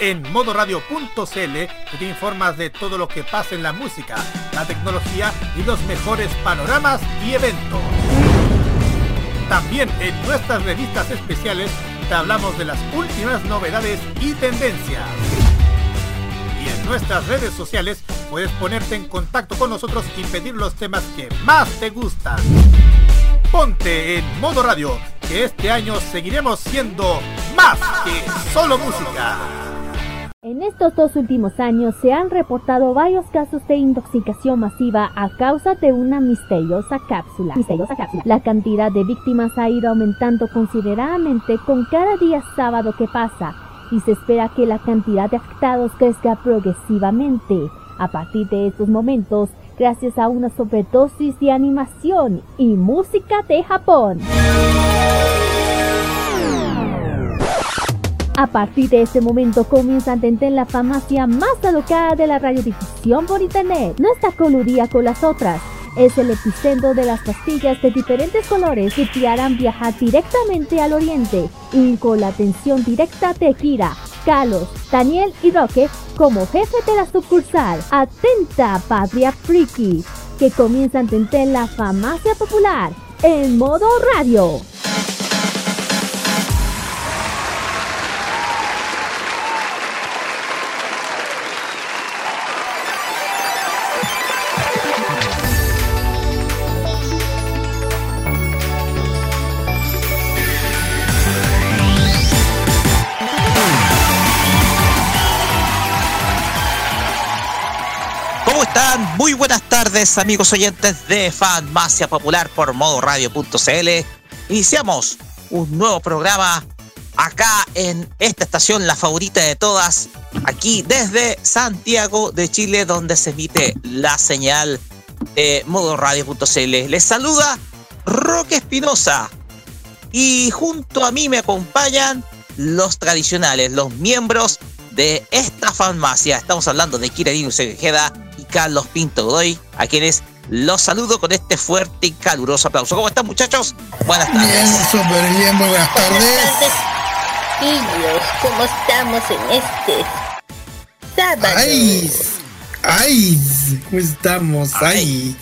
En modoradio.cl te informas de todo lo que pasa en la música, la tecnología y los mejores panoramas y eventos. También en nuestras revistas especiales te hablamos de las últimas novedades y tendencias. Nuestras redes sociales puedes ponerte en contacto con nosotros y pedir los temas que más te gustan. Ponte en modo radio, que este año seguiremos siendo más que solo música. En estos dos últimos años se han reportado varios casos de intoxicación masiva a causa de una misteriosa cápsula. Misteriosa cápsula. La cantidad de víctimas ha ido aumentando considerablemente con cada día sábado que pasa y se espera que la cantidad de afectados crezca progresivamente. A partir de estos momentos, gracias a una sobredosis de animación y música de Japón. A partir de este momento comienza a entender la farmacia más alocada de la radiodifusión por internet. No está coludida con las otras. Es el epicentro de las pastillas de diferentes colores que te harán viajar directamente al oriente y con la atención directa de Kira, Carlos, Daniel y Roque como jefe de la sucursal. Atenta, Patria Friki, que comienza a entender la farmacia popular en modo radio. Muy buenas tardes, amigos oyentes de Fanmacia Popular por modoradio.cl. Iniciamos un nuevo programa acá en esta estación, la favorita de todas, aquí desde Santiago de Chile, donde se emite la señal de modoradio.cl. Les saluda Roque Espinosa y junto a mí me acompañan los tradicionales, los miembros de esta farmacia. Estamos hablando de Kira Dino Queda Carlos Pinto Godoy, a quienes los saludo con este fuerte y caluroso aplauso. ¿Cómo están, muchachos? Buenas tardes. Bien, súper bien, buenas tardes. Buenas tardes, niños. ¿Cómo estamos en este sábado? ¡Ay! ¡Ay! ¿Cómo estamos? ¡Ay!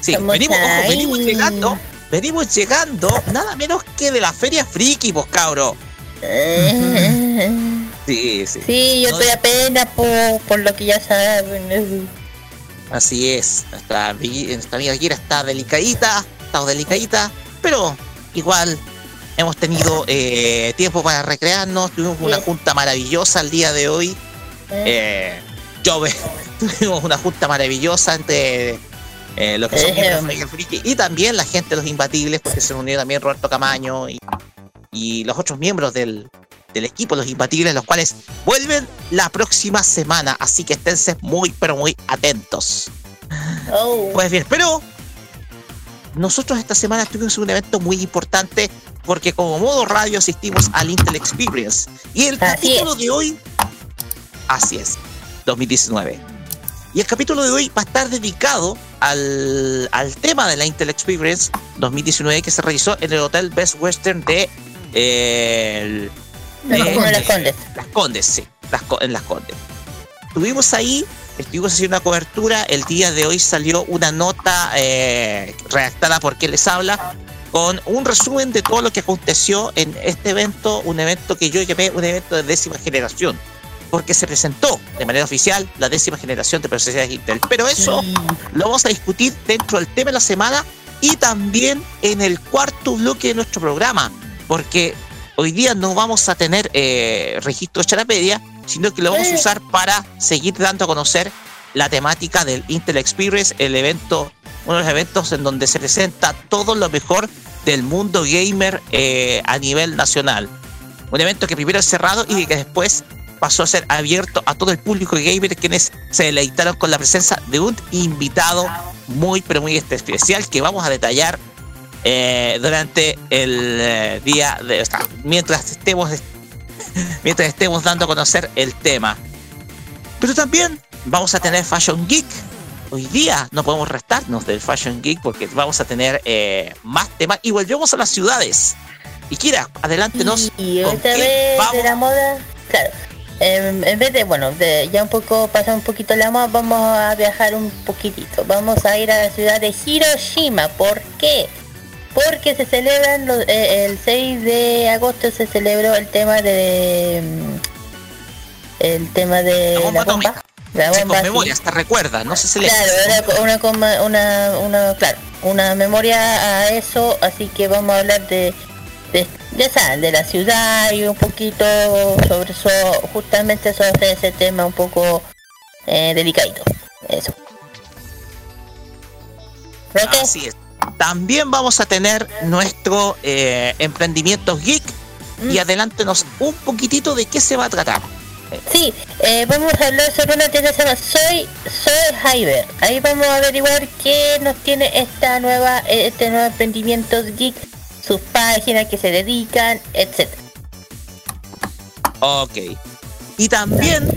Sí, venimos, venimos llegando, venimos llegando nada menos que de la Feria Friki, vos cabro. Eh. Sí, sí. Sí, yo estoy apenas por, por lo que ya saben. Así es, nuestra, amiga Kira está delicadita, está delicadita, pero igual hemos tenido eh, tiempo para recrearnos, tuvimos una junta maravillosa el día de hoy. Eh, yo tuvimos una junta maravillosa entre eh, los que son miembros Friki y también la gente de los imbatibles, porque se unió también Roberto Camaño y, y los otros miembros del, del equipo, los imbatibles, los cuales vuelven la próxima semana. Así que esténse muy, pero muy atentos. Oh. Pues bien, pero nosotros esta semana tuvimos un evento muy importante porque como modo radio asistimos al Intel Experience. Y el capítulo de hoy, así es, 2019. Y el capítulo de hoy va a estar dedicado al, al tema de la Intel Experience 2019 que se realizó en el Hotel Best Western de eh, las Condes. Las Condes, sí, en Las Condes. Estuvimos ahí, estuvimos haciendo una cobertura. El día de hoy salió una nota eh, redactada por quien les habla con un resumen de todo lo que aconteció en este evento, un evento que yo llamé un evento de décima generación, porque se presentó de manera oficial la décima generación de procesadores Intel. Pero eso lo vamos a discutir dentro del tema de la semana y también en el cuarto bloque de nuestro programa, porque hoy día no vamos a tener eh, registro de Charapedia, sino que lo vamos a usar para seguir dando a conocer la temática del Intel Experience, el evento, uno de los eventos en donde se presenta todo lo mejor del mundo gamer eh, a nivel nacional. Un evento que primero es cerrado y que después pasó a ser abierto a todo el público gamer, quienes se deleitaron con la presencia de un invitado muy, pero muy especial que vamos a detallar eh, durante el eh, día de. mientras estemos. mientras estemos dando a conocer el tema. Pero también vamos a tener Fashion Geek. hoy día no podemos restarnos del Fashion Geek porque vamos a tener eh, más temas y volvemos a las ciudades. Y Kira, adelántenos. Y otra vez de la moda, claro. En, vez de, bueno, de ya un poco, pasar un poquito la moda, vamos a viajar un poquitito. Vamos a ir a la ciudad de Hiroshima. ¿Por qué? Porque se celebran eh, el 6 de agosto se celebró el tema de mm, el tema de la bomba. La bomba, memoria, hasta recuerda, no se celebra. Claro, una, una, una, claro, una memoria a eso, así que vamos a hablar de de, ya saben, de la ciudad y un poquito sobre eso, justamente sobre ese tema un poco eh, delicadito. Eso. Así es. También vamos a tener nuestro eh, emprendimiento geek y mm. adelántenos un poquitito de qué se va a tratar. Sí, eh, vamos a hablar sobre una tienda que se llama Soy, Soy Hyber. Ahí vamos a averiguar qué nos tiene esta nueva, este nuevo emprendimiento geek sus páginas que se dedican, etc. Ok. Y también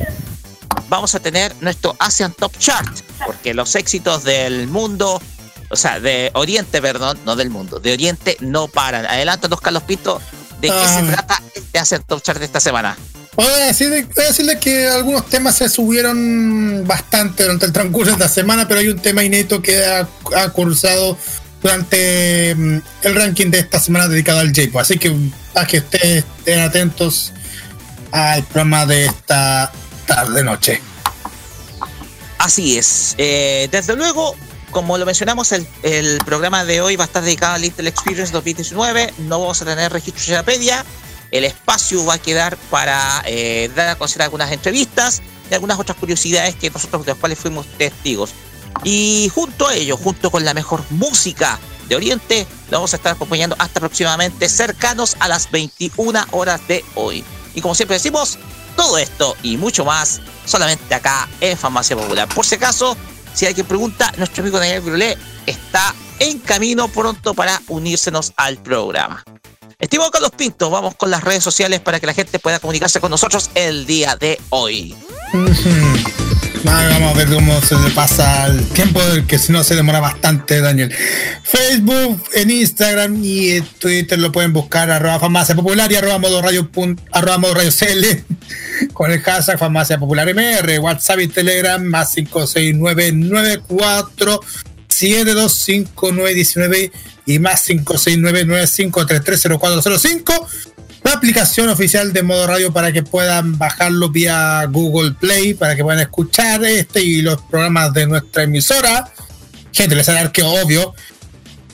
vamos a tener nuestro Asian Top Chart, porque los éxitos del mundo, o sea, de Oriente, perdón, no del mundo, de Oriente no paran. Adelántanos, Carlos Pinto, ¿de qué se ah. trata este Asian Top Chart de esta semana? Voy a, decirle, que algunos temas se subieron bastante durante el transcurso de esta semana, pero hay un tema inédito que ha, ha cursado durante mm, el ranking de esta semana dedicado al j Así que para que ustedes estén atentos al programa de esta tarde noche. Así es. Eh, desde luego, como lo mencionamos, el, programa de hoy va a estar dedicado al Intel Experience 2019. No vamos a tener registro de Wikipedia. El espacio va a quedar para eh, dar a conocer algunas entrevistas y algunas otras curiosidades que nosotros de las cuales fuimos testigos. Y junto a ello, junto con la mejor música de Oriente, lo vamos a estar acompañando hasta aproximadamente cercanos a las 21 horas de hoy. Y como siempre decimos, todo esto y mucho más solamente acá en Farmacia Popular. Por si acaso, si alguien pregunta, nuestro amigo Daniel Grulé está en camino pronto para unírsenos al programa. Estimado Carlos Pinto, vamos con las redes sociales para que la gente pueda comunicarse con nosotros el día de hoy vamos a ver cómo se pasa el tiempo, que si no se demora bastante, Daniel. Facebook, en Instagram y en Twitter lo pueden buscar arroba farmacia popular y arroba modo radio, arroba modo radio CL con el hashtag farmacia popular MR, WhatsApp y Telegram más 56994 7259919 y más 56995330405 la aplicación oficial de modo radio para que puedan bajarlo vía Google Play, para que puedan escuchar este y los programas de nuestra emisora. Gente, les hará que obvio.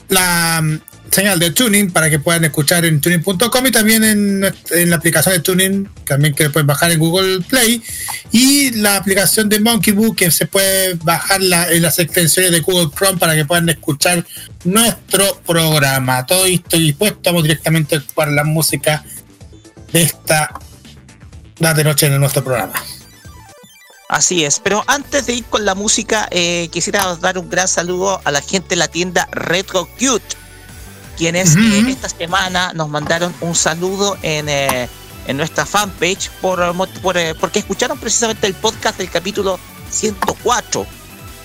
La mm, señal de tuning para que puedan escuchar en tuning.com y también en, la aplicación de tuning también que pueden bajar en Google Play y la aplicación de Monkey Book que se puede bajar en las extensiones de Google Chrome para que puedan escuchar nuestro programa todo esto dispuesto vamos directamente para la música de esta de noche en nuestro programa. Así es, pero antes de ir con la música, eh, quisiera dar un gran saludo a la gente de la tienda Retro Cute, quienes eh, esta semana nos mandaron un saludo en, eh, en nuestra fanpage por, porque escucharon precisamente el podcast del capítulo 104,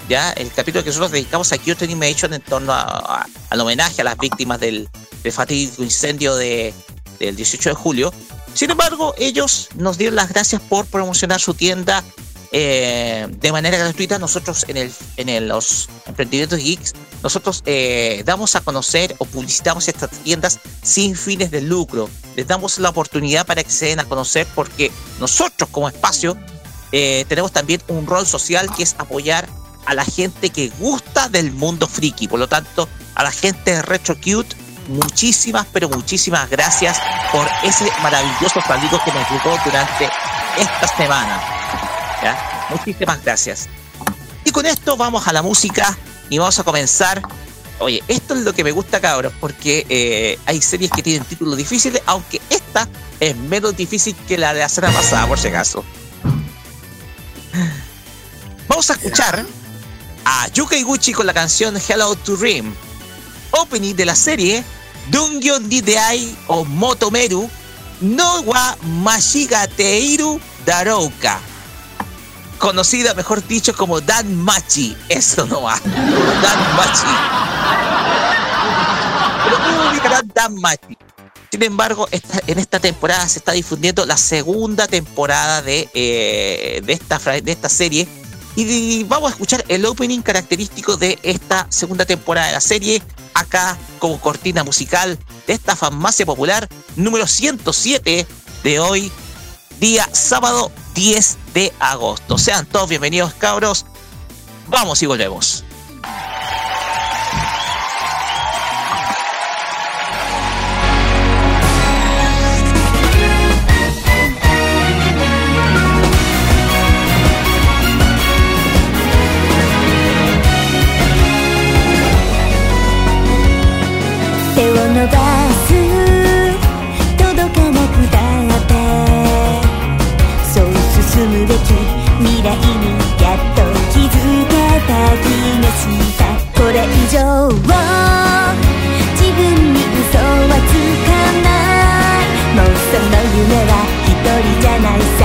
ya el capítulo que nosotros dedicamos a Cute Animation en torno al homenaje a las víctimas del, del fatídico incendio de, del 18 de julio. Sin embargo, ellos nos dieron las gracias por promocionar su tienda eh, de manera gratuita. Nosotros en, el, en los emprendimientos geeks, nosotros eh, damos a conocer o publicitamos estas tiendas sin fines de lucro. Les damos la oportunidad para que se den a conocer porque nosotros como espacio eh, tenemos también un rol social que es apoyar a la gente que gusta del mundo friki. Por lo tanto, a la gente Retro Cute muchísimas, pero muchísimas gracias por ese maravilloso saludo que nos llegó durante esta semana. Muchísimas gracias. Y con esto vamos a la música y vamos a comenzar. Oye, esto es lo que me gusta, cabros, porque eh, hay series que tienen títulos difíciles, aunque esta es menos difícil que la de la semana pasada, por si acaso. Vamos a escuchar a Yuka Iguchi con la canción Hello to Rim, opening de la serie Dungyo Dideai o Motomeru no wa Mashigateiru Darouka. conocida, mejor dicho, como Dan Machi. Eso no va. Dan Machi. Pero tú ubicarás Dan Machi. Sin embargo, en esta temporada se está difundiendo la segunda temporada de, eh, de, esta, de esta serie. Y vamos a escuchar el opening característico de esta segunda temporada de la serie, acá como cortina musical de esta farmacia popular número 107 de hoy, día sábado 10 de agosto. Sean todos bienvenidos, cabros. Vamos y volvemos. 伸ばす届かなくたってそう進むべき未来にやっと気づけた気がしたこれ以上自分に嘘はつかない。もうその夢は一人じゃないさ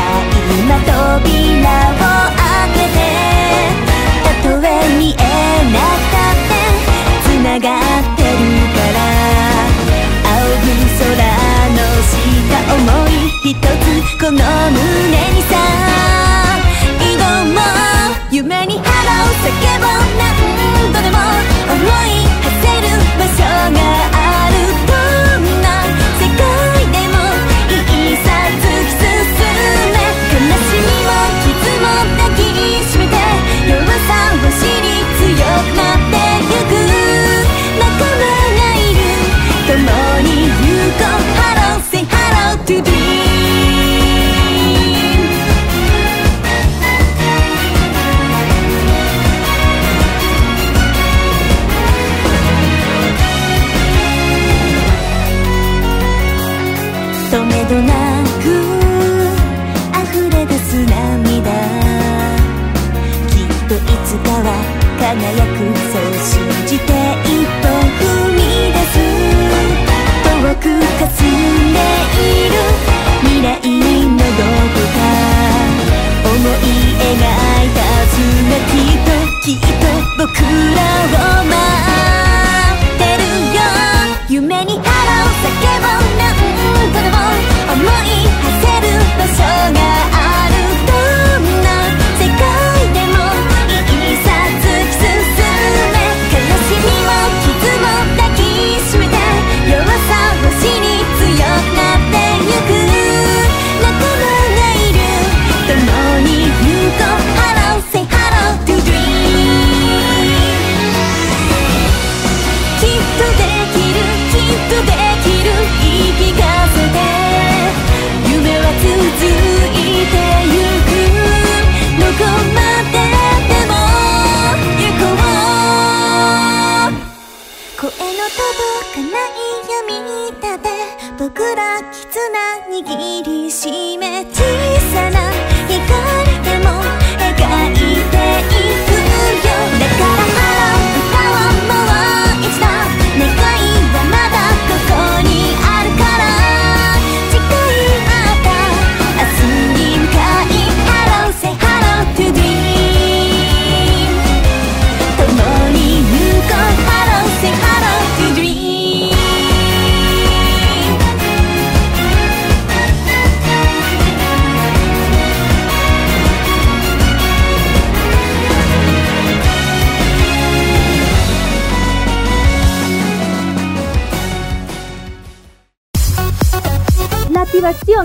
今扉を開けてたとえ見えなかったつながってた思い一つこの胸にさ以後も夢に腹を叫ぼう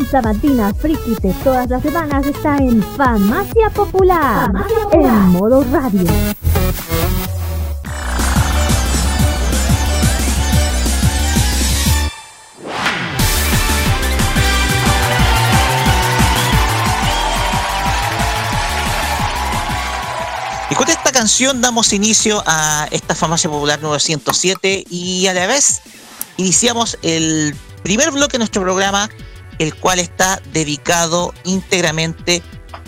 sabatina friki de todas las semanas está en Farmacia Popular, en modo radio. Y con esta canción damos inicio a esta farmacia popular número 107 y a la vez iniciamos el primer bloque de nuestro programa, el cual está dedicado íntegramente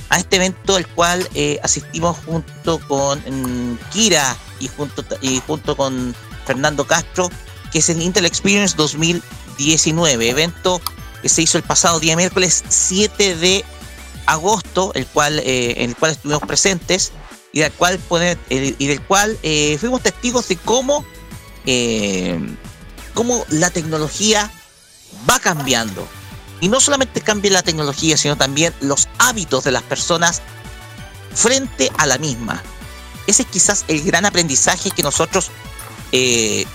a este evento, el cual eh, asistimos junto con mm, Kira y junto, y junto con Fernando Castro, que es el Intel Experience 2019, evento que se hizo el pasado día miércoles 7 de agosto, el cual, en el cual estuvimos presentes y del cual, y del cual fuimos testigos de cómo, cómo la tecnología va cambiando. Y no solamente cambia la tecnología, sino también los hábitos de las personas frente a la misma. Ese es quizás el gran aprendizaje que nosotros eh,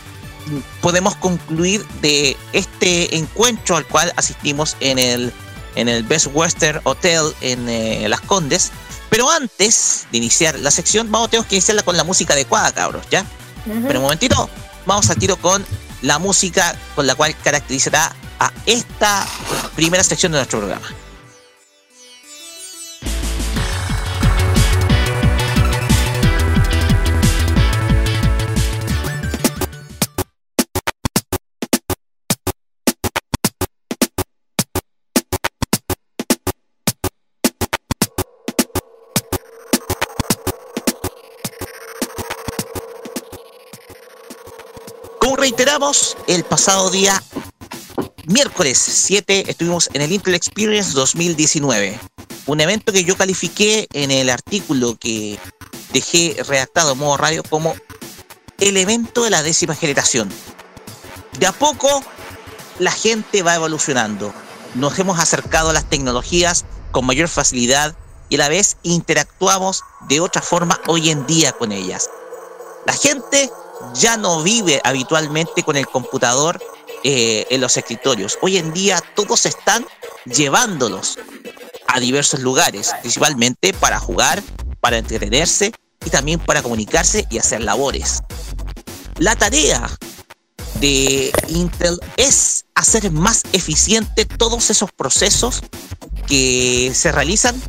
podemos concluir de este encuentro al cual asistimos en el, en el Best Western Hotel en eh, Las Condes. Pero antes de iniciar la sección, vamos, tenemos que iniciarla con la música adecuada, cabros, ¿ya? Pero un momentito, vamos al tiro con la música con la cual caracterizará a esta primera sección de nuestro programa. Como reiteramos, el pasado día miércoles 7 estuvimos en el Intel Experience 2019, un evento que yo califiqué en el artículo que dejé redactado en modo radio como el evento de la décima generación. De a poco la gente va evolucionando. Nos hemos acercado a las tecnologías con mayor facilidad y a la vez interactuamos de otra forma hoy en día con ellas. La gente ya no vive habitualmente con el computador eh, en los escritorios. Hoy en día todos están llevándolos a diversos lugares, principalmente para jugar, para entretenerse y también para comunicarse y hacer labores. La tarea de Intel es hacer más eficiente todos esos procesos que se realizan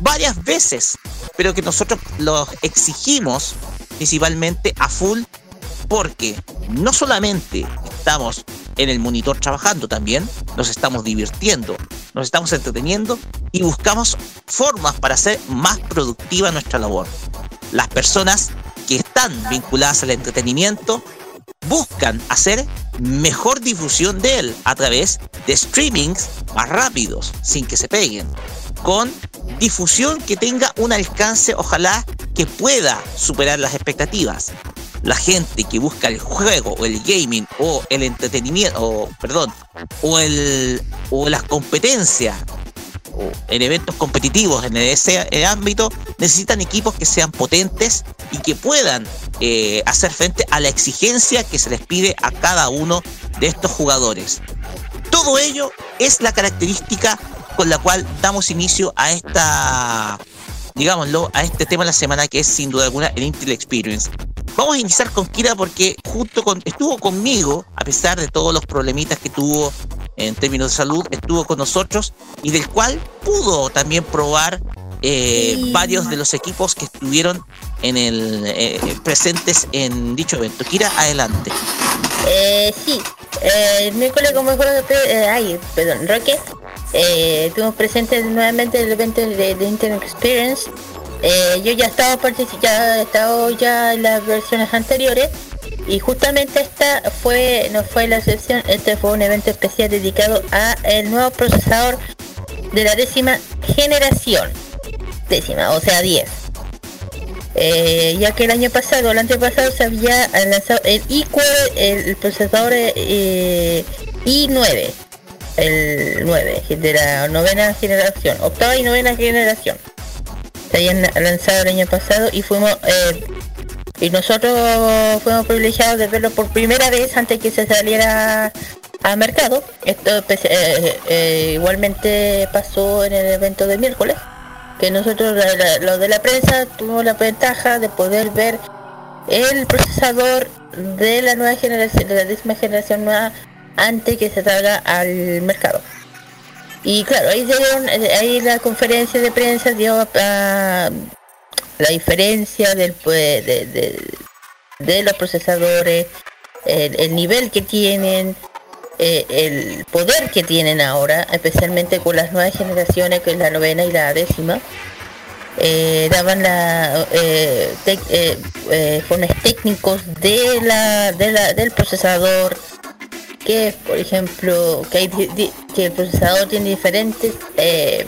varias veces, pero que nosotros los exigimos principalmente a full porque no solamente estamos en el monitor trabajando también, nos estamos divirtiendo, nos estamos entreteniendo y buscamos formas para hacer más productiva nuestra labor. Las personas que están vinculadas al entretenimiento buscan hacer mejor difusión de él a través de streamings más rápidos, sin que se peguen, con difusión que tenga un alcance, ojalá que pueda superar las expectativas la gente que busca el juego o el gaming o el entretenimiento, o, perdón, o, el, o las competencias en eventos competitivos en ese ámbito, necesitan equipos que sean potentes y que puedan eh, hacer frente a la exigencia que se les pide a cada uno de estos jugadores. Todo ello es la característica con la cual damos inicio a esta, digámoslo, a este tema de la semana que es sin duda alguna el Intel Experience. Vamos a iniciar con Kira porque junto con, estuvo conmigo, a pesar de todos los problemitas que tuvo en términos de salud, estuvo con nosotros y del cual pudo también probar eh, varios de los equipos que estuvieron en el eh, presentes en dicho evento. Kira, adelante. Eh, sí, eh, el miércoles como eh, ay, perdón, Roque, eh, estuvimos presentes nuevamente en el evento de, de Internet Experience eh, yo ya estaba participando, he estado ya en las versiones anteriores y justamente esta fue, no fue la excepción, este fue un evento especial dedicado a el nuevo procesador de la décima generación, décima, o sea 10. Eh, ya que el año pasado, el antepasado se había lanzado el iQual, el, procesador eh, i9, el 9, de la novena generación, octava y novena generación se habían lanzado el año pasado y fuimos eh, y nosotros fuimos privilegiados de verlo por primera vez antes que se saliera al mercado. Esto pues, eh, igualmente pasó en el evento de miércoles, que nosotros los de la prensa tuvimos la ventaja de poder ver el procesador de la nueva generación, de la décima generación nueva antes que se salga al mercado. Y claro, ahí, eh, ahí la conferencia de prensa dio ah, la diferencia del, pues, de, de, los procesadores, el, nivel que tienen, eh, el poder que tienen ahora, especialmente con las nuevas generaciones, que es la novena y la décima. Eh, daban la eh, técnicos de la, de la del procesador que por ejemplo que, hay, que el procesador tiene diferentes eh,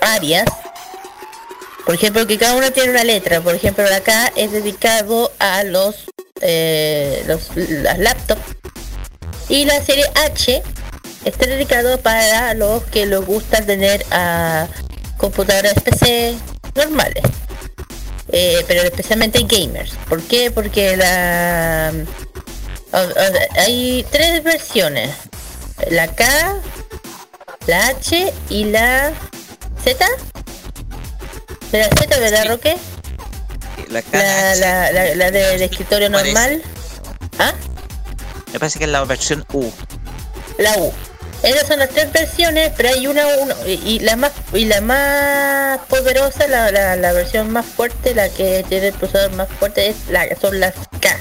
áreas. Por ejemplo, que cada una tiene una letra. Por ejemplo, acá es dedicado a los, eh, los las laptops. Y la serie H está dedicado para los que les gusta tener a computadoras PC normales. Eh, pero especialmente gamers. ¿Por qué? Porque la hay tres versiones. La K, la H y la Z. ¿De la Z, verdad, Roque? La, la, la, la, de, escritorio normal. ¿Ah? Me parece que es la versión U. La U. Esas son las tres versiones, pero hay una, uno, y, la más y la más poderosa, la, la, versión más fuerte, la que tiene el procesador más fuerte es la son las K.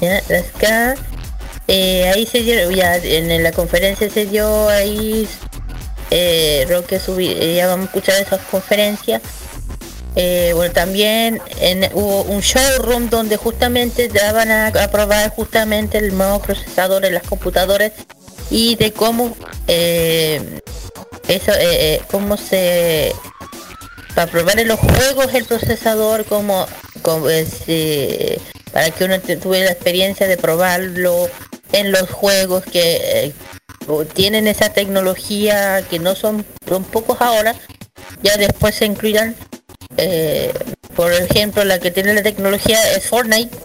¿Ya? Las K. Eh, ahí se dio, ya en la conferencia se dio ahí eh, Roque subí, eh, ya vamos a escuchar esas conferencias. Eh, bueno, también en, hubo un showroom donde justamente daban a, probar justamente el nuevo procesador en las computadoras y de cómo eh, eso, cómo se para probar en los juegos el procesador, como, como para que uno tuviera la experiencia de probarlo en los juegos que tienen esa tecnología que no son, son pocos ahora, ya después se incluirán. Eh, por ejemplo, la que tiene la tecnología es Fortnite,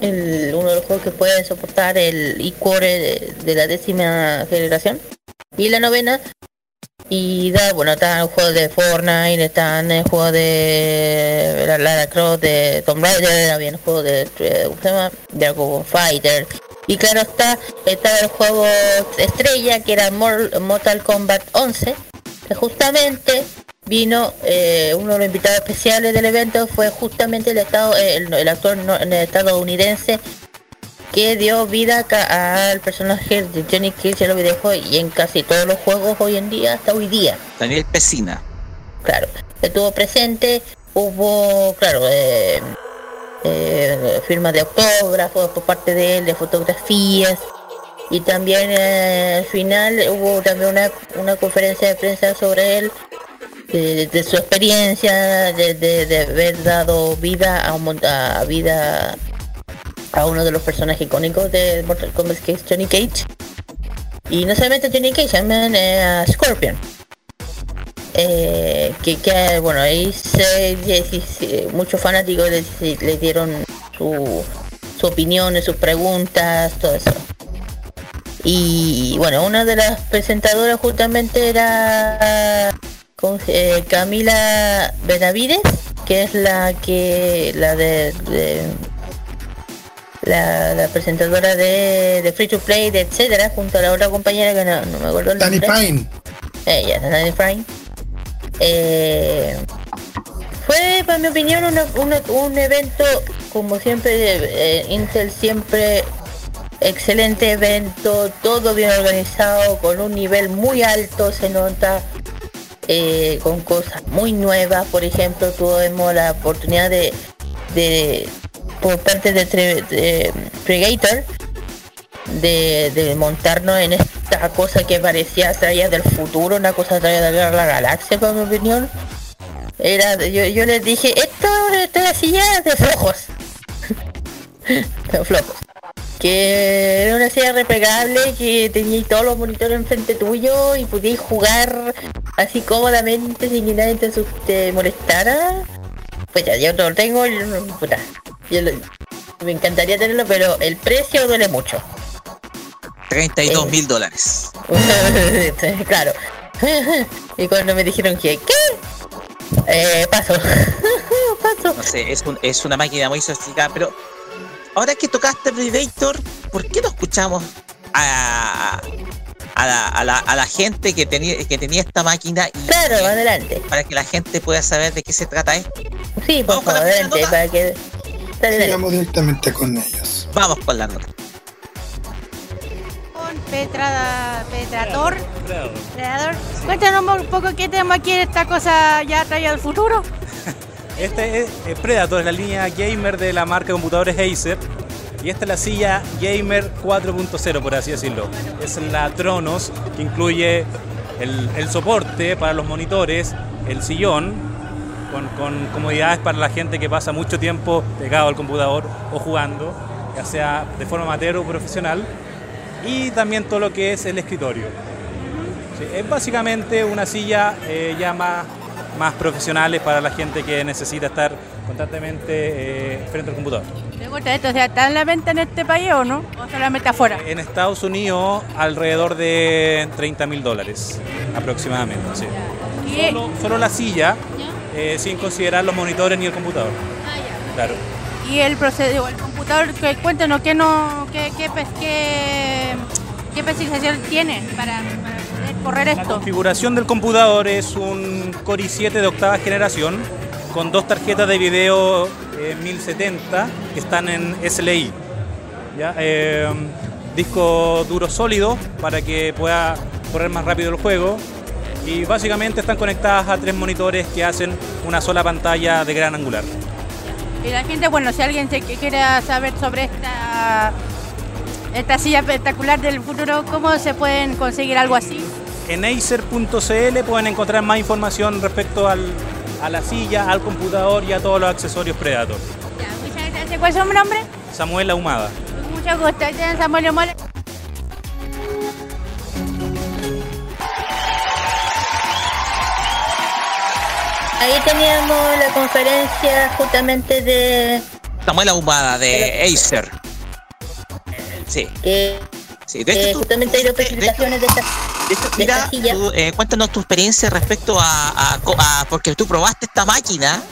el, uno de los juegos que puede soportar el e-core de, la décima generación. Y la novena, y da, bueno, están el juego de Fortnite, están el juego de la Lara Croft, de Tomb Raider, había el juego de, de, de Fighter, y claro está, estaba el juego estrella que era Mortal Kombat 11, que justamente vino eh, uno de los invitados especiales del evento fue justamente el estado el, actor estadounidense que dio vida al personaje de Johnny Cage en los videojuegos y en casi todos los juegos hoy en día hasta hoy día. Daniel Pesina. Claro, estuvo presente, hubo, claro, eh, eh, firmas de autógrafos por parte de él, de fotografías. Y también eh, al final hubo también una, una conferencia de prensa sobre él, de, su experiencia, de, haber dado vida a, a, vida a uno de los personajes icónicos de Mortal Kombat, que es Johnny Cage. Y no solamente Johnny Cage, también eh, a Scorpion. Eh, que, que, bueno ahí se, muchos fanáticos le, dieron su, su opinión sus preguntas todo eso y bueno una de las presentadoras justamente era eh, Camila Benavides que es la que la de, la, presentadora de, Free to Play de etcétera junto a la otra compañera que no, me acuerdo el Danny Fine. Ella Danny Fine. Eh, fue, para mi opinión, un evento, como siempre, eh, Intel siempre excelente evento, todo bien organizado, con un nivel muy alto, se nota, eh, con cosas muy nuevas, por ejemplo, tuvimos la oportunidad de, de por parte de, de Pregator, de, montarnos en esta cosa que parecía traía del futuro, una cosa traía de la galaxia, por mi opinión. Era, yo, yo les dije, esto, esto es así ya de flojos. de flojos. Que era una silla replegable, que tenía todos los monitores enfrente tuyo y podías jugar así cómodamente sin que nadie te, molestara. Pues ya, yo lo tengo, puta. me encantaría tenerlo, pero el precio duele mucho. 32 mil dólares. claro. y cuando me dijeron que, ¿qué? Eh, paso. paso. No sé, es, un, es una máquina muy sofisticada, pero ahora que tocaste Predator, ¿por qué no escuchamos a, a, la, a, la, a la gente que tenía, que tenía esta máquina? Y, claro, adelante. Para que la gente pueda saber de qué se trata esto. Sí, por favor, adelante, para que... Vamos directamente con ellos. Vamos con la nota. Petra, Petrator. Predador. Cuéntanos un poco qué tenemos aquí en esta cosa ya traída al futuro. Este es, Predator, es la línea gamer de la marca de computadores Acer. Y esta es la silla gamer 4.0, por así decirlo. Es la Tronos, que incluye el, soporte para los monitores, el sillón, con, comodidades para la gente que pasa mucho tiempo pegado al computador o jugando, ya sea de forma amateur o profesional, y también todo lo que es el escritorio. Es básicamente una silla eh, más profesionales para la gente que necesita estar constantemente eh, frente al computador. ¿Te gusta esto? O sea, ¿está en la venta en este país o no? ¿O solamente afuera? En Estados Unidos alrededor de 30 mil dólares aproximadamente. sí. Solo, solo la silla, eh, sin considerar los monitores ni el computador. Claro. Y el proceso, el computador, que, cuéntanos, ¿qué, no, qué, qué, qué, qué especificación tiene para, para La configuración del computador es un Core i7 de octava generación con dos tarjetas de video eh, 1070 que están en SLI. ¿ya? Eh, disco duro sólido para que pueda correr más rápido el juego. Y básicamente están conectadas a tres monitores que hacen una sola pantalla de gran angular. Y la gente, bueno, si alguien se que quiera saber sobre esta, esta silla espectacular del futuro, ¿cómo se pueden conseguir algo así? En acer.cl pueden encontrar más información respecto al- a la silla, al computador y a todos los accesorios Predator. Ya, muchas gracias. ¿Cuál es su nombre? Samuel Ahumada. Mucho gusto. Yo, Samuel Mole. Ahí teníamos la conferencia justamente de Samuel Ahumada de Acer. Sí, que sí. De eh, hecho, tú- justamente hay dos de- de- de esta. De hecho, de mira, tú, eh, cuéntanos tu experiencia respecto a, a co- a- Porque tú probaste esta máquina,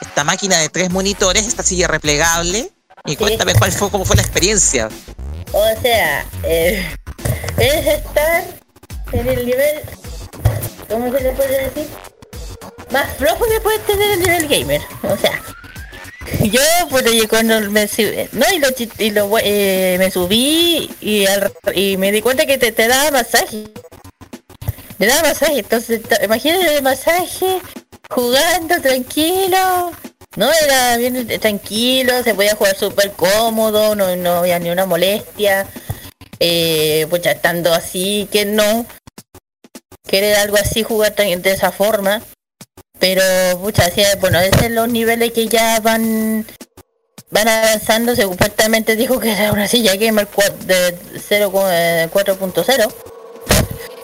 esta máquina de tres monitores, esta silla replegable. Y cuéntame cuál fue, cómo fue la experiencia. O sea, eh, es estar en el nivel, ¿cómo se le puede decir? Más flojo que puede tener el nivel gamer. O sea, yo pues cuando me no y lo, y lo eh, me subí y, al- y me di cuenta que te, daba masaje. Te daba masaje, entonces imagínate el masaje jugando tranquilo. No, era bien tranquilo, se podía jugar súper cómodo, no, no había ni una molestia. Eh, pues ya estando así, que no. Querer algo así, jugar de esa forma. Pero, pucha, así, bueno, esos son los niveles que ya van van avanzando. Supuestamente dijo que era una silla gamer de 0, eh, 4.0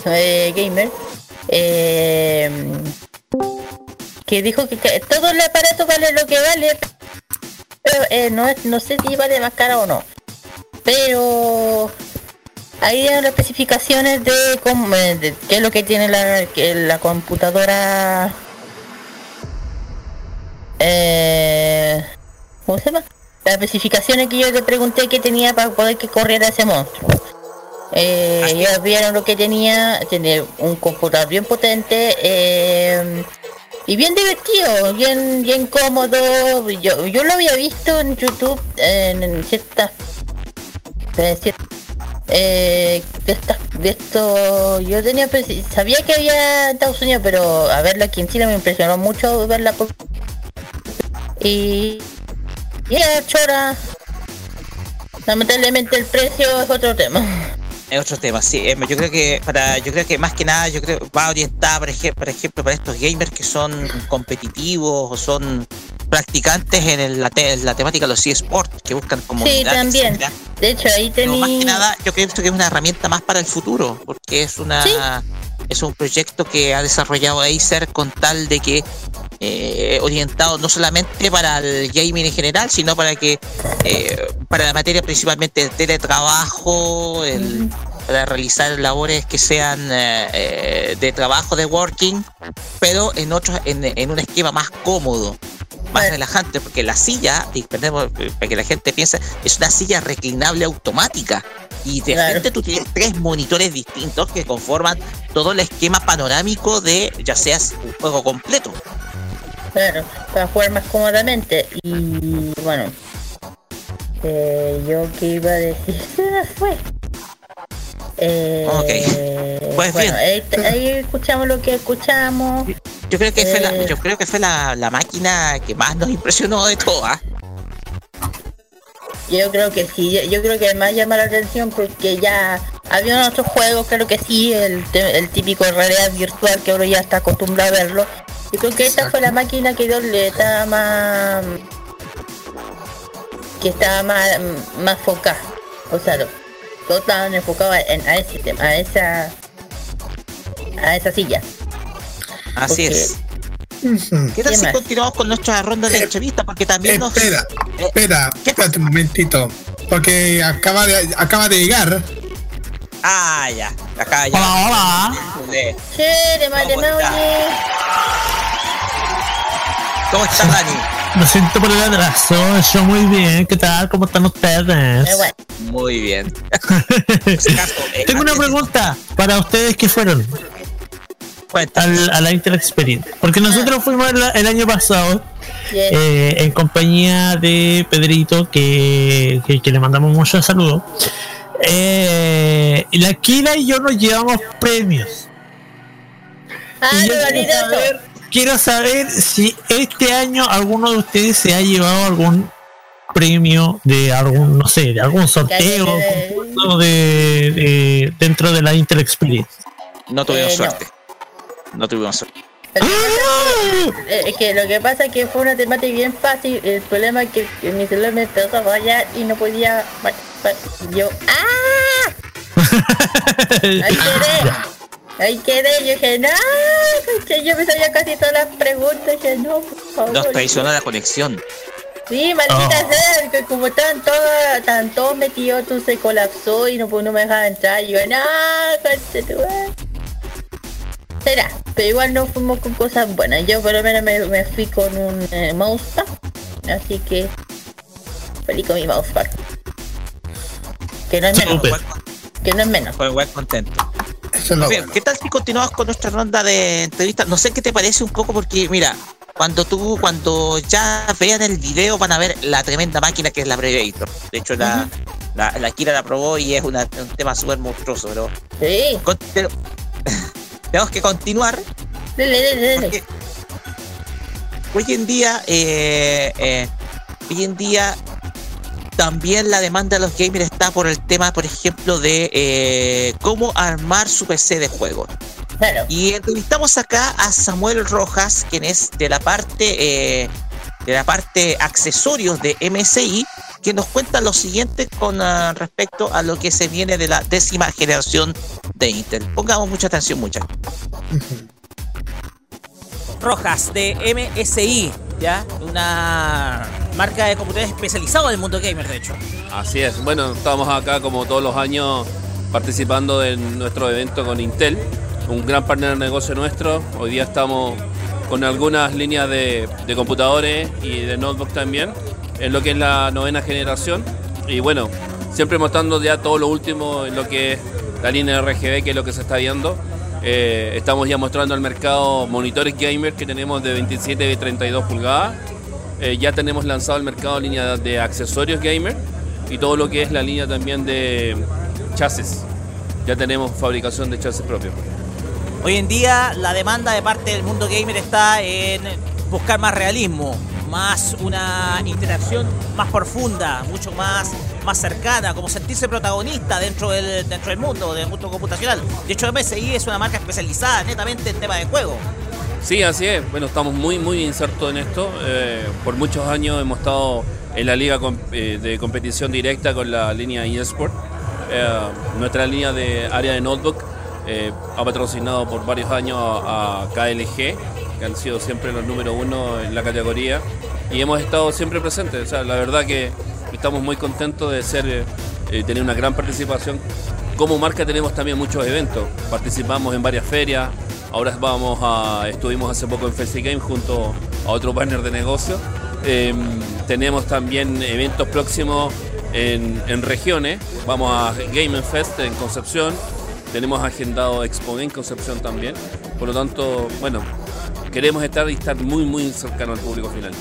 eh, gamer. Eh, que dijo que, que todo el aparato vale lo que vale. Pero eh, no, no sé si vale más caro o no. Pero ahí dieron las especificaciones de, cómo, eh, de qué es lo que tiene la, la computadora. Eh, ¿Cómo se llama? Las especificaciones que yo le pregunté que tenía para poder que corriera ese monstruo. Eh, ellos vieron lo que tenía, tiene un computador bien potente eh, y bien divertido, bien bien cómodo. Yo, yo lo había visto en YouTube en, en ciertas eh, de estas de esto yo tenía presi- sabía que había en Estados Unidos pero a verlo aquí en Chile me impresionó mucho verla por- y y chora lamentablemente el precio es otro tema Es otro tema, sí. eh, Yo creo que para, yo creo que más que nada, yo creo va orientada, por ejemplo, por ejemplo, para estos gamers que son competitivos o son practicantes en el- la, te- la temática de los eSports, que buscan sí comunidad. también etcétera. de hecho ahí Pero más que nada, yo creo que es una herramienta más para el futuro, porque es una es un proyecto que ha desarrollado Acer con tal de que eh, orientado no solamente para el gaming en general, sino para que eh, para la materia principalmente del teletrabajo, el, para realizar labores que sean eh, eh, de trabajo, de working, pero en otros en, en un esquema más cómodo más relajante, porque la silla, y perdemos, para que la gente piense, es una silla reclinable automática. Y de frente tú tienes tres monitores distintos que conforman todo el esquema panorámico de ya seas un juego completo. Claro, para jugar más cómodamente. Y bueno, eh, yo que iba a decir, se me fue. Eh, Ok. Pues bueno, bien. ahí, ahí escuchamos lo que escuchamos. Yo creo que fue la, Eh. yo creo que fue la, la máquina que más nos impresionó de todas. Yo creo que sí, yo, yo creo que más llama la atención porque ya había otros juegos, creo que sí, el, el típico realidad virtual que uno ya está acostumbrado a verlo. Yo creo que esta fue la máquina que estaba más que estaba más más focada. O sea, lo- todos estaban enfocados en, a ese tema, a esa a esa silla. Así es. ¿Qué tal ¿Qué si más? continuamos con nuestra ronda de entrevistas? Porque también nos... Espera, Eh, espera, ¿qué espérate un momentito. Porque acaba de, acaba de llegar. Ah, ya. Acá ya. Hola, Eh, Chere, madre ¿Cómo estás, Dani? Lo siento por el atraso, yo muy bien, ¿qué tal? ¿Cómo están ustedes? Eh, bueno, Muy bien. Tengo una pregunta para ustedes que fueron al, a la Inter Experience. Porque nosotros fuimos el, el año pasado eh, en compañía de Pedrito, que, que, que le mandamos muchos saludos. Eh, la Kira y yo nos llevamos premios. ah, Y yo no, quiero saber, quiero saber si este año alguno de ustedes se ha llevado algún premio de algún, no sé, de algún sorteo concurso de, de- dentro de la Inter Experience. No tuvimos Eh, no. suerte. No tuvimos suerte. Lo que pasa es que- eh, que lo que pasa es que fue una temática bien fácil. El problema es que, que mi celular me empezó a fallar y no podía. bueno, bueno, Yo. ¡Ah! Ahí quedé. Ahí quedé. Yo dije, no. que Yo me sabía casi todas las preguntas. Dije, no, por favor. Nos traicionó la conexión. Sí, maldita Oh. sea, que como estaban todos, estaban todos metidos, tú se colapsó y no, pues, no me dejaba entrar. Y yo, no, conche tu madre". Será, pero igual no fuimos con cosas buenas. Yo por lo menos me, me fui con un eh, mousepad, así que feliz con mi mousepad. Que no es menos, Súper. que no es menos. Fue igual contento. Eso bueno. ¿qué tal si continuamos con nuestra ronda de entrevistas? No sé qué te parece un poco porque, mira, cuando tú, cuando ya vean el video van a ver la tremenda máquina que es la Predator. De hecho, la, la, la Kira la probó y es una- un tema súper monstruoso, pero, Sí, con- pero tenemos que continuar dale, dale. porque hoy en día, eh, eh, hoy en día también la demanda de los gamers está por el tema, por ejemplo, de eh, cómo armar su PC de juego. Claro. Y entrevistamos acá a Samuel Rojas, quien es de la parte eh, de la parte accesorios de MSI, que nos cuenta lo siguiente con ah, respecto a lo que se viene de la décima generación de Intel. Pongamos mucha atención, muchachos. Rojas de MSI, ¿ya? Una marca de computadores especializado en el mundo gamer, de hecho. Así es, bueno, estamos acá como todos los años participando en nuestro evento con Intel, un gran partner de negocio nuestro. Hoy día estamos con algunas líneas de, de computadores y de notebook también, en lo que es la novena generación. Y bueno, siempre mostrando ya todo lo último en lo que es la línea RGB, que es lo que se está viendo. Eh, estamos ya mostrando al mercado monitores gamer que tenemos de 27 y 32 pulgadas. Eh, ya tenemos lanzado al mercado línea de accesorios gamer y todo lo que es la línea también de chasis. Ya tenemos fabricación de chasis propio. Hoy en día la demanda de parte del mundo gamer está en buscar más realismo, más una interacción más profunda, mucho más, más cercana, como sentirse protagonista dentro del, dentro del mundo, del mundo computacional. De hecho, MSI es una marca especializada netamente en temas de juego. Sí, así es. Bueno, estamos muy, muy insertos en esto. Eh, por muchos años hemos estado en la liga eh, de competición directa con la línea eSport. Eh, nuestra línea de área de notebook eh, ha patrocinado por varios años a, KLG, que han sido siempre los número uno en la categoría. Y hemos estado siempre presentes. O sea, la verdad que estamos muy contentos de ser, eh, tener una gran participación. Como marca tenemos también muchos eventos. Participamos en varias ferias. Ahora estuvimos hace poco en Fancy Game junto a otro partner de negocio. Eh, tenemos también eventos próximos en, en regiones. Vamos a Game Fest en Concepción. Tenemos agendado Expo en Concepción también. Por lo tanto, bueno, queremos estar y estar muy, muy cercano al público final.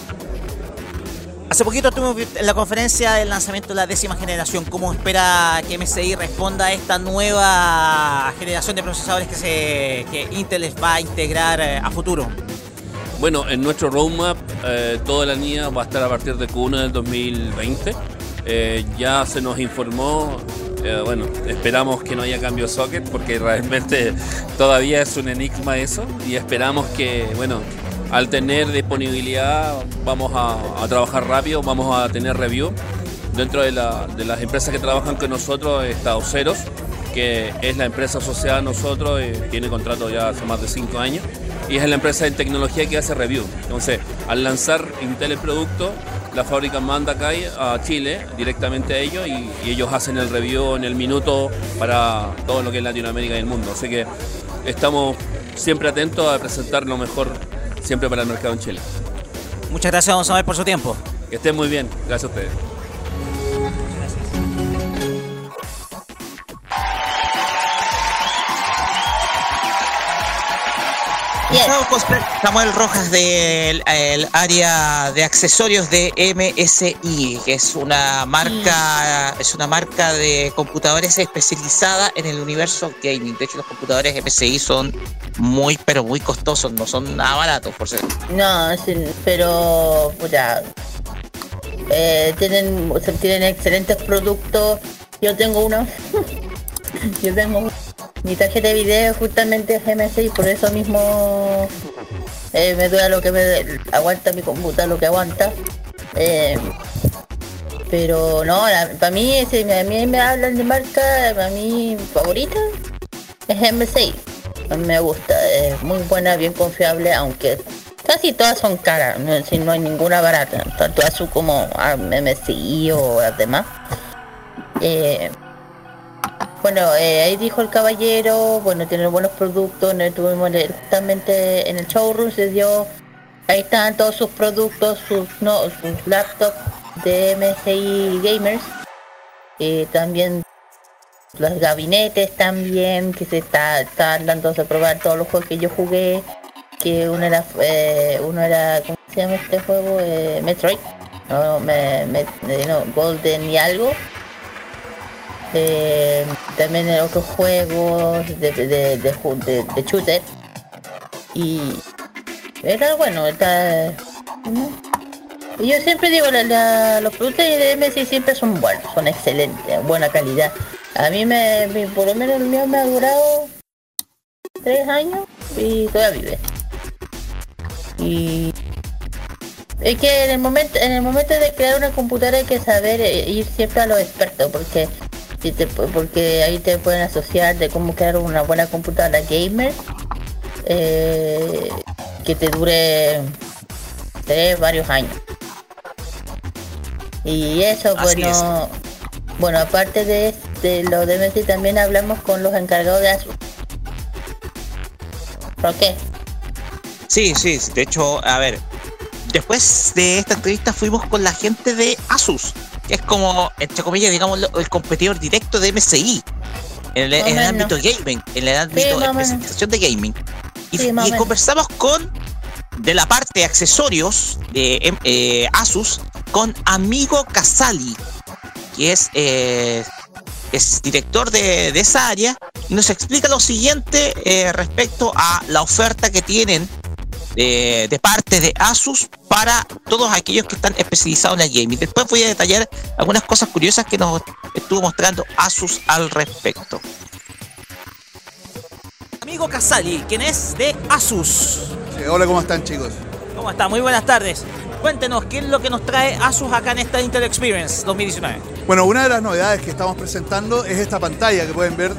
Hace poquito estuvimos en la conferencia del lanzamiento de la décima generación. ¿Cómo espera que MSI responda a esta nueva generación de procesadores que, se, que Intel les va a integrar eh, a futuro? Bueno, en nuestro roadmap eh, toda la línea va a estar a partir de Q1 del 2020. Eh, ya se nos informó Eh, bueno, esperamos que no haya cambio socket porque realmente todavía es un enigma eso y esperamos que, bueno, al tener disponibilidad vamos a, trabajar rápido, vamos a tener review. Dentro de las empresas que trabajan con nosotros está Oceros, que es la empresa asociada a nosotros, eh, tiene contrato ya hace más de cinco años y es la empresa de tecnología que hace review. Entonces, al lanzar Intel el producto, la fábrica manda acá a Chile directamente a ellos y, y ellos hacen el review en el minuto para todo lo que es Latinoamérica y el mundo. Así que estamos siempre atentos a presentar lo mejor siempre para el mercado en Chile. Muchas gracias, a ver por su tiempo. Que estén muy bien. Gracias a ustedes. Samuel Rojas del el área de accesorios de MSI, que es una marca, es una marca de computadores especializada en el universo gaming. De hecho, los computadores MSI son muy, pero muy costosos, no son nada baratos, por ser. No, pero puta, eh, tienen, o sea, tienen excelentes productos. Yo tengo uno. Yo tengo uno. Mi tarjeta de video justamente es MSI, por eso mismo eh, me duele lo que me aguanta mi computador, lo que aguanta. Eh, pero no, para mí, si a mí me hablan de marca, para mí favorita es MSI. A mí me gusta, es muy buena, bien confiable, aunque casi todas son caras, no, si no hay ninguna barata, tanto ASUS como ah, MSI o las demás. Eh, bueno, eh, ahí dijo el caballero, bueno, tiene buenos productos, no tuvimos justamente en el showroom se dio, ahí están todos sus productos, sus no, sus laptops de MSI Gamers, eh, también los gabinetes también, que se está, está a probar todos los juegos que yo jugué, que uno era, eh, uno era, ¿cómo se llama este juego? Eh, Metroid, no, me- eh, no, Golden y algo. Eh, también en otros juegos de, de, shooter. Y era bueno, está... ¿no? Yo siempre digo, la- la- los productos de MSI siempre son buenos, son excelentes, buena calidad. A mí me, me- por lo menos el mío me ha durado tres años y todavía vive. Y es que en el momento, en el momento de crear una computadora hay que saber eh, ir siempre a los expertos porque te, porque ahí te pueden asociar de cómo crear una buena computadora gamer eh, que te dure tres varios años. Y eso, Así bueno, bueno, aparte de, de lo de Messi también hablamos con los encargados de Asus. ¿Por qué? Sí, sí, de hecho, a ver, después de esta entrevista fuimos con la gente de Asus, que es como, entre comillas, digamos, el competidor directo de MSI. En el, en ámbito gaming, en el ámbito más de presentación de gaming. Y, Sí, conversamos con, de la parte de accesorios de em, eh, Asus, con Amigo Casali, que es, eh, es director de, de esa área, y nos explica lo siguiente eh, respecto a la oferta que tienen de, de parte de Asus para todos aquellos que están especializados en el gaming. Después voy a detallar algunas cosas curiosas que nos estuvo mostrando Asus al respecto. Amigo Casali, quien es de Asus. Sí, hola, ¿cómo están chicos? ¿Cómo está? Muy buenas tardes. Cuéntenos, ¿qué es lo que nos trae Asus acá en esta Intel Experience 2019? Bueno, una de las novedades que estamos presentando es esta pantalla que pueden ver,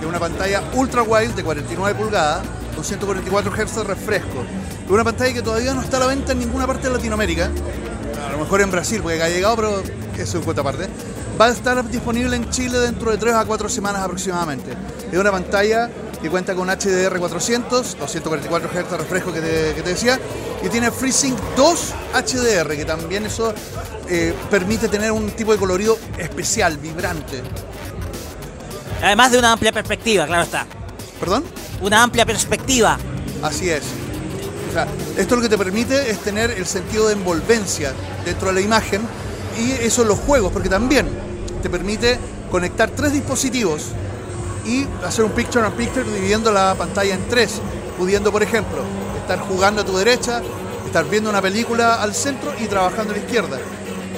de una pantalla ultra wide de 49 pulgadas con 144 Hz de refresco. Es una pantalla que todavía no está a la venta en ninguna parte de Latinoamérica. A lo mejor en Brasil, porque ha llegado, pero eso en cuenta aparte. Va a estar disponible en Chile dentro de 3 a 4 semanas aproximadamente. Es una pantalla que cuenta con HDR 400, 244 Hz de refresco que te, que te decía, y tiene FreeSync 2 HDR, que también eso eh, permite tener un tipo de colorido especial, vibrante. Además de una amplia perspectiva, claro está. ¿Perdón? Una amplia perspectiva. Así es. Esto lo que te permite es tener el sentido de envolvencia dentro de la imagen y eso en los juegos, porque también te permite conectar tres dispositivos y hacer un picture and picture dividiendo la pantalla en tres, pudiendo, por ejemplo, estar jugando a tu derecha, estar viendo una película al centro y trabajando a la izquierda.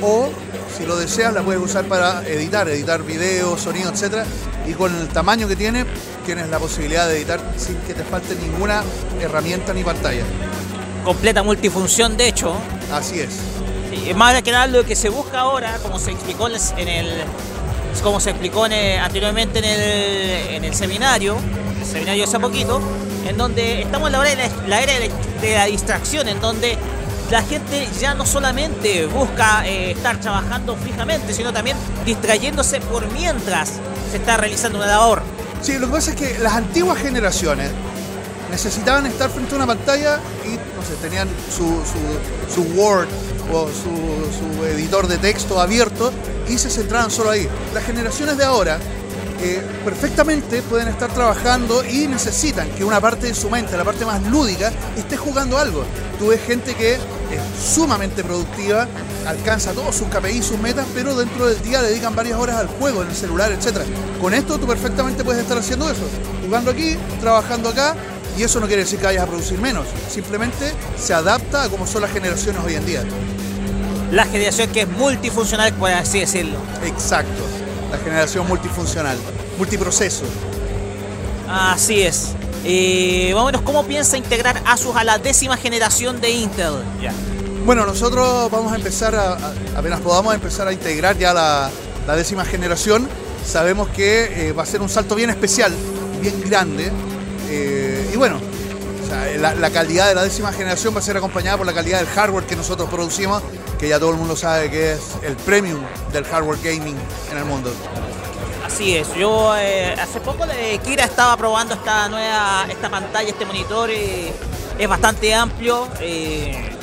o si lo deseas la puedes usar para editar, editar videos, sonido, etc. Y con el tamaño que tiene, tienes la posibilidad de editar sin que te falte ninguna herramienta ni pantalla. Completa multifunción, de hecho. Así es. Sí, más que nada lo que se busca ahora, como se explicó en el, como se explicó en el- anteriormente en el, en el seminario, el seminario hace poquito, en donde estamos en la, hora de la, la era de la, de la distracción, en donde la gente ya no solamente busca eh, estar trabajando fijamente, sino también distrayéndose por mientras se está realizando una labor. Sí, lo que pasa es que las antiguas generaciones necesitaban estar frente a una pantalla y, no sé, tenían su, su- su Word o su, su editor de texto abierto y se centraban solo ahí. Las generaciones de ahora eh, perfectamente pueden estar trabajando y necesitan que una parte de su mente, la parte más lúdica, esté jugando algo. Tú ves gente que es sumamente productiva, alcanza todos sus KPI, sus metas, pero dentro del día dedican varias horas al juego, en el celular, etc. Con esto tú perfectamente puedes estar haciendo eso, jugando aquí, trabajando acá, y eso no quiere decir que vayas a producir menos, simplemente se adapta a cómo son las generaciones hoy en día. La generación que es multifuncional, por así decirlo. Exacto, la generación multifuncional, multiproceso. Así es. Eh, más o menos, ¿cómo piensa integrar Asus a la décima generación de Intel? Bueno, nosotros vamos a empezar a, a- apenas podamos empezar a integrar ya la, la décima generación. Sabemos que eh, va a ser un salto bien especial, bien grande. eh, y bueno, o sea, la, la calidad de la décima generación va a ser acompañada por la calidad del hardware que nosotros producimos, que ya todo el mundo sabe que es el premium del hardware gaming en el mundo. Así es. Yo eh, hace poco de Kira estaba probando esta nueva, esta pantalla, este monitor. eh, es bastante amplio. eh,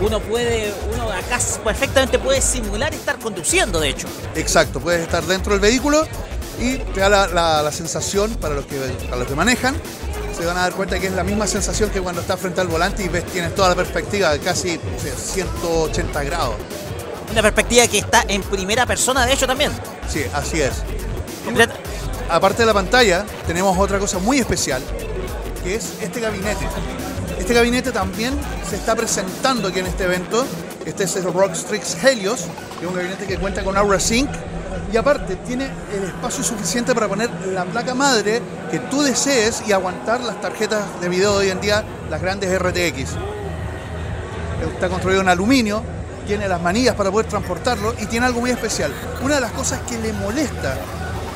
uno puede, uno acá perfectamente puede simular estar conduciendo, de hecho. Exacto, puedes estar dentro del vehículo y te da la, la- la sensación para los, que, para los que manejan. Se van a dar cuenta que es la misma sensación que cuando estás frente al volante y ves, tienes toda la perspectiva de casi no sé, 180 grados. Una perspectiva que está en primera persona, de hecho, también. Sí, así es. Aparte de la pantalla, tenemos otra cosa muy especial, que es este gabinete. Este gabinete también se está presentando aquí en este evento. Este es el Rockstrix Helios, que es un gabinete que cuenta con Aura Sync. Y aparte, tiene el espacio suficiente para poner la placa madre que tú desees y aguantar las tarjetas de video de hoy en día, las grandes RTX. Está construido en aluminio, tiene las manillas para poder transportarlo y tiene algo muy especial. Una de las cosas que le molesta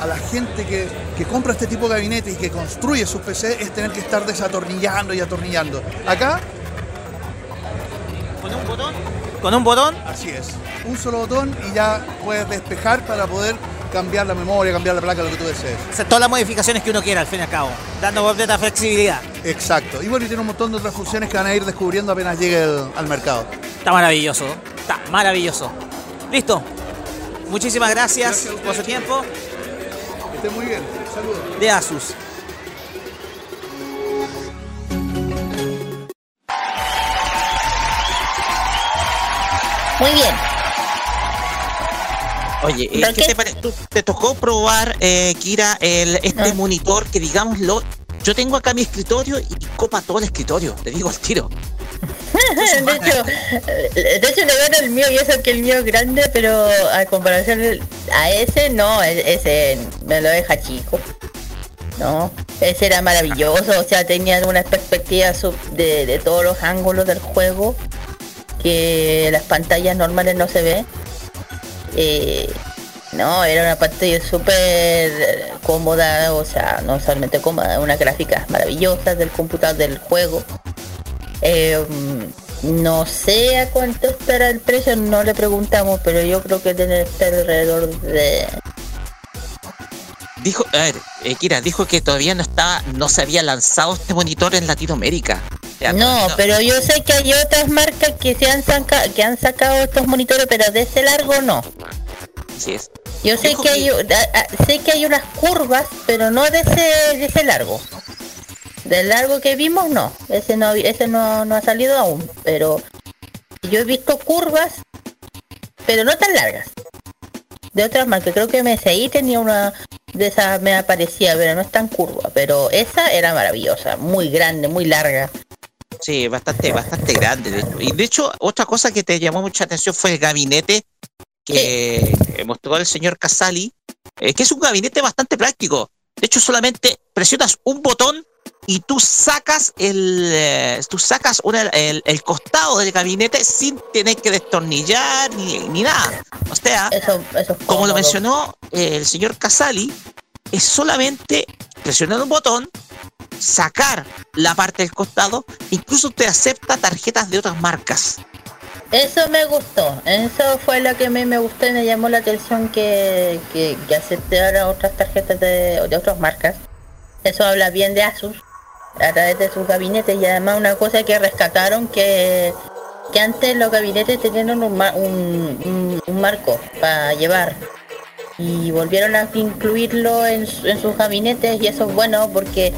a la gente que, que compra este tipo de gabinete y que construye sus PC es tener que estar desatornillando y atornillando. Acá, Con un botón. Con un botón. así es, un solo botón y ya puedes despejar para poder cambiar la memoria, cambiar la placa, lo que tú desees. Hacer todas las modificaciones que uno quiera, al fin y al cabo. Dando completa flexibilidad. Exacto. Y bueno, y tiene un montón de otras funciones que van a ir descubriendo apenas llegue el- al mercado. Está maravilloso. Está maravilloso. Listo. Muchísimas gracias, por su tiempo. Esté muy bien. Saludos. De Asus. Muy bien. Oye, eh, ¿qué te, pare- te tocó probar, eh, Kira, el, este monitor que, digámoslo, yo tengo acá mi escritorio y copa todo el escritorio, te digo al tiro. de hecho, de hecho le gano el mío y eso que el mío es grande, pero a comparación a ese no, e- ese me lo deja chico. No, ese era maravilloso, o sea, tenía una perspectiva de, de todos los ángulos del juego que las pantallas normales no se ve. Eh, no, era una pantalla súper cómoda, o sea, no solamente cómoda, unas gráficas maravillosas del computador del juego. Eh, no sé a cuánto estará el precio, no le preguntamos, pero yo creo que debe estar alrededor de... Dijo, a ver, eh, Kira, dijo que todavía no estaba, no se había lanzado este monitor en Latinoamérica. Ya, No, pero yo sé que hay otras marcas que se han saca- que han sacado estos monitores, pero de ese largo no. Así es. Yo sé que hay, a- a- sé que hay unas curvas, pero no de ese, de ese largo. Del largo que vimos no, ese no ese no, no ha salido aún, pero yo he visto curvas, pero no tan largas. De otras marcas, creo que MSI tenía una de esas me aparecía, pero no es tan curva, pero esa era maravillosa, muy grande, muy larga. Sí, bastante, bastante grande. de hecho. Y de hecho, otra cosa que te llamó mucha atención fue el gabinete que mostró el señor Casali, eh, que es un gabinete bastante práctico. De hecho, solamente presionas un botón y tú sacas el, eh, tú sacas una- el, el costado del gabinete sin tener que destornillar ni, ni nada. O sea, como lo mencionó el señor Casali, es solamente presionar un botón, sacar la parte del costado, incluso te acepta tarjetas de otras marcas. Eso me gustó, eso fue lo que a mí me gustó y me llamó la atención que, que, que aceptara otras tarjetas de, de otras marcas. Eso habla bien de Asus a través de sus gabinetes. Y además una cosa que rescataron que, que antes los gabinetes tenían un, un, un- marco para llevar. Y volvieron a incluirlo en, en sus gabinetes y eso es bueno porque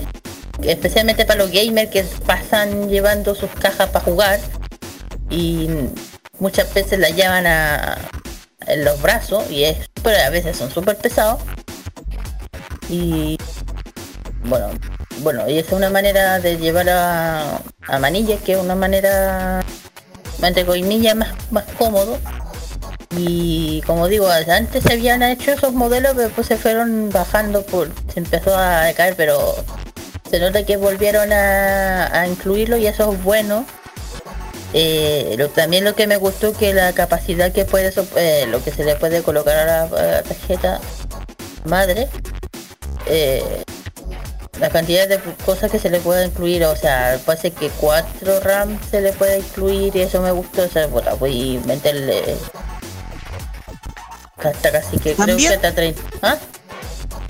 especialmente para los gamers que pasan llevando sus cajas para jugar y muchas veces la llevan a, en los brazos y es súper- a veces son súper pesados. Y bueno bueno y es una manera de llevar a, a manillas que es una manera entre comillas más, más cómodo. Y como digo antes se habían hecho esos modelos pero después se fueron bajando por se empezó a decaer pero se nota que volvieron a, incluirlo y eso es bueno. Eh, también lo que me gustó que la capacidad que puede eh, lo que se le puede colocar a la, a la tarjeta madre eh, la cantidad de cosas que se le puede incluir o sea parece que 4 RAM se le puede incluir y eso me gustó o sea bueno, voy a meterle hasta casi que creo que También- hasta 30 ¿Ah?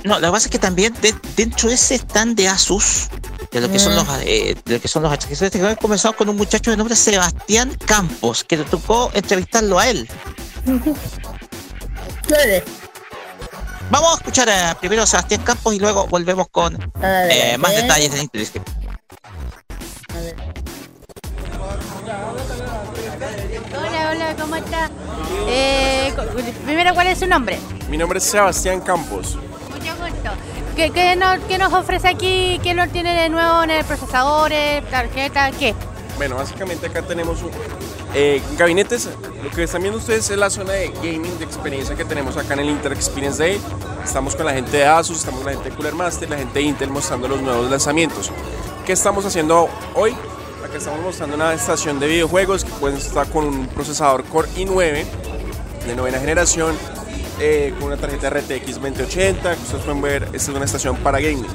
No, que pasa es que también de- dentro de ese stand de Asus, de lo que son Mm. los eh, de lo que son los accesorios, que comenzado con un muchacho de nombre Sebastián Campos, que te tocó entrevistarlo a él. Vamos a escuchar eh, primero a Sebastián Campos y luego volvemos con eh, más detalles de Nintendo. Hola, hola, ¿cómo está? Eh, primero, ¿cuál es su nombre? Mi nombre es Sebastián Campos. Mucho gusto. ¿Qué, qué nos, qué nos ofrece aquí? ¿Qué nos tiene de nuevo en el procesador, tarjeta, qué? Bueno, básicamente acá tenemos un, eh, gabinetes. Lo que están viendo ustedes es la zona de gaming, de experiencia que tenemos acá en el Inter Experience Day. Estamos con la gente de Asus, estamos con la gente de Cooler Master, la gente de Intel mostrando los nuevos lanzamientos. ¿Qué estamos haciendo hoy? Acá estamos mostrando una estación de videojuegos que pueden estar con un procesador Core i9 de novena generación, eh, con una tarjeta RTX 2080, que ustedes pueden ver, esta es una estación para gaming.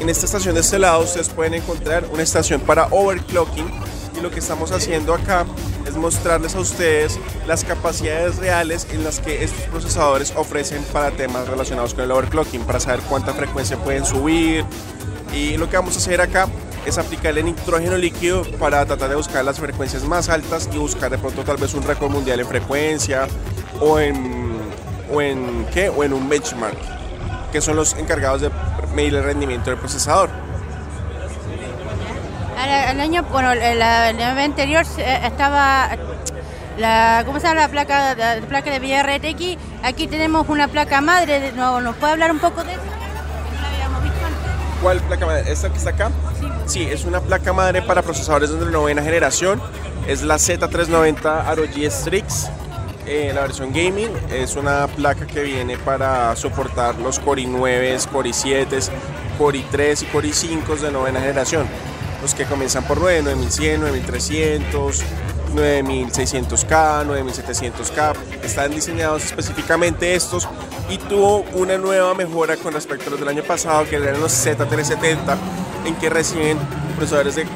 En esta estación de este lado ustedes pueden encontrar una estación para overclocking y lo que estamos haciendo acá es mostrarles a ustedes las capacidades reales en las que estos procesadores ofrecen para temas relacionados con el overclocking, para saber cuánta frecuencia pueden subir. Y lo que vamos a hacer acá es aplicarle nitrógeno líquido para tratar de buscar las frecuencias más altas y buscar de pronto tal vez un récord mundial en frecuencia o en, o en, ¿qué? O en un benchmark, que son los encargados de medir el rendimiento del procesador. El año, bueno, el, el año anterior eh, estaba la, ¿cómo se llama la placa, la placa de VRTX? Aquí tenemos una placa madre, ¿no- ¿nos puede hablar un poco de eso? ¿Cuál placa madre? ¿Esta que está acá? Sí, es una placa madre para procesadores de novena generación. Es la Z390 ROG Strix, eh, la versión gaming. Es una placa que viene para soportar los Core i9, Core i7, Core i3 y Core i5 de novena generación. Los que comienzan por 9, 9100, 9300, 9600K, 9700K. Están diseñados específicamente estos y tuvo una nueva mejora con respecto a los del año pasado, que eran los Z370, en que reciben procesadores de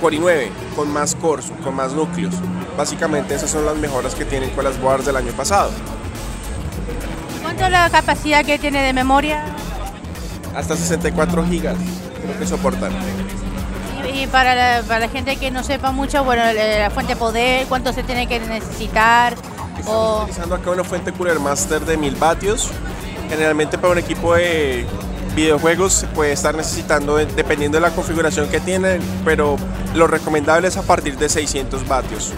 Core i9 con más cores, con más núcleos. Básicamente esas son las mejoras que tienen con las boards del año pasado. ¿Cuánto es la capacidad que tiene de memoria? Hasta 64 gigas creo que soportan. Y, para, la, para la gente que no sepa mucho, bueno, la fuente de poder, cuánto se tiene que necesitar. O, utilizando acá una fuente Cooler Master de 1000 vatios. Generalmente para un equipo de videojuegos se puede estar necesitando, dependiendo de la configuración que tienen, pero lo recomendable es a partir de 600 vatios.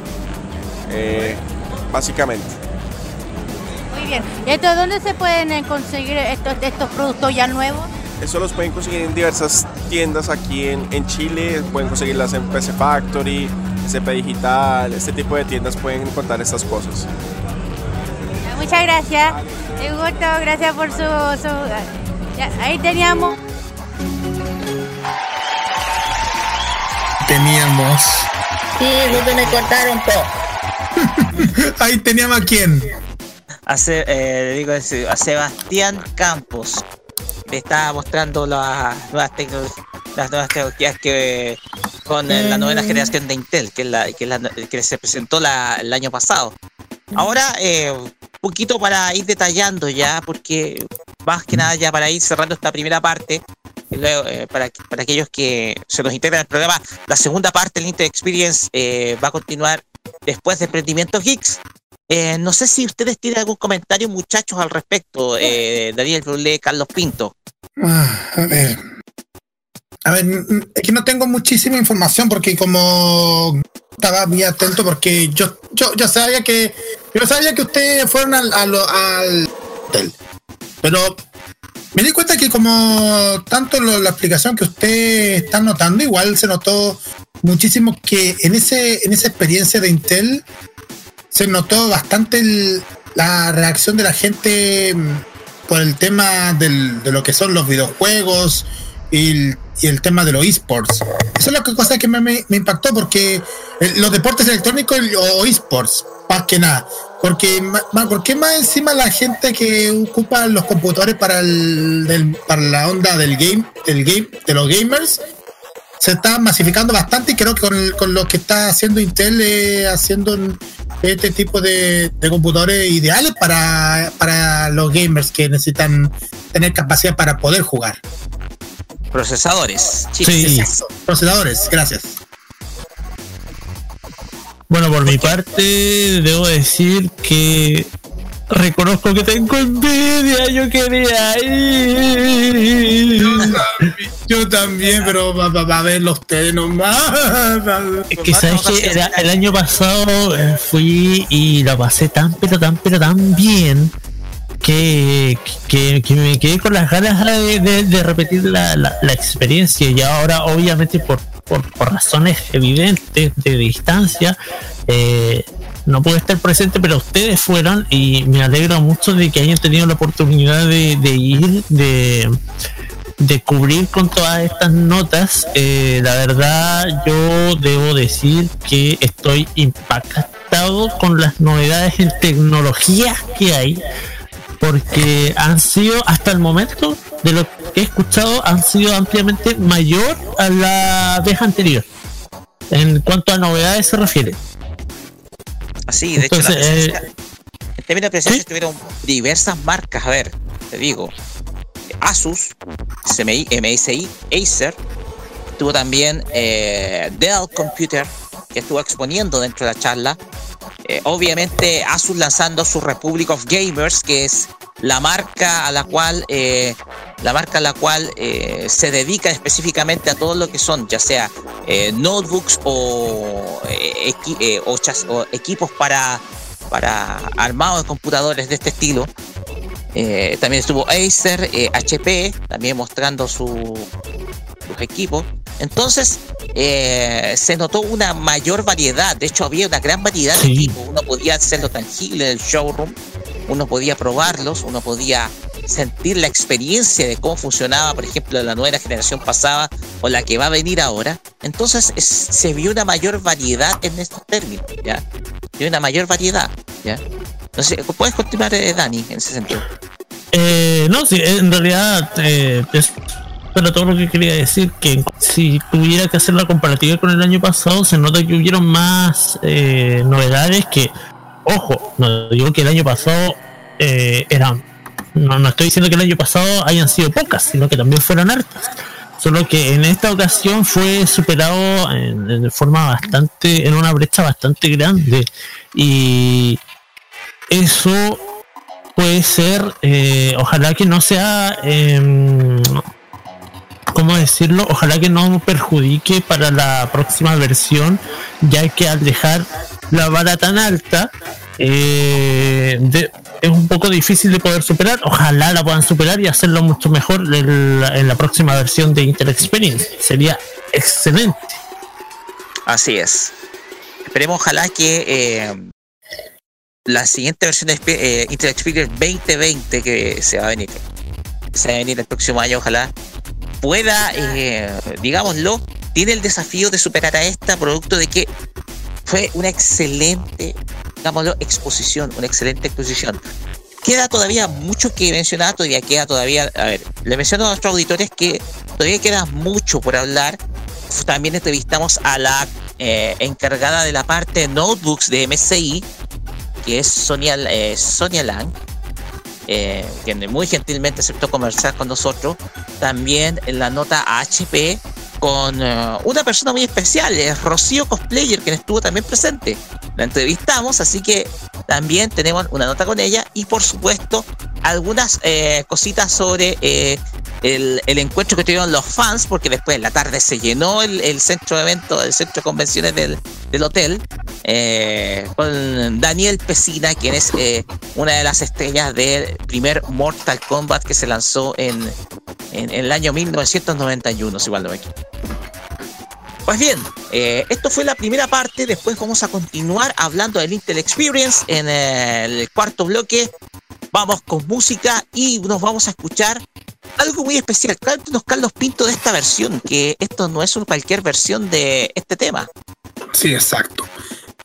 Eh, básicamente. muy bien. ¿Y esto dónde se pueden conseguir estos, estos productos ya nuevos? Eso los pueden conseguir en diversas tiendas aquí en, en Chile, pueden conseguirlas en PC Factory, CP Digital, este tipo de tiendas pueden encontrar estas cosas. Muchas gracias. Un gusto, gracias por su... su- ya, ahí teníamos... Teníamos. Sí, justo me cortaron todo. Ahí teníamos a quién. a, Se- eh, le digo a Sebastián Campos. Estaba mostrando las nuevas, tecno- las nuevas tecnologías que con eh, la novena generación de Intel, que es la que, es la- que se presentó la- el año pasado. Ahora, eh, un poquito para ir detallando ya, porque más que nada ya para ir cerrando esta primera parte, y luego, eh, para, para aquellos que se nos integran al programa, la segunda parte del Intel Experience eh, va a continuar después de Emprendimiento Geeks. Eh, no sé si ustedes tienen algún comentario, muchachos, al respecto. Eh, Daniel Carlos Pinto. Ah, a ver. A ver, es que no tengo muchísima información porque como estaba muy atento porque yo yo, yo sabía que yo sabía que ustedes fueron al, al, al. Pero me di cuenta que como tanto la explicación que usted está notando, igual se notó muchísimo que en ese en esa experiencia de Intel se notó bastante el- la reacción de la gente mm, por el tema de lo que son los videojuegos y el, tema de los esports. Eso es la cosa que me, impactó porque el- los deportes electrónicos o esports, más que nada. Porque, porque más encima la gente que ocupa los computadores para, el, para la onda del game, del game, de los gamers, se está masificando bastante y creo que con, con lo que está haciendo Intel, eh, haciendo este tipo de, de computadores ideales para, para los gamers que necesitan tener capacidad para poder jugar. Procesadores. Sí. Eso, Procesadores, gracias. Bueno, por mi parte, debo decir que reconozco que tengo envidia. Yo quería ir. Yo también, pero va, va- va a verlo ustedes nomás. Es que sabes que el año pasado eh, fui y la pasé tan, pero tan, pero tan bien que, que, que me quedé con las ganas de, de- de repetir la, la- la experiencia. Y ahora, obviamente, por, por, por razones evidentes de distancia, eh, no pude estar presente, pero ustedes fueron y me alegro mucho de que hayan tenido la oportunidad de, ir, de, de cubrir con todas estas notas. Eh, la verdad, yo debo decir que estoy impactado con las novedades en tecnología que hay, porque han sido hasta el momento de lo que he escuchado han sido ampliamente mayor a la vez anterior en cuanto a novedades se refiere. Así, de Entonces, hecho, la eh, presencia- en términos de presencia estuvieron diversas marcas. A ver, te digo, Asus, SMI, MSI, Acer, estuvo también eh, Dell Computer, que estuvo exponiendo dentro de la charla. Eh, obviamente, Asus lanzando su Republic of Gamers, que es la marca a la cual eh, la marca a la cual eh, se dedica específicamente a todo lo que son, ya sea notebooks o, equipos para, para armado de computadores de este estilo. Eh, también estuvo Acer, eh, HP, también mostrando su- sus equipos. Entonces, eh, se notó una mayor variedad. De hecho, había una gran variedad de equipos. Uno podía hacerlo tangible en el showroom, uno podía probarlos, uno podía sentir la experiencia de cómo funcionaba, por ejemplo, la nueva generación pasada o la que va a venir ahora. Entonces, es- se vio una mayor variedad en estos términos, ¿ya? Y una mayor variedad, ¿ya? Sé, ¿puedes continuar, eh, Dani, en ese sentido? Eh, no, sí, en realidad eh, es pero todo lo que quería decir que si tuviera que hacer la comparativa con el año pasado se nota que hubieron más eh, novedades que ojo no digo que el año pasado eh, eran no, no estoy diciendo que el año pasado hayan sido pocas sino que también fueron hartas solo que en esta ocasión fue superado en, forma bastante en una brecha bastante grande y eso puede ser, eh, ojalá que no sea, em, ¿cómo decirlo? Ojalá que no perjudique para la próxima versión, ya que al dejar la vara tan alta, eh, es un poco difícil de poder superar. Ojalá la puedan superar y hacerlo mucho mejor en la, próxima versión de Intel Experience. Sería excelente. Así es. Esperemos, ojalá que eh, la siguiente versión de eh, Intel Experience 2020 que se va a venir, se va a venir el próximo año, ojalá pueda, eh, digámoslo, tiene el desafío de superar a esta, producto de que fue una excelente, digámoslo, exposición, una excelente exposición. Queda todavía mucho que mencionar, todavía queda todavía, a ver, le menciono a nuestros auditores que todavía queda mucho por hablar. También entrevistamos a la eh, encargada de la parte de notebooks de MSI, que es Sonia, eh, Sonia Lang, eh, quien muy gentilmente aceptó conversar con nosotros. También en la nota HP con eh, una persona muy especial, es Rocío Cosplayer, quien estuvo también presente. La entrevistamos, así que también tenemos una nota con ella y por supuesto algunas eh, cositas sobre eh, el, encuentro que tuvieron los fans, porque después en la tarde se llenó el, centro de eventos, el centro de convenciones del, del hotel, con Daniel Pesina, quien es una de las estrellas del primer Mortal Kombat que se lanzó en, en, en el año 1991, si igual no me equivoco. Pues bien, eh, esto fue la primera parte, después vamos a continuar hablando del Intel Experience en el cuarto bloque. Vamos con música y nos vamos a escuchar algo muy especial. Cántanos Carlos Pinto de esta versión, que esto no es cualquier versión de este tema. Sí, exacto.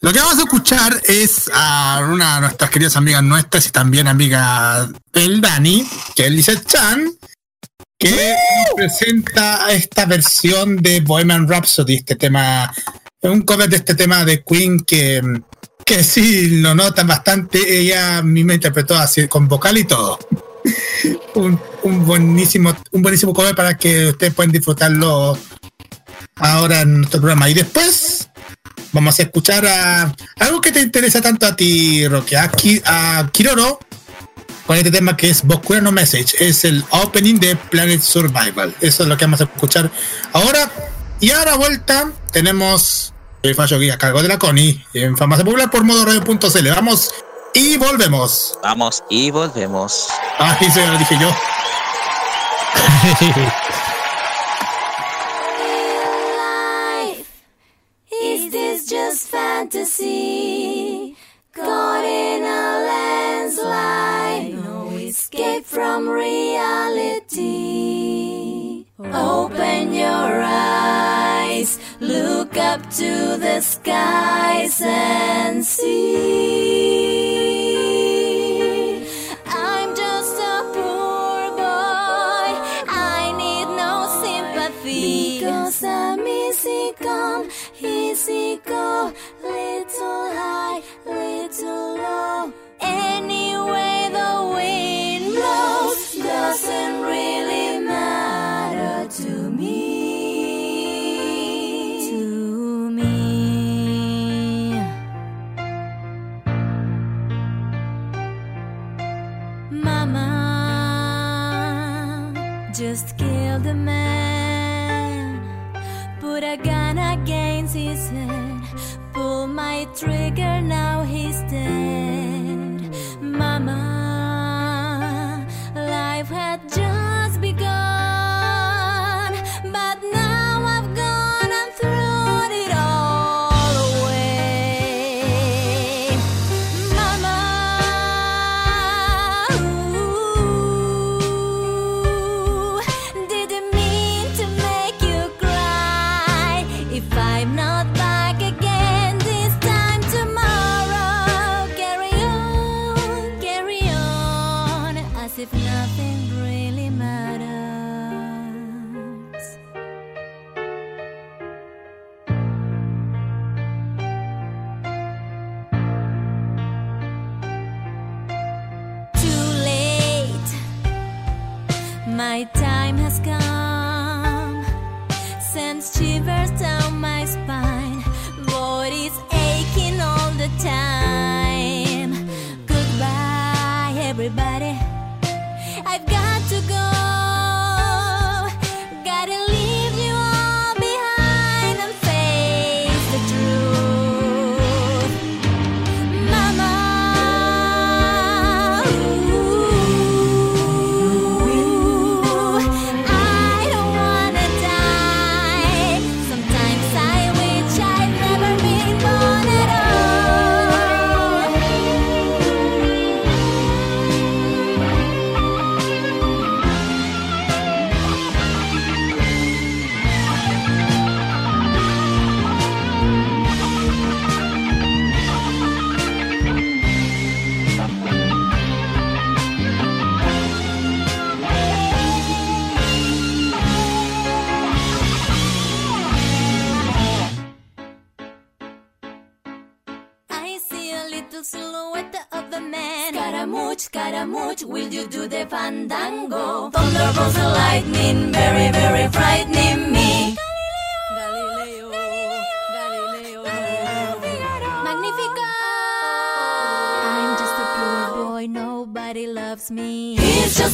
Lo que vamos a escuchar es a una de nuestras queridas amigas nuestras y también amiga del Dani, que es Lizeth Chan, que presenta esta versión de Bohemian Rhapsody, este tema, un cover de este tema de Queen que, que sí lo notan bastante. Ella misma interpretó así con vocal y todo. un, un buenísimo, un buenísimo cover para que ustedes puedan disfrutarlo ahora en nuestro programa. Y después vamos a escuchar a algo que te interesa tanto a ti, Roque, a, Ki- a Kiroro, con este tema que es Bokuya no Message, es el opening de Planet Survival. Eso es lo que vamos a escuchar ahora. Y ahora vuelta tenemos el fallo aquí a cargo de la Connie en Farmacia Popular por modo radio.cl. Vamos y volvemos. Vamos y volvemos. Ah, eso ya lo dije yo. Is this just fantasy? Caught in from reality. Open your eyes, look up to the skies and see.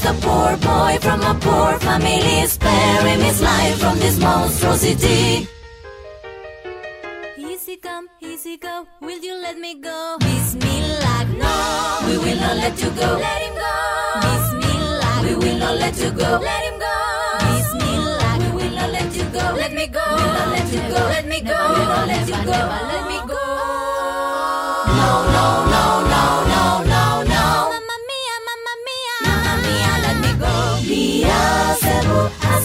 A poor boy from a poor family, sparing his life from this monstrosity. Easy come, easy go, will you let me go? Bismillah, no, we will not let you go. Let him go. Bismillah, we will not let you go. Let him go. Bismillah, we will not let you go. Let me go. We will not let you go. Let me go. We will not let you go. Let me go. No, no, no, no, no, no,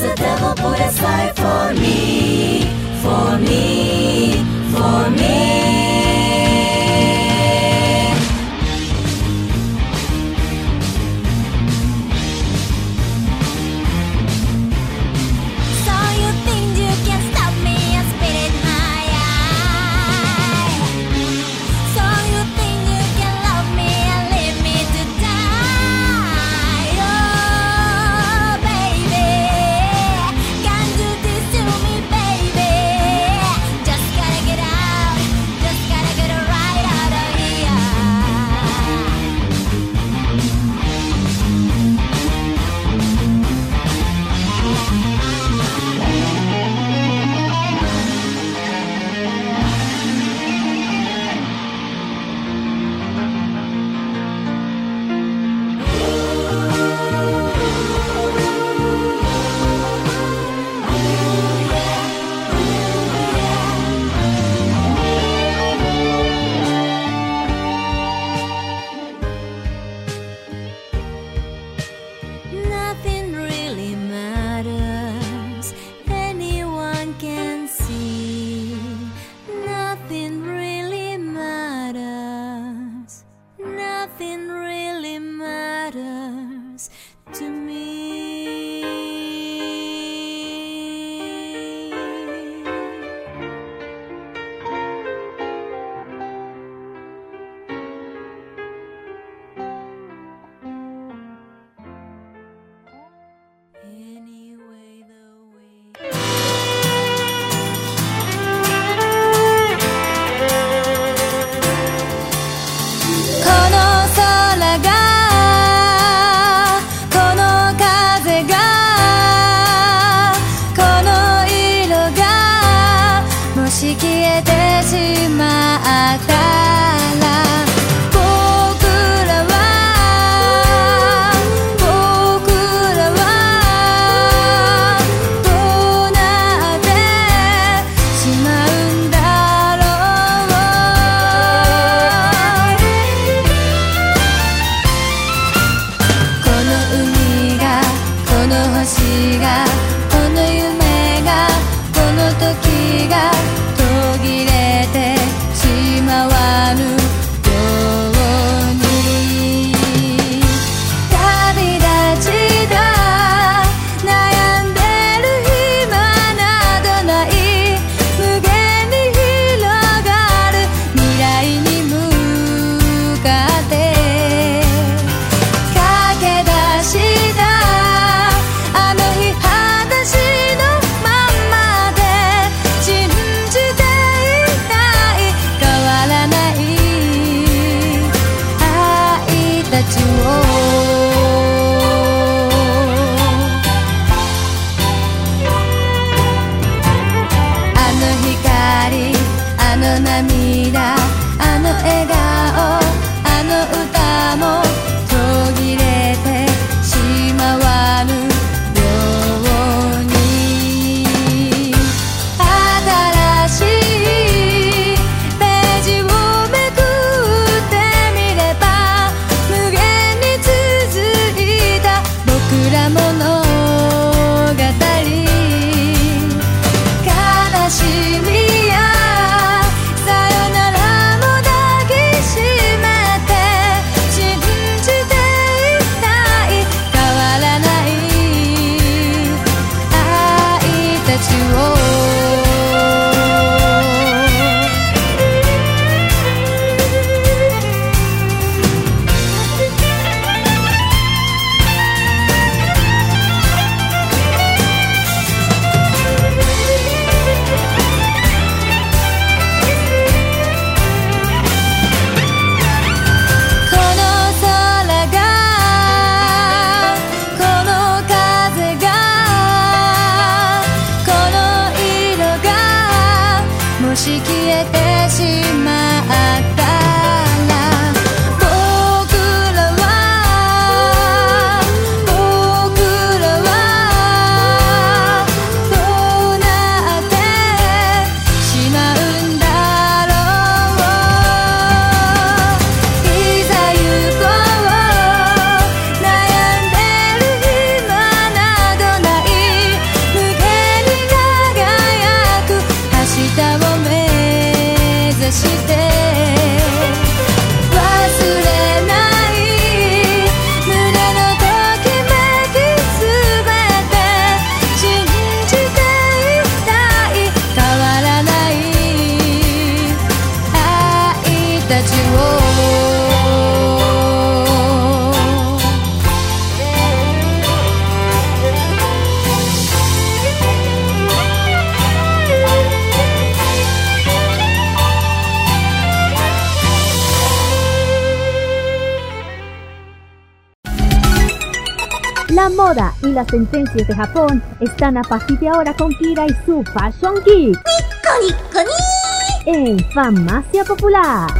Has the devil put aside for me, for me, for me. Tendencias de Japón están a partir de ahora con Kira y su Fashion Geek. En Farmacia Popular.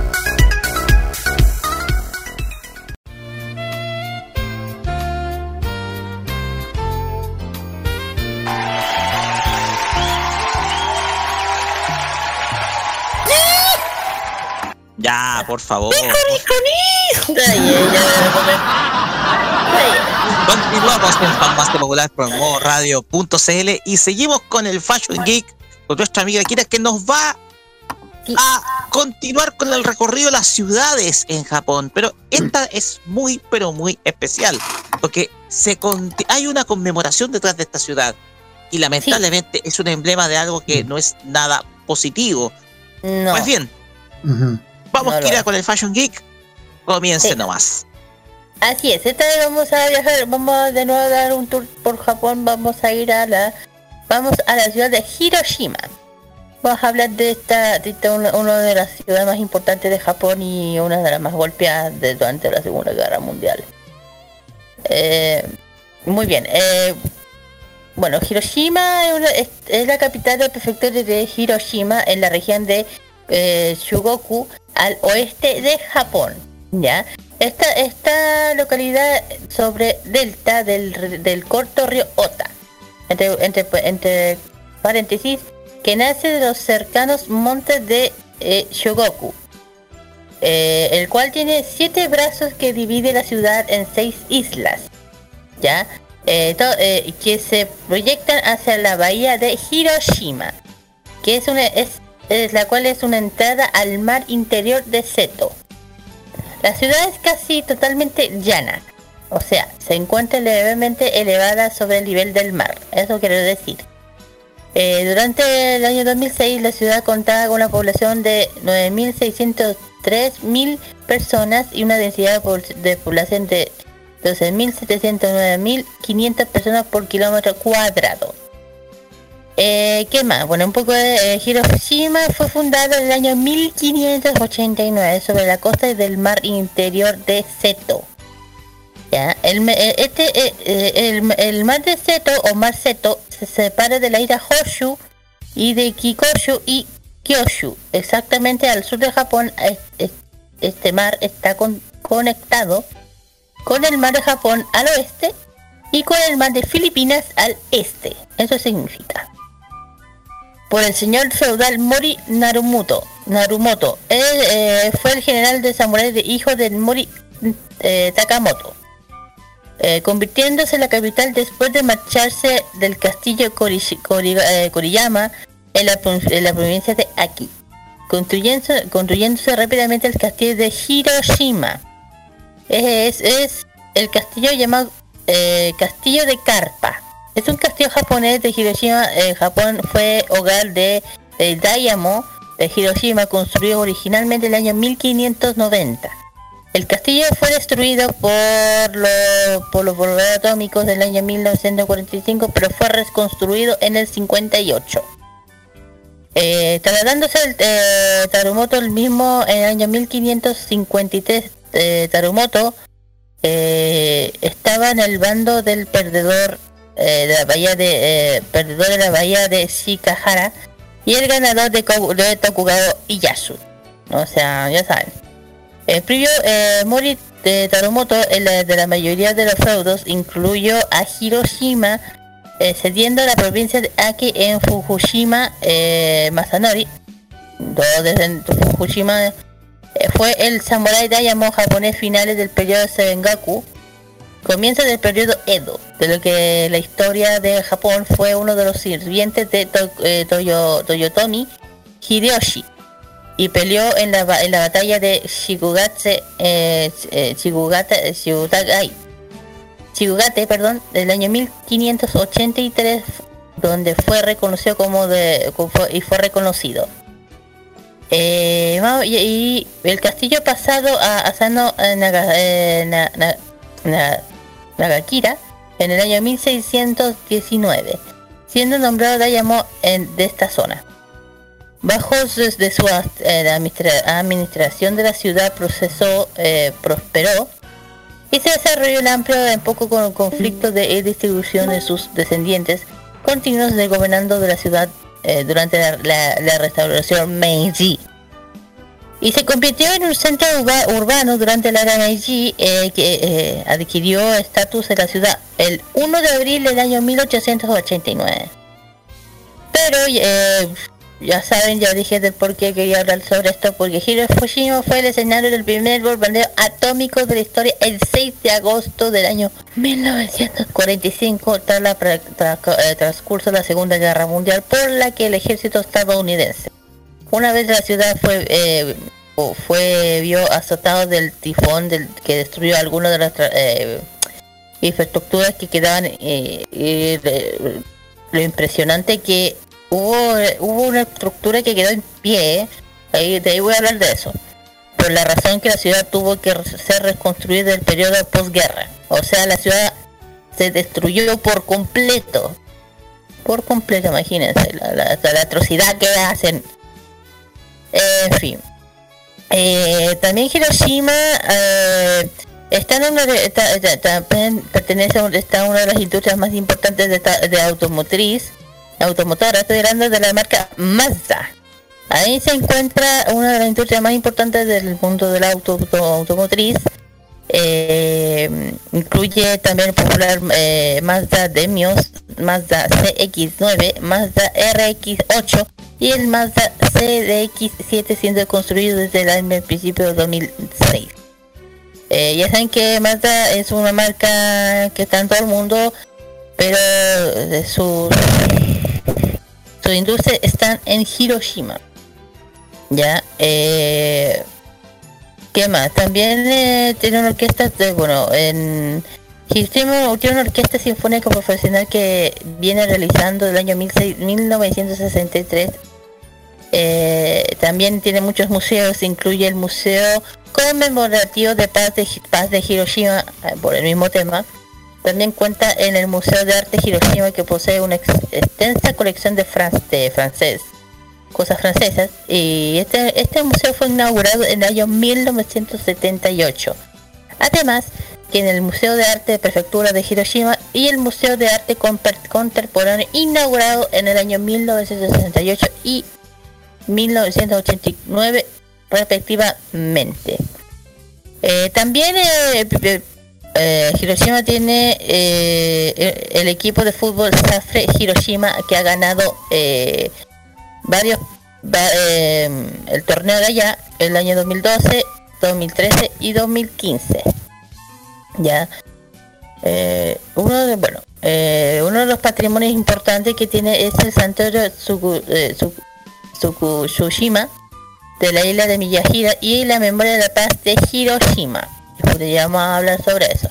Ya, por favor. Continuamos en Farmacia Popular por Radio.cl y seguimos con el Fashion Geek con nuestra amiga Kira que nos va a continuar con el recorrido de las ciudades en Japón. Pero esta es muy, pero muy especial porque se hay una conmemoración detrás de esta ciudad y lamentablemente es un emblema de algo que no es nada positivo. No. Pues bien, vamos Kira con el Fashion Geek. Comience Sí. nomás. Así es, esta vez vamos a viajar, vamos de nuevo a dar un tour por Japón, vamos a ir a la, vamos a la ciudad de Hiroshima. Vamos a hablar de esta, de esta una, de las ciudades más importantes de Japón y una de las más golpeadas de- durante la Segunda Guerra Mundial. Eh, muy bien, eh, bueno, Hiroshima es la capital del prefectura de Hiroshima en la región de eh, Shugoku al oeste de Japón. ¿ya? Esta, esta localidad sobre delta del, del corto río Ota, entre, entre, entre paréntesis, que nace de los cercanos montes de eh, Shogoku, eh, el cual tiene siete brazos que divide la ciudad en seis islas, ¿ya? Eh, que se proyectan hacia la bahía de Hiroshima, que es una es la cual es una entrada al mar interior de Seto. La ciudad es casi totalmente llana, o sea, se encuentra levemente elevada sobre el nivel del mar, eso quiero decir. Eh, durante el año 2006 la ciudad contaba con una población de 9.603.000 personas y una densidad de pobl- de población de 12.709.500 personas por kilómetro cuadrado. Eh, ¿Qué más? Bueno, un poco de eh, Hiroshima fue fundado en el año 1589 sobre la costa del mar interior de Seto. Ya, el, eh, este, el, mar de Seto o mar Seto se separa de la isla Honshu y de Kikoshu y Kyushu. Exactamente al sur de Japón, es- es- este mar está con- conectado con el mar de Japón al oeste y con el mar de Filipinas al este. Eso significa. Por el señor feudal Mori Narumuto. Narumoto. Él eh, fue el general de samurái de hijo de Mori eh, Takamoto. eh, convirtiéndose en la capital después de marcharse del castillo Korishi- Kori- eh, Koriyama en la, provincia de Aki, construyéndose, construyéndose rápidamente el castillo de Hiroshima. Es, es el castillo llamado Castillo de Carpa. Es un castillo japonés de Hiroshima. eh, Japón fue hogar de el Dayamo de Hiroshima, construido originalmente en el año 1590. El castillo fue destruido por, lo- por los bombardeos atómicos del año 1945, pero fue reconstruido en el 58. Eh, trasladándose el eh, Tarumoto el mismo en el año 1553, eh, Tarumoto eh, estaba en el bando del perdedor eh, la bahía de eh, perdedor de la bahía de Shikahara y el ganador de, de Tokugawa Iyasu. O sea, ya saben. El previo eh, Mori de Tarumoto en la- de la mayoría de los feudos incluyó a Hiroshima eh, cediendo la provincia de Aki en Fukushima eh, Masanori. Todo desde Fukushima eh, fue el samurái Dayamo japonés finales del periodo Sengaku, comienzo del periodo Edo, de lo que la historia de Japón fue uno de los sirvientes de To- eh, Toyo- Toyotomi Hideyoshi y peleó en la, en la batalla de Shikugatse, eh, eh, Shikugata, Shikutagai, Shikugate, perdón, del año 1583, donde fue reconocido como de y fue reconocido. Eh, y, el castillo pasado a Asano eh, Naga- eh, Nagakira en el año 1619, siendo nombrado Dayamo en, de esta zona. Bajo de su eh, administración de la ciudad procesó, eh, prosperó y se desarrolló un amplio un poco con conflicto de distribución de sus descendientes continuos de gobernando de la ciudad eh, durante la, la- la restauración Meiji. Y se convirtió en un centro urba- urbano durante la era Meiji eh, que eh, adquirió estatus de la ciudad el 1 de abril del año 1889. Pero eh, ya saben, ya dije del por qué quería hablar sobre esto, porque Hiroshima fue el escenario del primer bombardeo atómico de la historia el 6 de agosto del año 1945, tras la pra- tra- eh, transcurso de la Segunda Guerra Mundial, por la que el ejército estadounidense, una vez la ciudad fue eh, fue vio azotado del tifón del, que destruyó algunas de las eh, infraestructuras que quedaban eh, y de- lo impresionante que hubo hubo una estructura que quedó en pie ahí, de ahí voy a hablar de eso por la razón que la ciudad tuvo que ser reconstruida del periodo posguerra o sea la ciudad se destruyó por completo por completo imagínense la- la atrocidad que hacen en fin eh, también Hiroshima eh, está en una de, está- está- pertenece a está una de las industrias más importantes de, de automotriz, automotora, estoy hablando de la marca Mazda. Ahí se encuentra una de las industrias más importantes del mundo del auto, auto- automotriz. Eh, incluye también el popular eh, Mazda Demios, Mazda CX9, Mazda RX8 y el Mazda CDX7 siendo construido desde el el principio de 2006. Eh, ya saben que Mazda es una marca que está en todo el mundo, pero eh, sus su industria están en Hiroshima. Ya, eh, ¿qué más? También eh, tiene una orquesta, de, bueno, en Hiroshima tiene una orquesta sinfónica profesional que viene realizando del año 16 1963 eh, también tiene muchos museos, incluye el Museo Conmemorativo de Paz de, Paz de Hiroshima, eh, por el mismo tema. También cuenta en el Museo de Arte Hiroshima que posee una ex- extensa colección de, fran- francés, cosas francesas. Y este, este museo fue inaugurado en el año 1978. Además, que en el Museo de Arte de Prefectura de Hiroshima y el Museo de Arte Contemporáneo inaugurado en el año 1968 y 1989 respectivamente. Eh, también eh, eh, eh, Hiroshima tiene eh, el, equipo de fútbol Safre Hiroshima que ha ganado varios va- el torneo de allá el año 2012, 2013 y 2015. Ya. Uno de bueno uno de los patrimonios importantes que tiene es el santuario Tsukushima de la isla de Miyajira y la memoria de la paz de Hiroshima. Podríamos hablar sobre eso.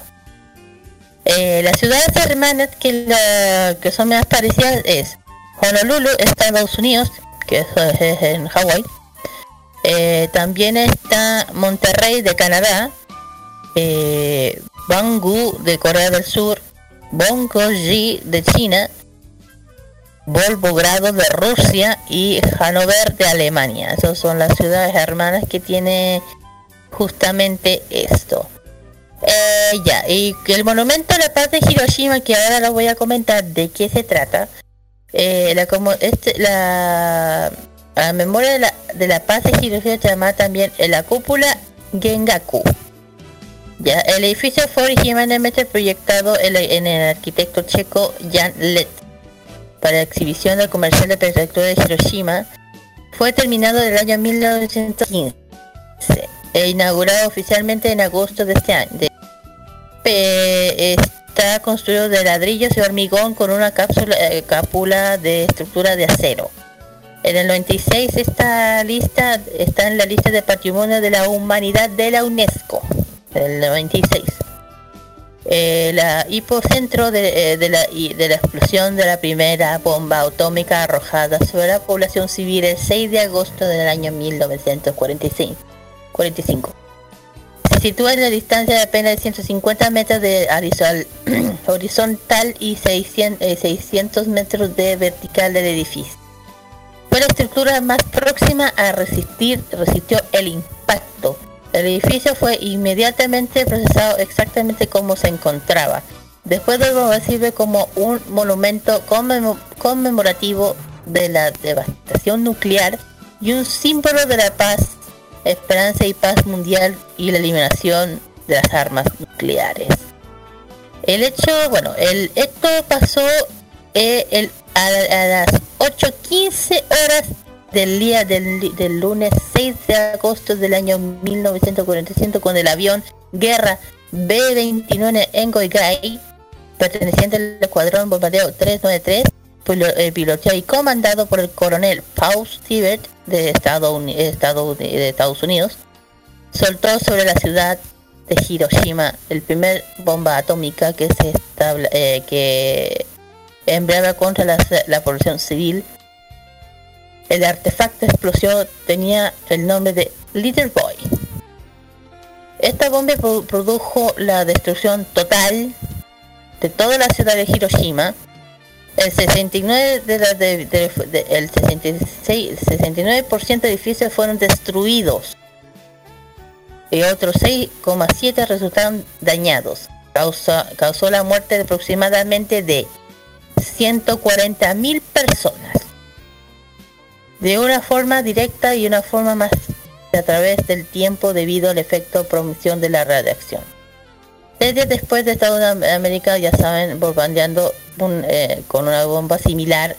Eh, las ciudades hermanas que, son más parecidas es Honolulu, Estados Unidos, que eso es, en Hawái. Eh, también está Monterrey de Canadá, eh, Bangu de Corea del Sur, Bongji de China, Volgogrado de Rusia y Hannover de Alemania. Esas son las ciudades hermanas que tiene justamente esto. Eh, ya, y el monumento a la paz de Hiroshima, que ahora lo voy a comentar de qué se trata. Eh, la, como, este, la, la memoria de la, de la paz de Hiroshima se llama también la cúpula Gengaku. Ya, el edificio fue originalmente proyectado en, en el arquitecto checo Jan Let para exhibición del comercial de prefectura de Hiroshima. Fue terminado en el año 1915 e inaugurado oficialmente en agosto de este año. Está construido de ladrillos y hormigón con una cápsula, eh, cápula de estructura de acero. En el 96 esta lista está en la lista de patrimonio de la humanidad de la UNESCO. El 96. Eh, hipocentro de, eh, de la, explosión de la primera bomba atómica arrojada sobre la población civil el 6 de agosto del año 1945. 45. Se sitúa en la distancia de apenas 150 metros de horizontal, y 600, eh, 600 metros de vertical del edificio. Fue la estructura más próxima a resistir, resistió el impacto El edificio fue inmediatamente procesado exactamente como se encontraba. Después de bomba sirve como un monumento conmemo- conmemorativo de la devastación nuclear y un símbolo de la paz, esperanza y paz mundial y la eliminación de las armas nucleares. El hecho, bueno, el esto pasó eh, a, a las 8.15 horas del día del, del lunes 6 de agosto del año 1945 con el avión Guerra B-29 Engoigai, perteneciente al escuadrón bombardeo 393, pilo- eh, piloteado y comandado por el coronel Paul Stewart de Estados, de Estados Unidos, soltó sobre la ciudad de Hiroshima el primer bomba atómica que se estable, eh, que embriagaba contra la población civil. El artefacto explosión tenía el nombre de Little Boy. Esta bomba pro- produjo la destrucción total de toda la ciudad de Hiroshima. El 69 de la de- de- de- el 66 69% de edificios fueron destruidos y otros 6,7 resultaron dañados. Causó la muerte de aproximadamente de 140.000 personas. De una forma directa y una forma más a través del tiempo debido al efecto promoción de la radiación. Desde después de Estados América ya saben bombardeando un, eh, con una bomba similar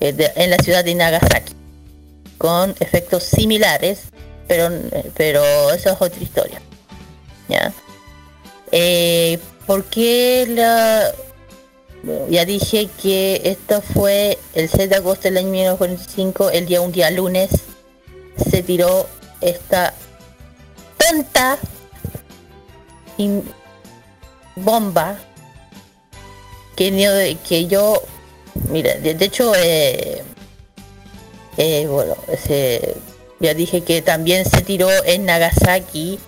eh, de- en la ciudad de Nagasaki con efectos similares pero pero eso es otra historia ya eh, ¿por qué la ya dije que esto fue el 6 de agosto del año 1945 el día un día lunes se tiró esta tonta bomba que, que yo mira de, hecho eh, eh, bueno ya dije que también se tiró en Nagasaki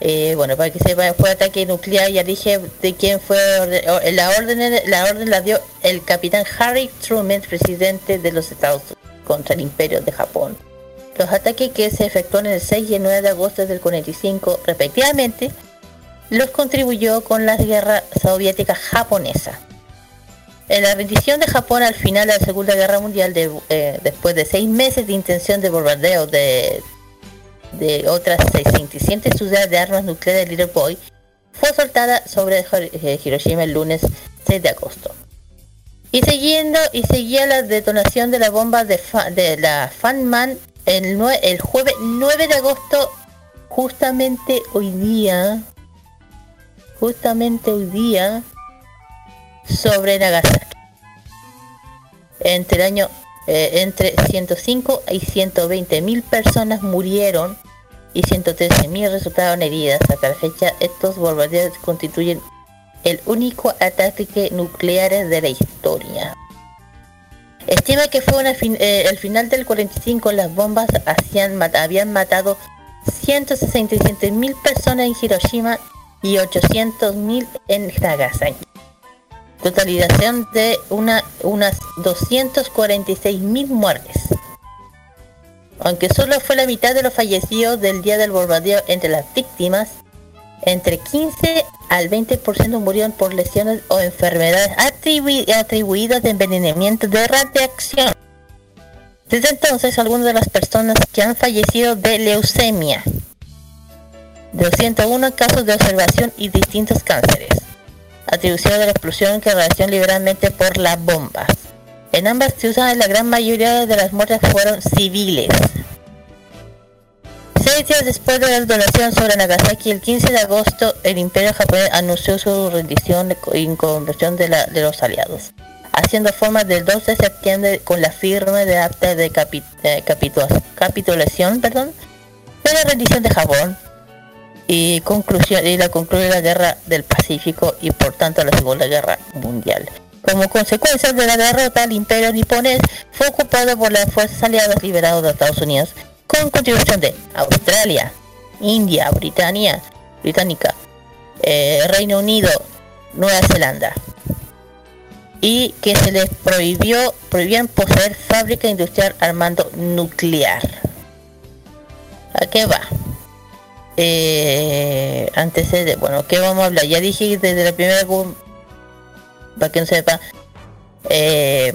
eh, bueno para que sepa fue ataque nuclear ya dije de quién fue orde- o- la orden la orden la dio el capitán Harry Truman presidente de los Estados Unidos contra el imperio de Japón. Los ataques que se efectuaron el 6 y el 9 de agosto del 45 respectivamente los contribuyó con la guerra soviética japonesa. En la rendición de Japón al final de la Segunda Guerra Mundial, eh, después de seis meses de intención de bombardeo de, de otras 67 ciudades de armas nucleares de Little Boy, fue soltada sobre eh, Hiroshima el lunes 6 de agosto. Y siguiendo y seguía la detonación de la bomba de, Fa- de la Fanman el, el jueves 9 de agosto, justamente hoy día, justamente hoy día, sobre Nagasaki. Entre el año eh, entre 105 y 120 mil personas murieron y 113 mil resultaron heridas. Hasta la fecha, estos bombardeos constituyen el único ataque nuclear de la historia. Estima que fue eh, el final del 45 las bombas habían matado 167 mil personas en Hiroshima y 800 mil en Nagasaki totalización de una, unas 246 mil muertes. Aunque solo fue la mitad de los fallecidos del día del bombardeo entre las víctimas, entre 15 al 20% murieron por lesiones o enfermedades atribui- atribuidas de envenenamiento de radiación. Desde entonces, algunas de las personas que han fallecido de leucemia, 201 casos de observación y distintos cánceres atribución de la explosión que radiación liberalmente por las bombas. En ambas ciudades la gran mayoría de las muertes fueron civiles. Seis días después de la detonación sobre Nagasaki, el 15 de agosto, el imperio japonés anunció su rendición y conversión de, los aliados, haciendo forma del 2 de septiembre con la firma de acta de capitulación perdón, de la rendición de Japón y conclusión y la concluye la guerra del Pacífico y por tanto la Segunda Guerra Mundial. Como consecuencia de la derrota, el imperio niponés fue ocupado por las fuerzas aliadas liberadas de Estados Unidos, con contribución de Australia, India, Britania, Británica, eh, Reino Unido, Nueva Zelanda, y que se les prohibió prohibían poseer fábrica industrial armando nuclear. ¿A qué va? Eh, antecede, bueno, ¿qué vamos a hablar? Ya dije desde la primera, para que sepa, eh,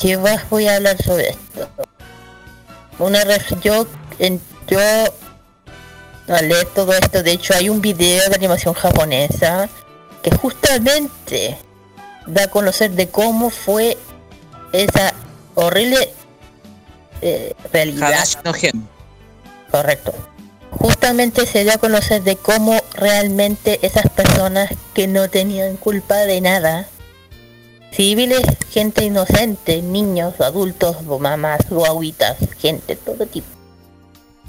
¿qué más voy a hablar sobre esto? Una yo, en, yo leer todo esto, de hecho hay un video de animación japonesa que justamente da a conocer de cómo fue esa horrible eh, realidad. Correcto. Justamente se dio a conocer de cómo realmente esas personas que no tenían culpa de nada, civiles, gente inocente, niños, adultos, mamás, o agüitas, gente, todo tipo,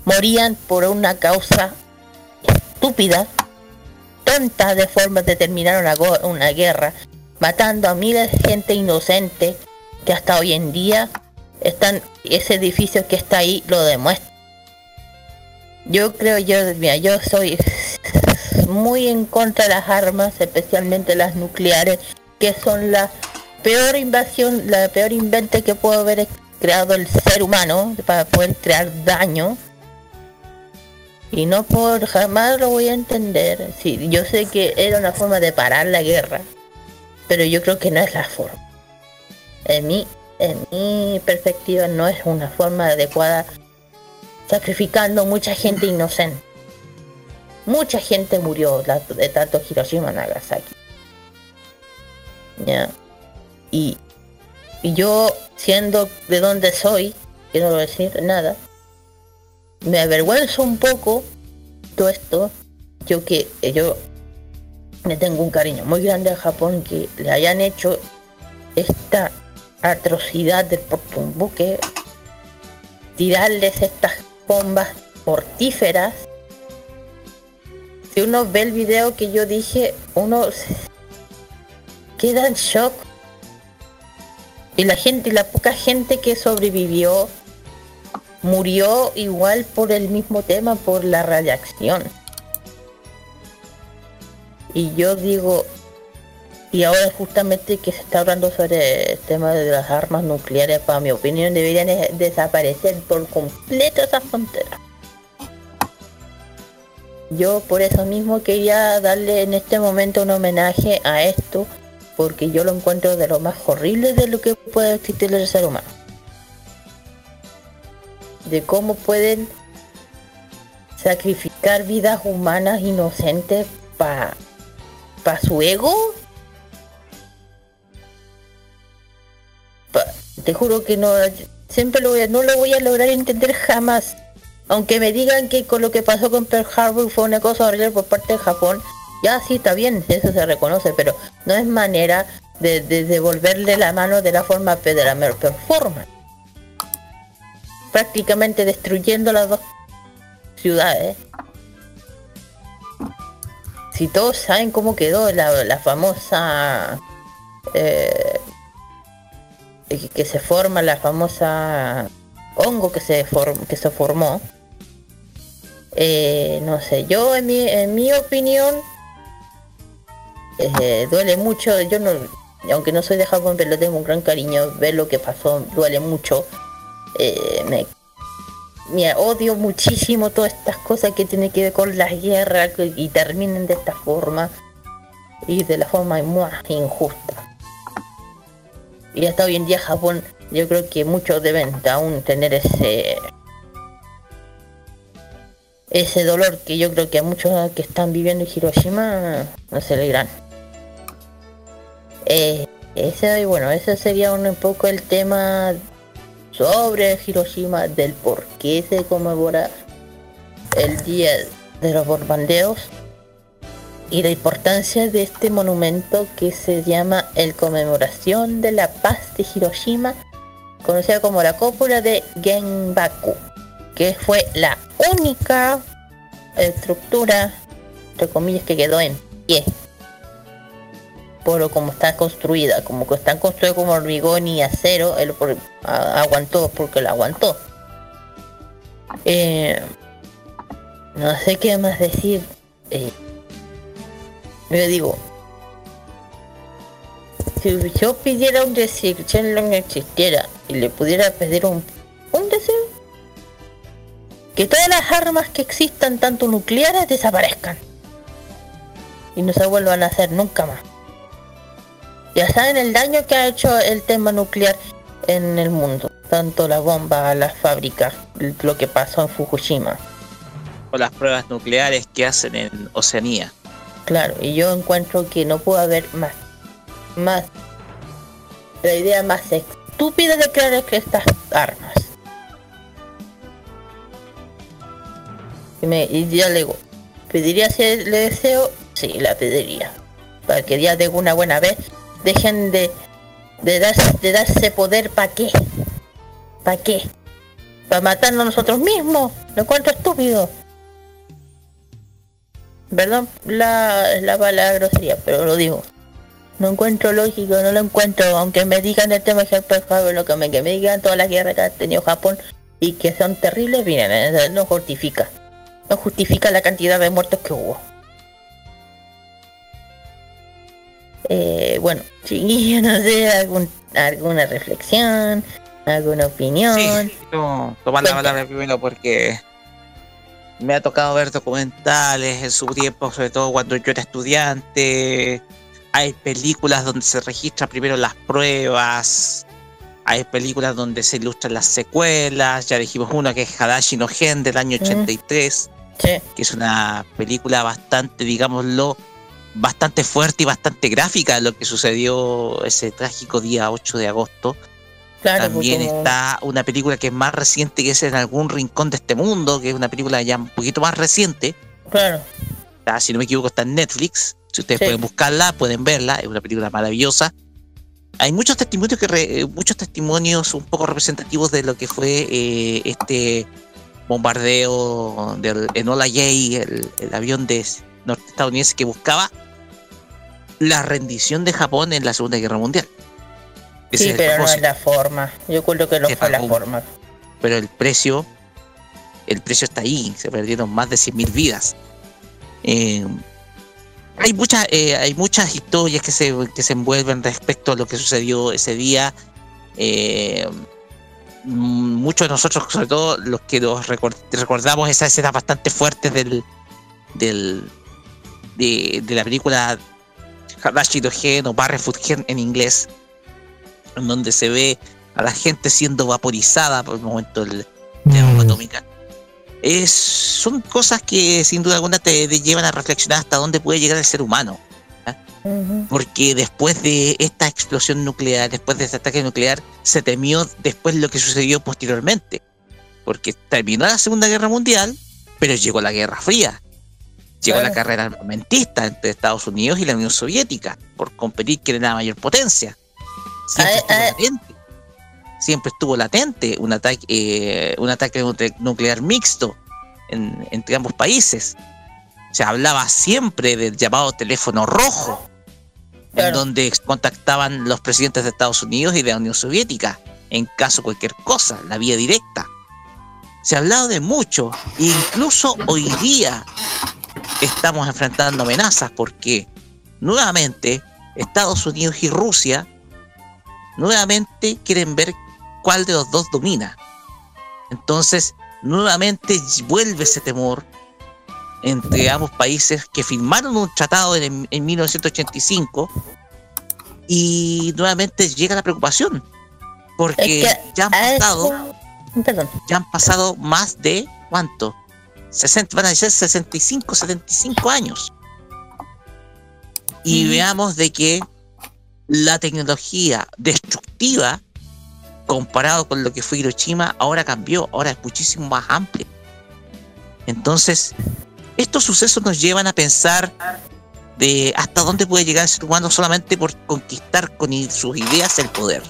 morían por una causa estúpida, tonta de forma de terminar una, una guerra, matando a miles de gente inocente que hasta hoy en día están ese edificio que está ahí lo demuestra. Yo creo, yo, mira, yo soy muy en contra de las armas, especialmente las nucleares, que son la peor invasión, la peor invento que puede haber creado el ser humano para poder crear daño. Y no por jamás lo voy a entender. Sí, yo sé que era una forma de parar la guerra, pero yo creo que no es la forma. En mi, en mi perspectiva no es una forma adecuada sacrificando mucha gente inocente. Mucha gente murió de tanto Hiroshima Nagasaki. Ya. Y, y yo, siendo de donde soy, quiero decir nada, me avergüenzo un poco todo esto. Yo que eh, yo le tengo un cariño muy grande a Japón que le hayan hecho esta atrocidad de por un buque tirarles estas bombas mortíferas si uno ve el video que yo dije uno queda en shock. Y la gente y la poca gente que sobrevivió murió igual por el mismo tema por la radiación. Y yo digo y ahora justamente que se está hablando sobre el tema de las armas nucleares, para mi opinión deberían de- desaparecer por completo esas fronteras. Yo por eso mismo quería darle en este momento un homenaje a esto, porque yo lo encuentro de lo más horrible de lo que puede existir el ser humano. De cómo pueden sacrificar vidas humanas inocentes para pa su ego te juro que no siempre lo voy a, no lo voy a lograr entender jamás. Aunque me digan que con lo que pasó con Pearl Harbor fue una cosa horrible por parte de Japón ya sí está bien eso se reconoce pero no es manera de, de devolverle la mano de la forma de la performance prácticamente destruyendo las dos ciudades. Si todos saben cómo quedó la, la famosa eh, que se forma la famosa hongo que se form- que se formó. Eh, no sé yo en mi en mi opinión eh, duele mucho yo no aunque no soy de Japón pero tengo un gran cariño ver lo que pasó duele mucho. Eh, me odio muchísimo todas estas cosas que tienen que ver con las guerras y terminen de esta forma y de la forma más injusta y hasta hoy en día Japón yo creo que muchos deben aún tener ese ese dolor que yo creo que a muchos que están viviendo en Hiroshima no se le dirán eh, ese bueno ese sería un poco el tema sobre Hiroshima del por qué se conmemora el día de los bombardeos y la importancia de este monumento que se llama el conmemoración de la paz de Hiroshima, conocida como la cúpula de Genbaku, que fue la única estructura, entre comillas, que quedó en pie. Por lo como está construida, como que están construidas como hormigón y acero, él por- aguantó porque la aguantó. Eh, no sé qué más decir. eh, yo digo, si yo pidiera un deseo, si Shenlong existiera y le pudiera pedir un, un deseo, que todas las armas que existan, tanto nucleares, desaparezcan. Y no se vuelvan a hacer nunca más. Ya saben el daño que ha hecho el tema nuclear en el mundo. Tanto la bomba, las fábricas, lo que pasó en Fukushima. O las pruebas nucleares que hacen en Oceanía. Claro, y yo encuentro que no puede haber más. Más. La idea más estúpida de crear que estas armas. Y, me, y ya le digo, ¿pediría si le deseo? Sí, la pediría. Para que ya de una buena vez dejen de, de, darse, de darse poder, ¿para qué? ¿Para qué? ¿Para matarnos nosotros mismos? Lo encuentro estúpido. Perdón la, la palabra grosería, pero lo digo. No encuentro lógico, no lo encuentro, aunque me digan el tema de Pearl lo que me, que me digan todas las guerras que ha tenido Japón y que son terribles, miren, eh, no justifica. No justifica la cantidad de muertos que hubo. Eh, bueno, chiquillo, no sé, algún, alguna reflexión, alguna opinión. Sí, tomar la palabra primero porque me ha tocado ver documentales en su tiempo, sobre todo cuando yo era estudiante. Hay películas donde se registran primero las pruebas. Hay películas donde se ilustran las secuelas. Ya dijimos una que es Hadashi no Gen del año 83. Que es una película bastante, digámoslo, bastante fuerte y bastante gráfica de lo que sucedió ese trágico día 8 de agosto. También está una película que es más reciente, que es En algún rincón de este mundo, que es una película ya un poquito más reciente. Claro. si no me equivoco, está en Netflix. Si ustedes pueden buscarla, pueden verla. Es una película maravillosa. Hay muchos testimonios que muchos testimonios un poco representativos de lo que fue eh, este bombardeo del Enola J, el, el avión de norteestadounidense que buscaba la rendición de Japón en la Segunda Guerra Mundial. Sí, pero no es la forma. Yo creo que no fue la forma. Pero el precio, el precio está ahí. Se perdieron más de 100.000 vidas. Eh, hay muchas, eh, hay muchas historias que se, que se envuelven respecto a lo que sucedió ese día. Eh, muchos de nosotros, sobre todo los que nos recordamos esas escenas bastante fuertes del, del de, de la película Hadashi Gen o Barrefoot Gen en inglés, en donde se ve a la gente siendo vaporizada por el momento de la bomba atómica. Es, son cosas que sin duda alguna te, llevan a reflexionar hasta dónde puede llegar el ser humano. Porque después de esta explosión nuclear, después de este ataque nuclear, se temió después lo que sucedió posteriormente. Porque terminó la Segunda Guerra Mundial, pero llegó la Guerra Fría. Llegó la carrera armamentista entre Estados Unidos y la Unión Soviética por competir quién era la mayor potencia. Siempre estuvo latente. Siempre estuvo latente un ataque, eh, un ataque nuclear mixto entre ambos países. Se hablaba siempre del llamado teléfono rojo, en donde contactaban los presidentes de Estados Unidos y de la Unión Soviética en caso de cualquier cosa, la vía directa. Se ha hablado de mucho, incluso hoy día estamos enfrentando amenazas porque nuevamente Estados Unidos y Rusia nuevamente quieren ver cuál de los dos domina. Entonces, nuevamente vuelve ese temor entre ambos países que firmaron un tratado en, 1985 y nuevamente llega la preocupación porque ya han pasado ya han pasado más de cuánto 60, van a ser 65, 75 años. Y veamos de que la tecnología destructiva, comparado con lo que fue Hiroshima, ahora cambió, ahora es muchísimo más amplia. Entonces, estos sucesos nos llevan a pensar de hasta dónde puede llegar el ser humano solamente por conquistar con sus ideas el poder.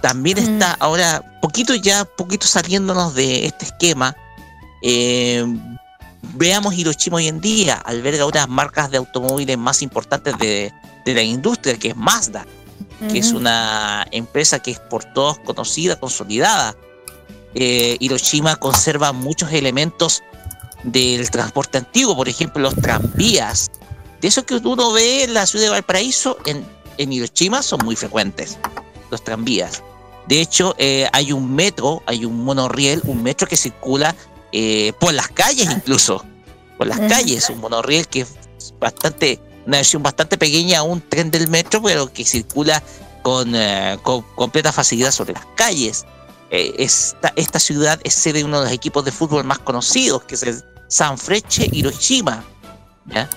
También está ahora, poquito ya, poquito saliéndonos de este esquema, eh, veamos Hiroshima hoy en día, alberga una de las marcas de automóviles más importantes de, la industria, que es Mazda, que es una empresa que es por todos conocida, consolidada. Eh, Hiroshima conserva muchos elementos del transporte antiguo, por ejemplo, los tranvías. De eso que uno ve en la ciudad de Valparaíso, en, en Hiroshima son muy frecuentes, los tranvías. De hecho, eh, hay un metro, hay un monorriel, un metro que circula eh, por las calles incluso, por las calles, un monorriel que es bastante, una versión bastante pequeña a un tren del metro, pero que circula con, eh, completa facilidad sobre las calles. esta, esta ciudad es sede de uno de los equipos de fútbol más conocidos, que es el Sanfrecce Hiroshima. ¿ya?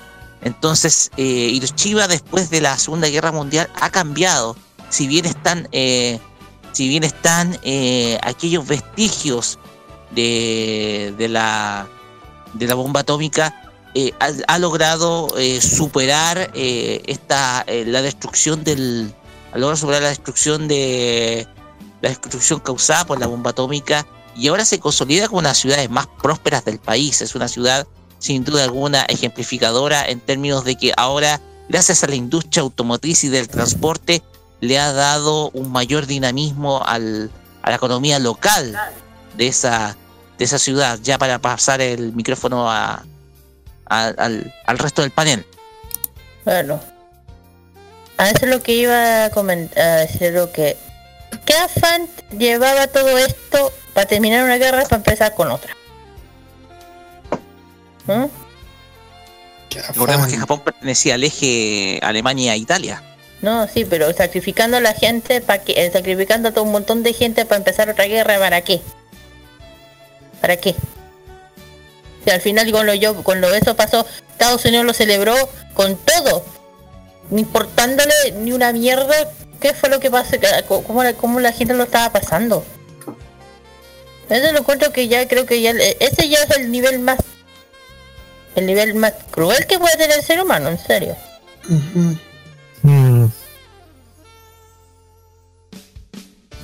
Entonces, Hiroshima después de la Segunda Guerra Mundial ha cambiado. Si bien están si bien están eh, aquellos vestigios de, de, la, de la bomba atómica, eh, ha, logrado eh, superar esta la destrucción del superar la destrucción de la destrucción causada por la bomba atómica y ahora se consolida como una de las ciudades más prósperas del país. Es una ciudad sin duda alguna ejemplificadora en términos de que ahora, gracias a la industria automotriz y del transporte, le ha dado un mayor dinamismo al, a la economía local de esa, de esa ciudad, ya para pasar el micrófono a, al, al, resto del panel. Bueno, a eso es lo que iba a comentar, a decir lo que... ¿Qué afán llevaba todo esto para terminar una guerra para empezar con otra? ¿Mm? Recordemos que Japón pertenecía al eje Alemania-Italia. No, sí, pero sacrificando a la gente, para que, eh, sacrificando a todo un montón de gente para empezar otra guerra, ¿para qué? ¿Para qué? Si al final cuando yo, cuando eso pasó, Estados Unidos lo celebró con todo, no importándole ni una mierda qué fue lo que pasó, cómo la, cómo la gente lo estaba pasando. Eso lo encuentro que ya creo que ya ese ya es el nivel más el nivel más cruel que puede tener el ser humano, en serio. Mm.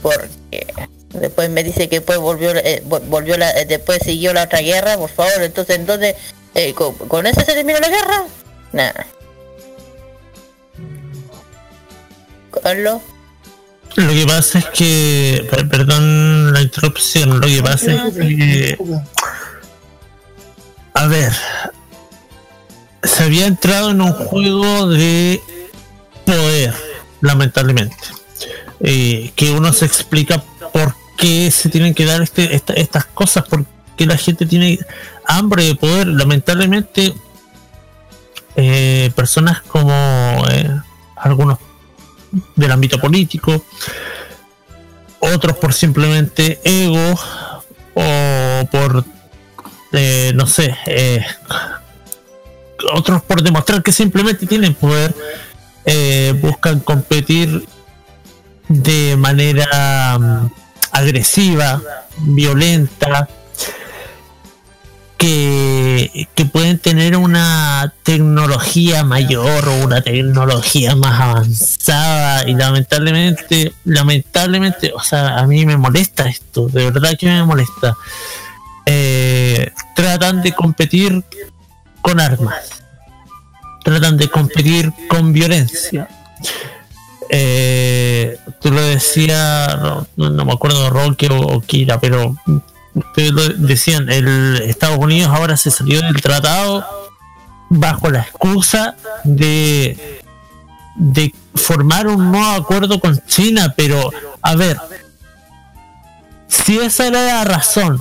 Porque después me dice que después volvió, eh, volvió la, eh, después siguió la otra guerra, por favor, entonces entonces eh, ¿con, eso se terminó la guerra? Nada. Carlos. Lo que pasa es que, perdón la interrupción, lo que pasa es que, a ver, se había entrado en un juego de poder, lamentablemente. Eh, que uno se explica por qué se tienen que dar este, estas cosas, porque la gente tiene hambre de poder. Lamentablemente, eh, personas como eh, algunos del ámbito político, otros por simplemente ego o por, no sé, otros por demostrar que simplemente tienen poder eh, buscan competir de manera mm, agresiva, violenta, que, que, pueden tener una tecnología mayor o una tecnología más avanzada y lamentablemente, lamentablemente, o sea, a mí me molesta esto, de verdad que me molesta. Eh, tratan de competir con armas tratan de competir con violencia. Eh, tú lo decías, no, me acuerdo Roque o, Kira, pero ustedes lo decían, el Estados Unidos ahora se salió del tratado bajo la excusa de, de formar un nuevo acuerdo con China, pero a ver, si esa era la razón,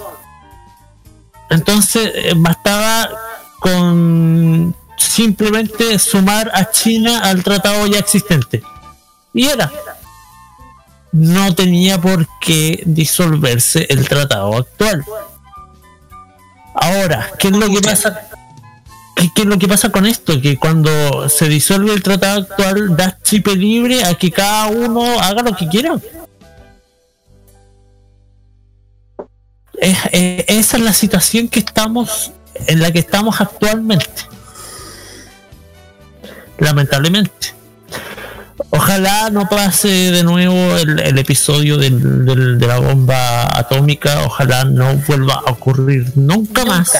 entonces eh, bastaba con simplemente sumar a China al tratado ya existente. Y era. No tenía por qué disolverse el tratado actual. Ahora, ¿qué es lo que pasa? ¿Qué, es lo que pasa con esto? Que cuando se disuelve el tratado actual, da chip libre a que cada uno haga lo que quiera. esa es la situación que estamos en la que estamos actualmente lamentablemente. Ojalá no pase de nuevo el, episodio del, de la bomba atómica, ojalá no vuelva a ocurrir nunca, más.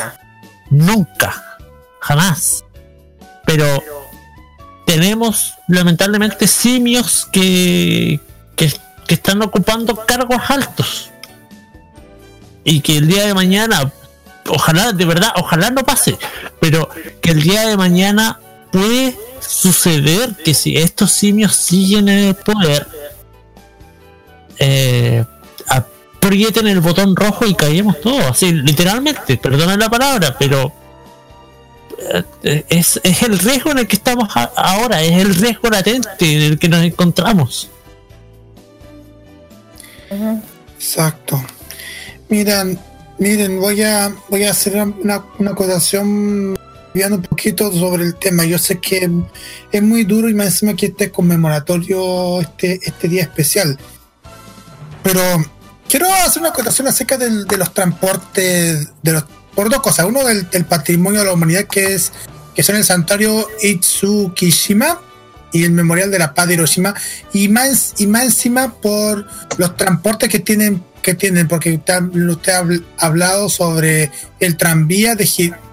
Nunca, jamás. Pero tenemos lamentablemente simios que, que, que están ocupando cargos altos. Y que el día de mañana, ojalá, de verdad, ojalá no pase, pero que el día de mañana puede suceder que si estos simios siguen en el poder, eh, aprieten el botón rojo y caemos todos, así literalmente, perdona la palabra, pero eh, es, el riesgo en el que estamos ahora, es el riesgo latente en el que nos encontramos. Exacto. Miren, miren, voy a voy a hacer una acotación viendo un poquito sobre el tema. Yo sé que es muy duro y más encima que este conmemoratorio, este, este día especial. Pero quiero hacer una acotación acerca del- de los transportes, de por dos cosas. Uno del, patrimonio de la humanidad que es que son el santuario Itsukishima y el memorial de la paz Hiroshima y más y más encima por los transportes que tienen que tienen porque usted, ha- usted ha habl- hablado sobre el tranvía de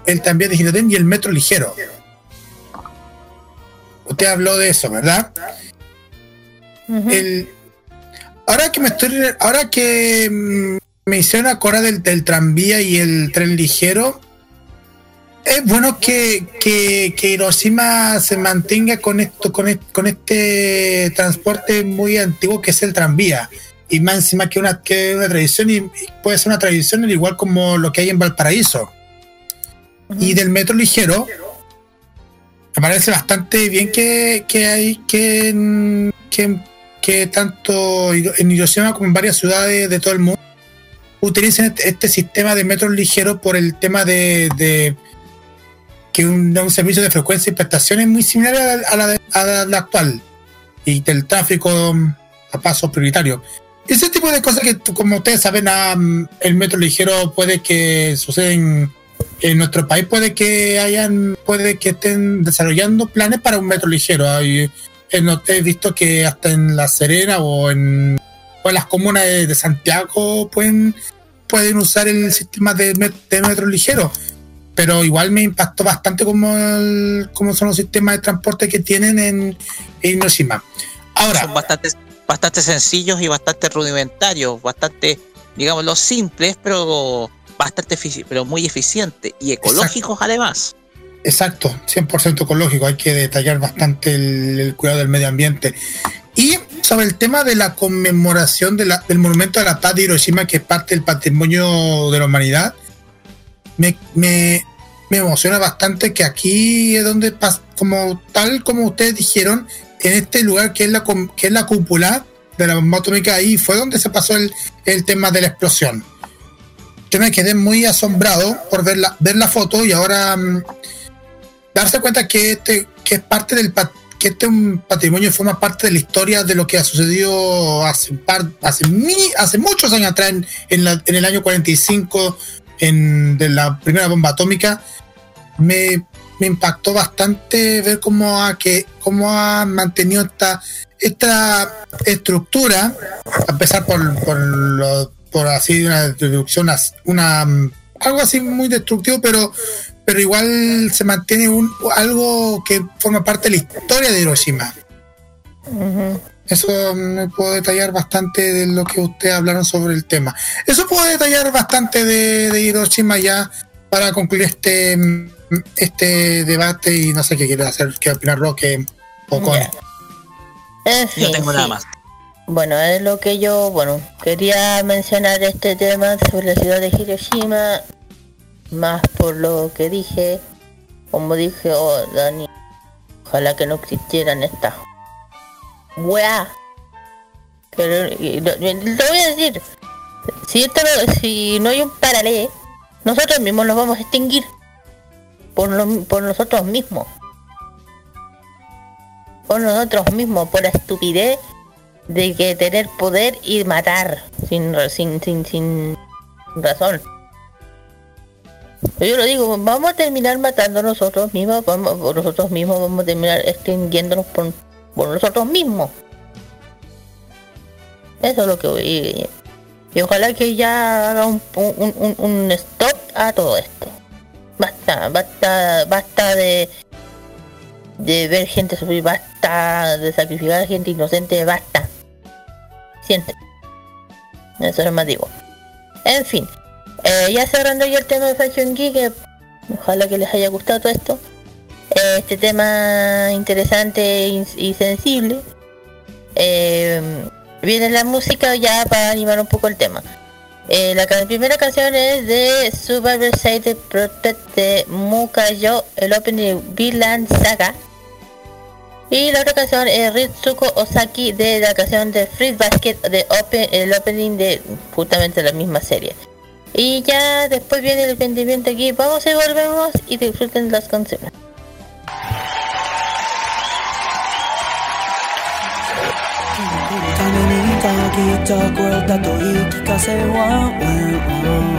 el tranvía de Girardin y el metro ligero. Usted habló de eso verdad el ahora que me estoy ahora que mm, me hicieron acordar del, del tranvía y el tren ligero es bueno que, que, que Hiroshima se mantenga con esto, con, est- con este transporte muy antiguo que es el tranvía. Y más encima que una, que una tradición, y, y puede ser una tradición al igual como lo que hay en Valparaíso. Y del metro ligero, me parece bastante bien que, que hay que, que, que tanto en Hiroshima como en varias ciudades de todo el mundo utilicen este, este sistema de metros ligeros por el tema de, de que un, un servicio de frecuencia y prestaciones muy similar a la, a la a actual y del tráfico a paso prioritario. Ese tipo de cosas que, como ustedes saben, ah, mm, el metro ligero puede que suceden en nuestro país, puede que hayan, puede que estén desarrollando planes para un metro ligero. He, not- he visto que hasta en La Serena o en, o en las comunas de, de Santiago pueden, pueden usar el sistema de, de metro ligero pero igual me impactó bastante como, el- como son los sistemas de transporte que tienen en, en Hiroshima. Ahora, son bastante, bastante sencillos y bastante rudimentarios, bastante, digamos, los simples, pero bastante pero muy eficientes y ecológicos además. Exacto, 100% ecológico, hay que detallar bastante el, el cuidado del medio ambiente. Y sobre el tema de la conmemoración de la- del Monumento a la Paz de Hiroshima, que es parte del patrimonio de la humanidad, me, me, me emociona bastante que aquí es donde, como tal como ustedes dijeron, en este lugar que es la, que es la cúpula de la bomba atómica, ahí fue donde se pasó el, el tema de la explosión. Yo me quedé muy asombrado por ver la, ver la foto y ahora mm, darse cuenta que este que es parte del que este un patrimonio forma parte de la historia de lo que ha sucedido hace par- hace, mi- hace muchos años atrás en, en la- en el año 45 en, de la primera bomba atómica me, me impactó bastante ver cómo ha que cómo ha mantenido esta esta estructura a pesar por, por, lo- por así una destrucción una algo así muy destructivo pero pero igual se mantiene un algo que forma parte de la historia de Hiroshima eso me puedo detallar bastante de lo que ustedes hablaron sobre el tema. Eso puedo detallar bastante de, de Hiroshima ya para concluir este este debate y no sé qué quiere hacer, qué opinar Roque o con. En fin, No tengo nada sí. más. Bueno, es lo que yo, bueno, quería mencionar este tema sobre la ciudad de Hiroshima, más por lo que dije, como dije, oh, Dani, ojalá que no existieran estas weá. Pero, y lo- voy a decir, si esto no, si no hay un paralelo, nosotros mismos nos vamos a extinguir por, nosotros mismos. Por nosotros mismos, por la estupidez de que tener poder y matar sin sin sin, sin razón. Yo lo digo, vamos a terminar matando nosotros mismos, vamos, por nosotros mismos vamos a terminar extinguiéndonos por, por nosotros mismos. Eso es lo que voy y, ojalá que ya haga un stop a todo esto. Basta, basta, basta de de ver gente sufrir, basta de sacrificar a gente inocente, basta. Siente. Eso es más digo. En fin, eh, ya cerrando ya el tema de Fashion Geek, eh, ojalá que les haya gustado todo esto. Eh, este tema interesante y, sensible. Viene la música ya para animar un poco el tema. Eh, la primera canción es de Survivor Side Protect de Mukayo, el opening Villain Saga. Y la otra canción es Ritsuko Osaki de la canción de Fruit Basket de open, el opening de justamente la misma serie. Y ya después viene el rendimiento aquí. Vamos y volvemos y disfruten las canciones. I say what went wrong.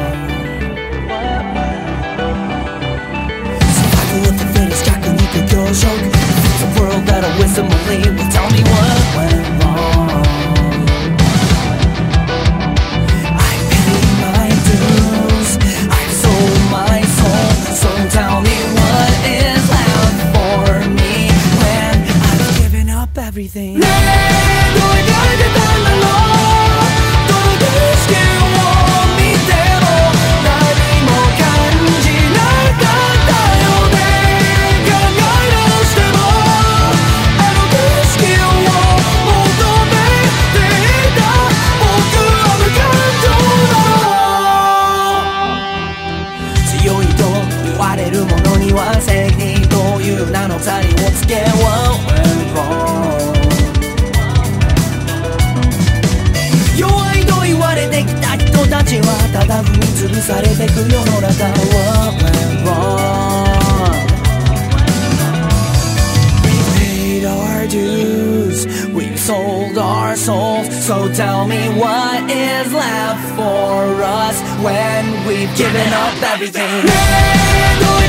So I can look joke. It's a world that tell me what went my dues, I sold my soul. So tell me left for me when I've given up everything. いう名の鎖をつけ What went wrong 弱いと言われてきた人たちはただ踏み潰されてく世の中 What went wrong We paid our dues We sold our souls So tell me what is left for us When we've given up everything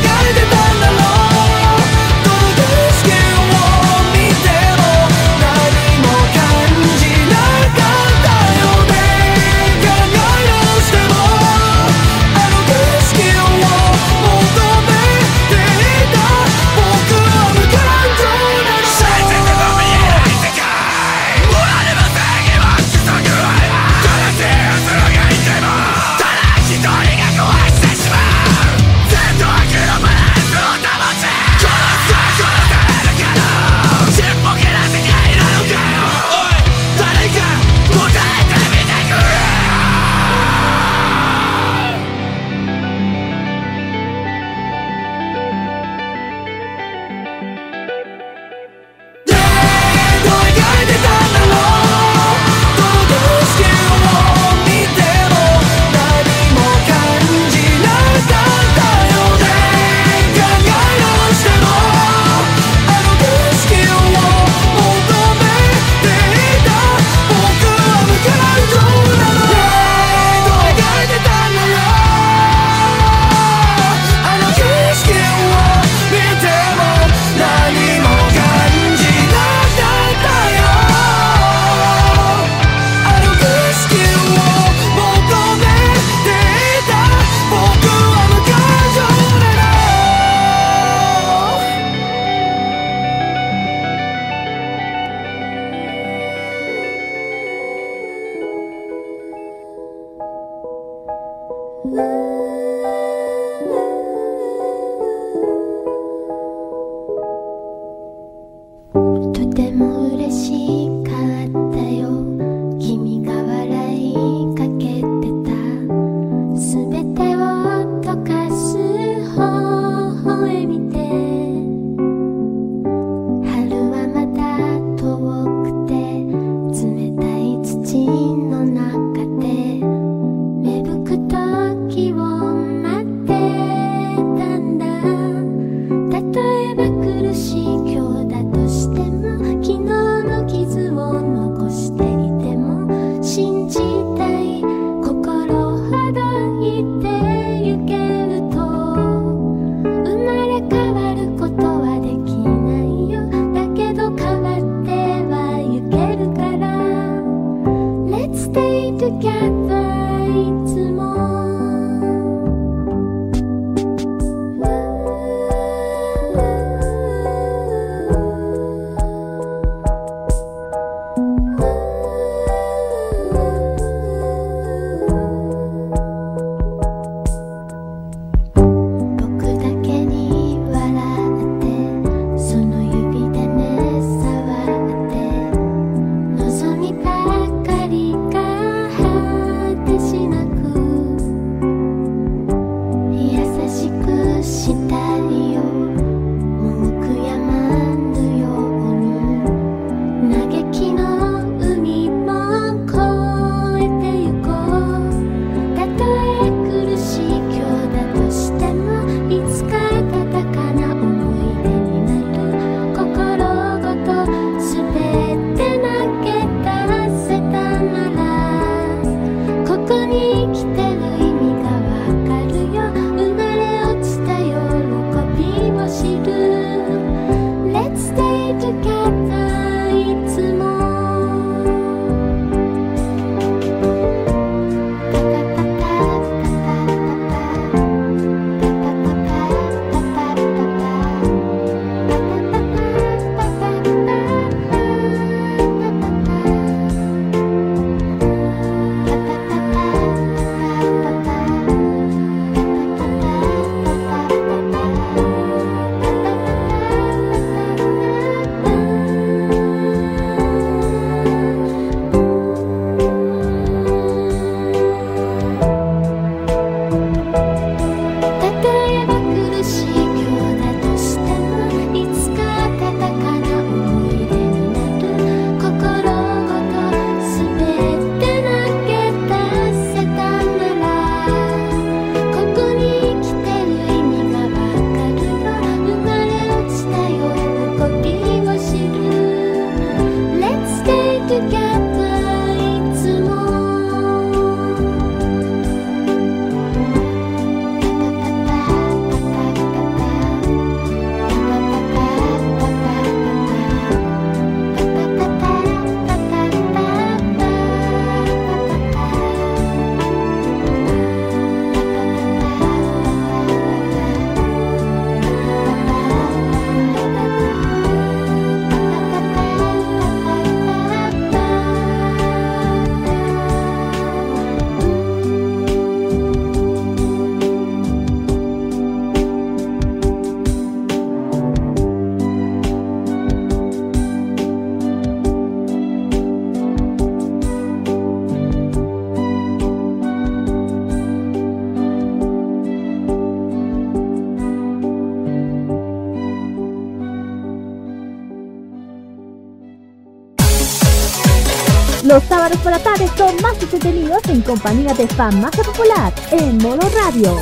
Por la tarde son más entretenidos en compañía de fan más popular en modo radio.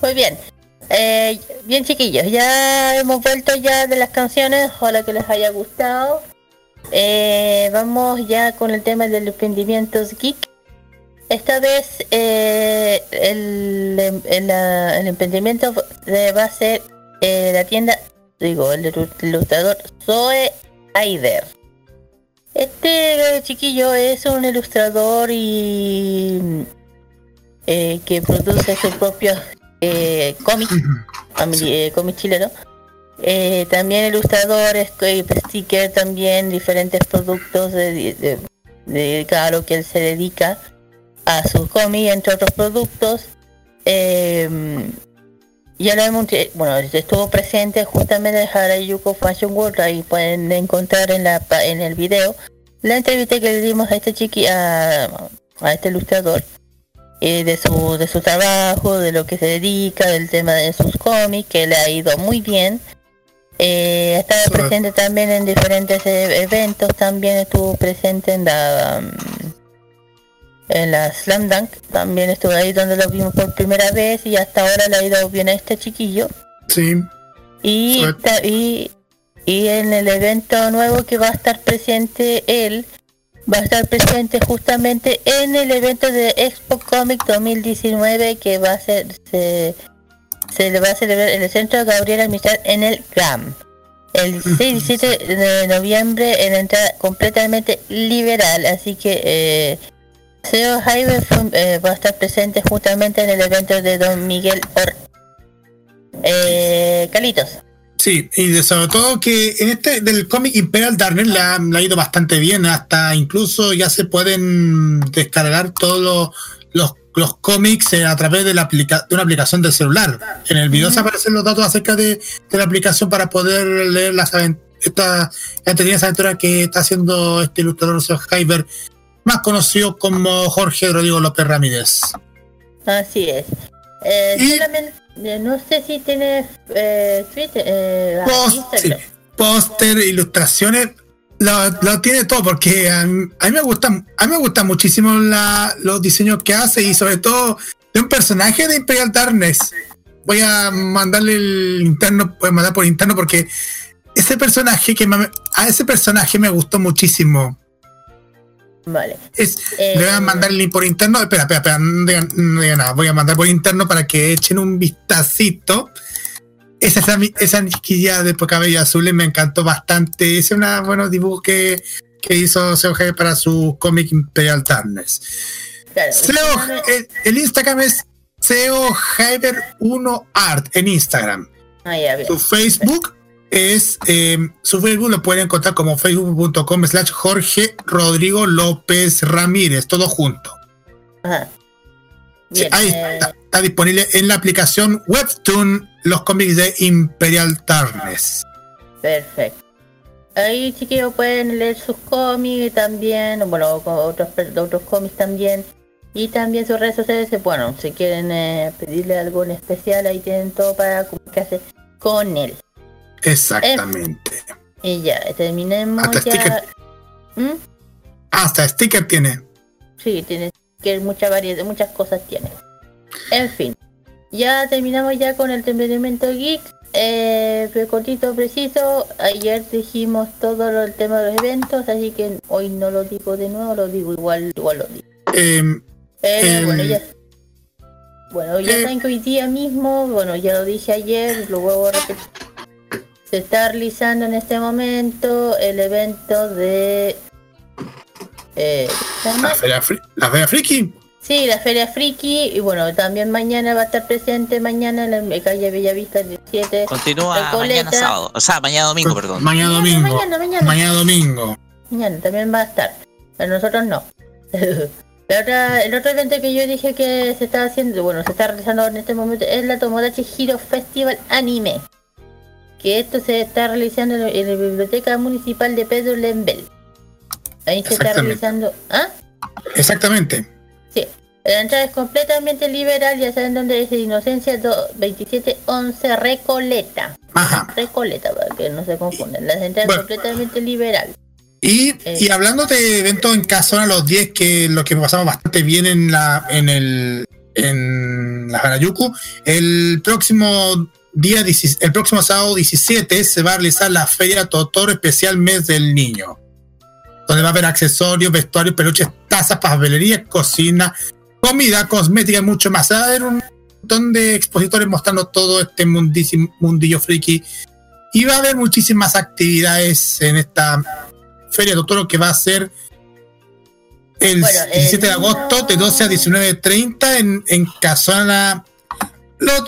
Muy bien. Eh, bien chiquillos, ya hemos vuelto ya de las canciones, ojalá que les haya gustado. Eh, vamos ya con el tema de los emprendimientos geek. Esta vez eh, el, el- la- el emprendimiento va a ser eh, la tienda, digo, el ilu- ilustrador Zoe Aider. Este chiquillo es un ilustrador y eh, que produce sus propios eh, cómics, famili- eh, también ilustradores, eh, sticker, también diferentes productos de, de- de- dedicados a lo que él se dedica a sus cómics, entre otros productos. Eh, lo hemos, eh, bueno, estuvo presente justamente en Harajuku Fashion World, ahí pueden encontrar en la en el video la entrevista que le dimos a este chiqui, a, a este ilustrador eh, de su de su trabajo, de lo que se dedica, del tema de sus cómics, que le ha ido muy bien. Eh, ha estado presente también en diferentes e- eventos, también estuvo presente en la um, en la Slam Dunk, también estuvo ahí donde lo vimos por primera vez y hasta ahora le ha ido bien a este chiquillo. Sí. Y, y, y en el evento nuevo que va a estar presente él, va a estar presente justamente en el evento de Expo Comic 2019 que va a ser, se, se le va a celebrar en el centro Gabriela Mistral en el GAM. El 16 y 17 de noviembre en entrada completamente liberal, así que eh, Seo Jaime eh, va a estar presente justamente en el evento de Don Miguel Or. Eh, Calitos. Sí, y de sobre todo que en este del cómic Imperial Darkness le ha ido bastante bien, hasta incluso ya se pueden descargar todos los, los, los cómics a través de, la aplica de una aplicación del celular. En el video se aparecen los datos acerca de, de la aplicación para poder leer las estas aventuras que está haciendo este ilustrador Hyber, más conocido como Jorge Rodrigo López Ramírez. Así es. Eh, solamente, eh, no sé si tienes eh, Twitter, eh, ah, Post- sí, póster, ilustraciones, lo, lo tiene todo porque a, mí a mí me gustan, a mí me gustan muchísimo la- los diseños que hace y sobre todo de un personaje de Imperial Darkness. Voy a mandarle el interno, voy a mandar por interno porque ese personaje que me- a ese personaje me gustó muchísimo. Vale. Es, Eh, le voy a mandar el link por interno. Espera, espera, espera, no digan, no digan nada. Voy a mandar por interno para que echen un vistacito. Esa, esa, esa chiquilla de cabello azul me encantó bastante. Es una buenos dibujos que, que hizo Jaime para su cómic Imperial Darkness. Claro, el, el Instagram es SEO Hyper 1 Art en Instagram. Ah, ya. Su Facebook es eh, su Facebook lo pueden encontrar como facebook.com slash Jorge Rodrigo López Ramírez, todo junto. Ajá. Sí, Bien, ahí eh, está, está disponible en la aplicación Webtoon los cómics de Imperial Darkness. Perfecto. Ahí chiquillos pueden leer sus cómics también, bueno, otros, otros cómics también. Y también sus redes sociales, bueno, si quieren eh, pedirle algo en especial, ahí tienen todo para comunicarse con él. Exactamente. Y ya, terminemos Hasta ya. sticker. ¿Mm? Hasta sticker tiene. Sí, tiene que mucha variedad, muchas cosas tiene. En fin, ya terminamos ya con el emprendimiento geek. Eh, cortito, preciso. Ayer dijimos todo lo- el tema de los eventos, así que hoy no lo digo de nuevo, lo digo igual, igual lo digo. Em, bueno, ya. Bueno, ya saben que hoy día mismo, bueno, ya lo dije ayer, lo vuelvo a repetir. Se está realizando en este momento el evento de. Eh, la feria friki. Sí, la Feria Friki, y bueno, también mañana va a estar presente, mañana en la calle Bellavista 17. Continúa mañana sábado, o sea, mañana domingo, perdón. Mañana domingo. mañana, mañana. domingo. Mañana también va a estar, pero nosotros no. La otra- el otro evento que yo dije que se está haciendo, bueno, se está realizando en este momento es la Tomodachi Hero Festival Anime. Que esto se está realizando en la, Biblioteca Municipal de Pedro Lembel. Ahí se está realizando. ¿Ah? Exactamente. Sí. La entrada es completamente liberal, ya saben dónde es Inocencia do- 2711 Recoleta. Ajá. Recoleta, para que no se confundan. Las entradas Bueno. completamente liberal. Y, Eh. y hablando de eventos en Casona los 10, que lo que pasamos bastante bien en la en el en la Harajuku, el próximo día 16 el próximo sábado 17 se va a realizar la feria Totoro especial mes del niño. Donde va a haber accesorios, vestuarios, peluches, tazas, papelería, cocina, comida, cosmética y mucho más. Va a haber un montón de expositores mostrando todo este mundísimo- mundillo friki. Y va a haber muchísimas actividades en esta Feria Totoro que va a ser el Bueno, el 17 de agosto de 12 a 19.30 en, en Casona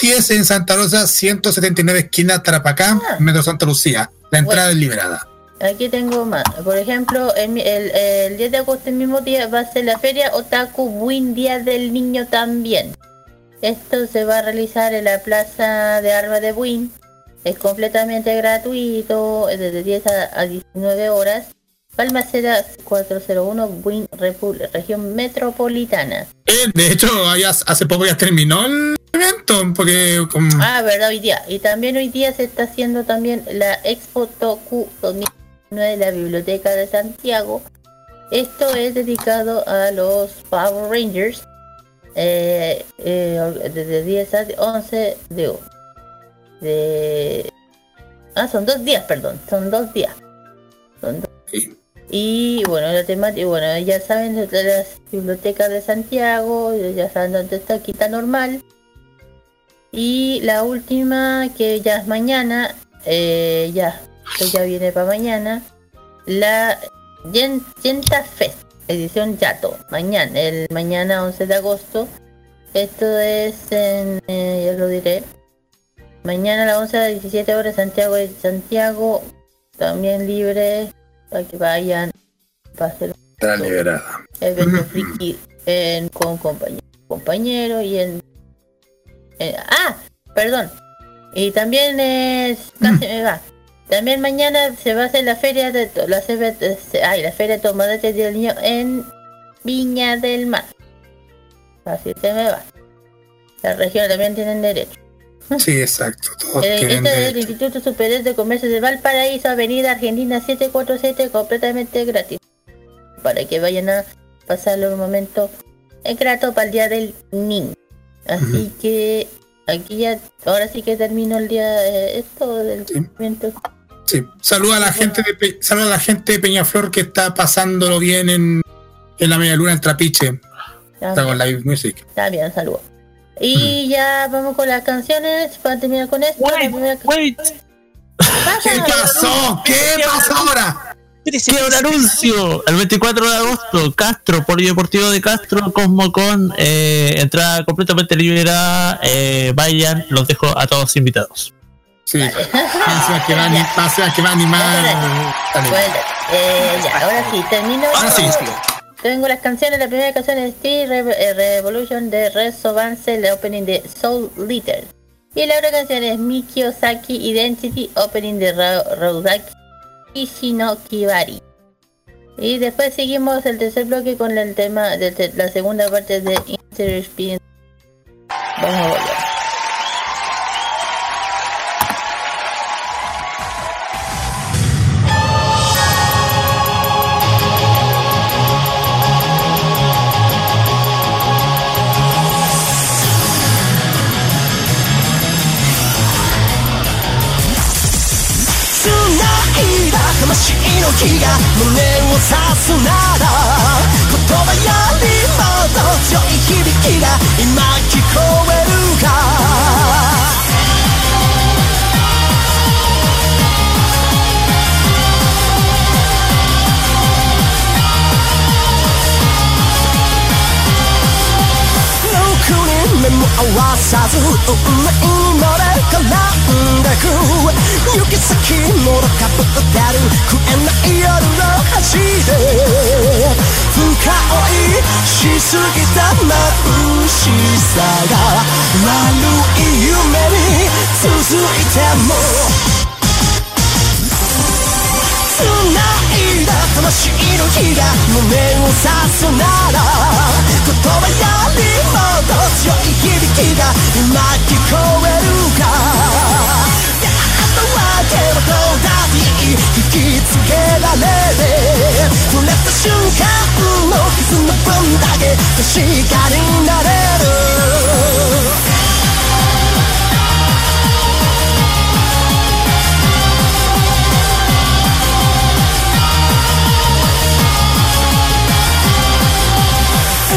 10 en Santa Rosa, 179 esquina Tarapacá, Metro Santa Lucía. La entrada es liberada. Aquí tengo más. Por ejemplo, el, el, el 10 de agosto, el mismo día, va a ser la feria Otaku Buen Día del Niño también. Esto se va a realizar en la plaza de armas de Buin. Es completamente gratuito, es desde 10 a, a 19 horas. Palmaceda 401, Buin, Repu- región metropolitana. Eh, de hecho, hace poco ya terminó el evento, porque como- Ah, verdad, hoy día. Y también hoy día se está haciendo también la Expo Toku 2019 de la Biblioteca de Santiago. Esto es dedicado a los Power Rangers. eh, eh, desde 10 a 11 de, de... Ah, son dos días, perdón. Son dos días. Son dos. Y bueno, la temática, bueno, ya saben de las bibliotecas de Santiago, ya saben dónde está Quita Normal. Y la última, que ya es mañana, eh, ya, que ya viene para mañana, la Yen- Yenta Fest, edición Yato, mañana, el mañana 11 de agosto. Esto es en, eh, ya lo diré, mañana a las 11 a las 17 horas Santiago de Santiago, también libre, para que vayan, para hacer está liberada. evento friki en, con compañeros compañero y en, en- ah perdón y también es casi me va también mañana se va a hacer la feria de la, eh, ay, la feria de tomates del niño en Viña del Mar así se me va la región también tienen derecho Sí, exacto. Todos el, tienen es el derecho. Instituto Superior de Comercio de Valparaíso, Avenida Argentina 747, completamente gratis. Para que vayan a pasarlo un momento es grato para el Día del Niño. Así que aquí ya, ahora sí que termino el día, eh, esto del evento. Sí. Saluda a la gente de Pe- saluda a la gente de Peñaflor que está pasándolo bien en, en la media luna en Trapiche. Está con live music. Está bien, saludos. Y ya vamos con las canciones para terminar con esto. primera ¿Qué pasó? ¿Qué pasó ahora? Queda un anuncio. El 24 de agosto, Castro, Polideportivo de Castro, Cosmocon, eh, entrada completamente liberada. eh, vayan, los dejo a todos invitados. Sí. Que va a que va a animar. Bueno, eh, ya, ahora sí, termino. Ahora sí. Tengo las canciones, la primera canción es Steel Re- eh, Revolution de Rezo Vance, la opening de Soul Little. Y la otra canción es Miki Osaki Identity, opening de Ra Raudaki Ishino Kibari. Y después seguimos el tercer bloque con el tema de la segunda parte de Inter Experience. Vamos a volver. の気が胸を刺すなら言葉よりもっと強い響きが今聞こえるか目も合わさず運命に乗れ絡んでく。行き先もろかぶってる。食えない夜の走で深追いしすぎた眩しさが悪い夢に続いてもすないだ魂の火が胸を刺すなら言葉よりもっと強い響きが今聞こえるか。あとは手はどうだって引きつけられて触れた瞬間の傷の分だけ確かになれる。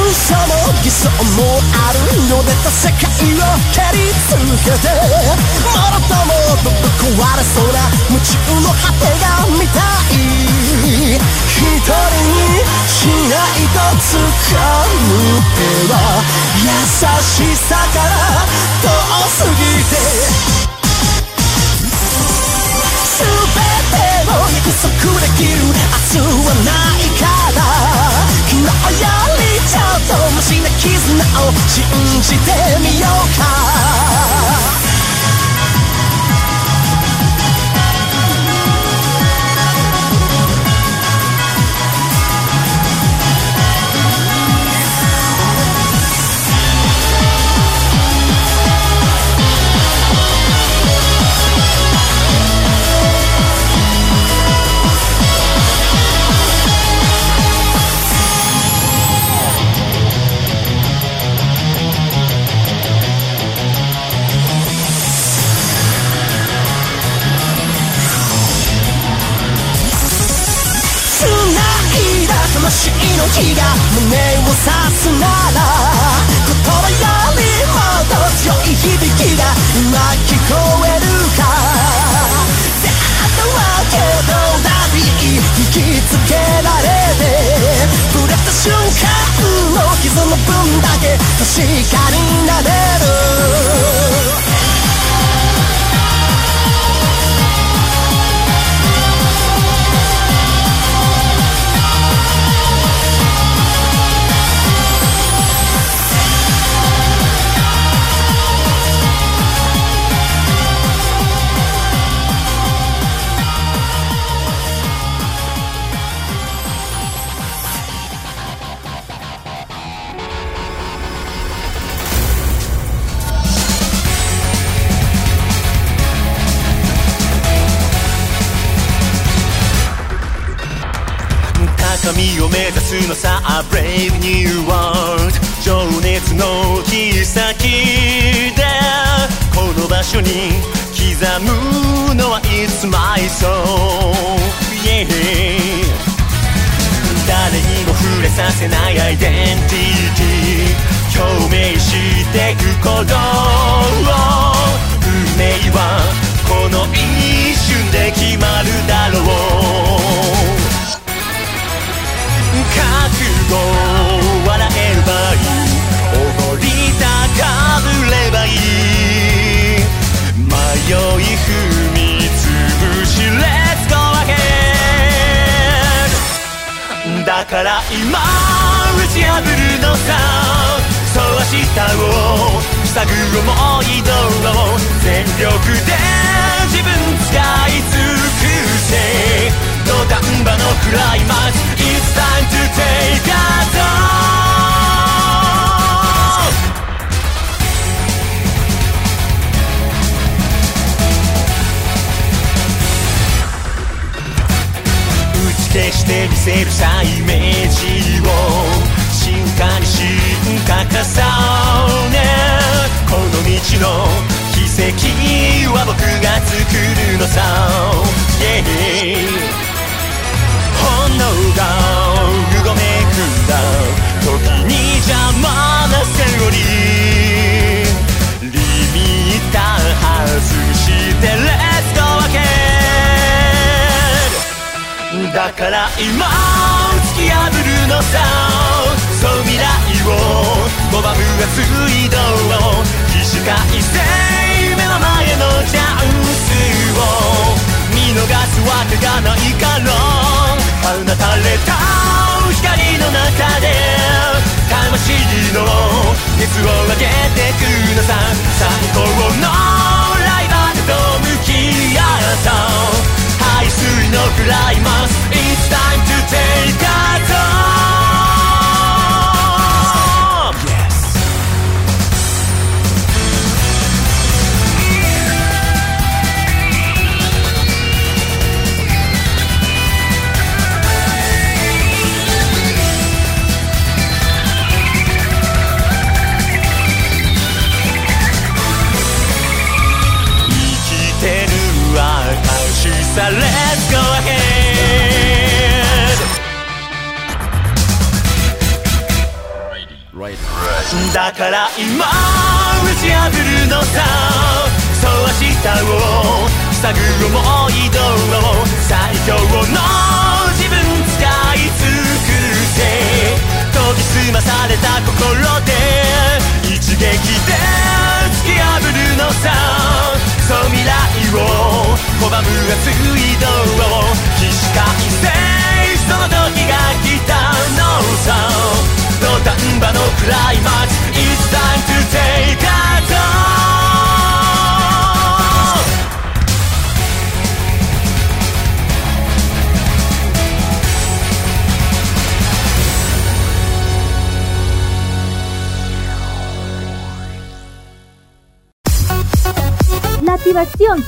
理も偽装もあるのでた世界を蹴りつけてもろともどっ壊れそうな夢中の果てが見たい一人にしないと掴む手は優しさから遠すぎるを信じてみようか。の分だけ確かになれ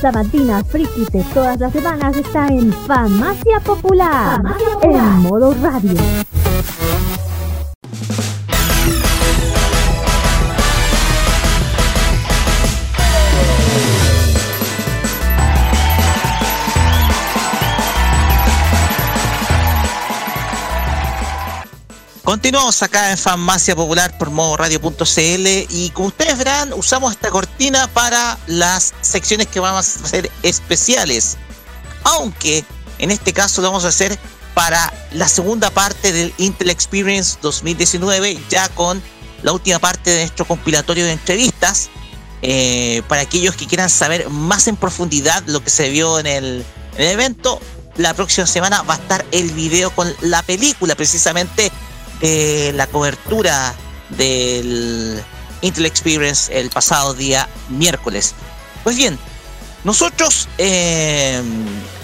sabatina friki de todas las semanas está en Farmacia Popular, en modo radio. Continuamos acá en Farmacia Popular por modo radio.cl y como ustedes verán usamos esta cortina para las secciones que vamos a hacer especiales. Aunque en este caso lo vamos a hacer para la segunda parte del Intel Experience 2019 ya con la última parte de nuestro compilatorio de entrevistas eh, para aquellos que quieran saber más en profundidad lo que se vio en el, en el evento. La próxima semana va a estar el video con la película precisamente de la cobertura del Intel Experience el pasado día miércoles. Pues bien, nosotros eh,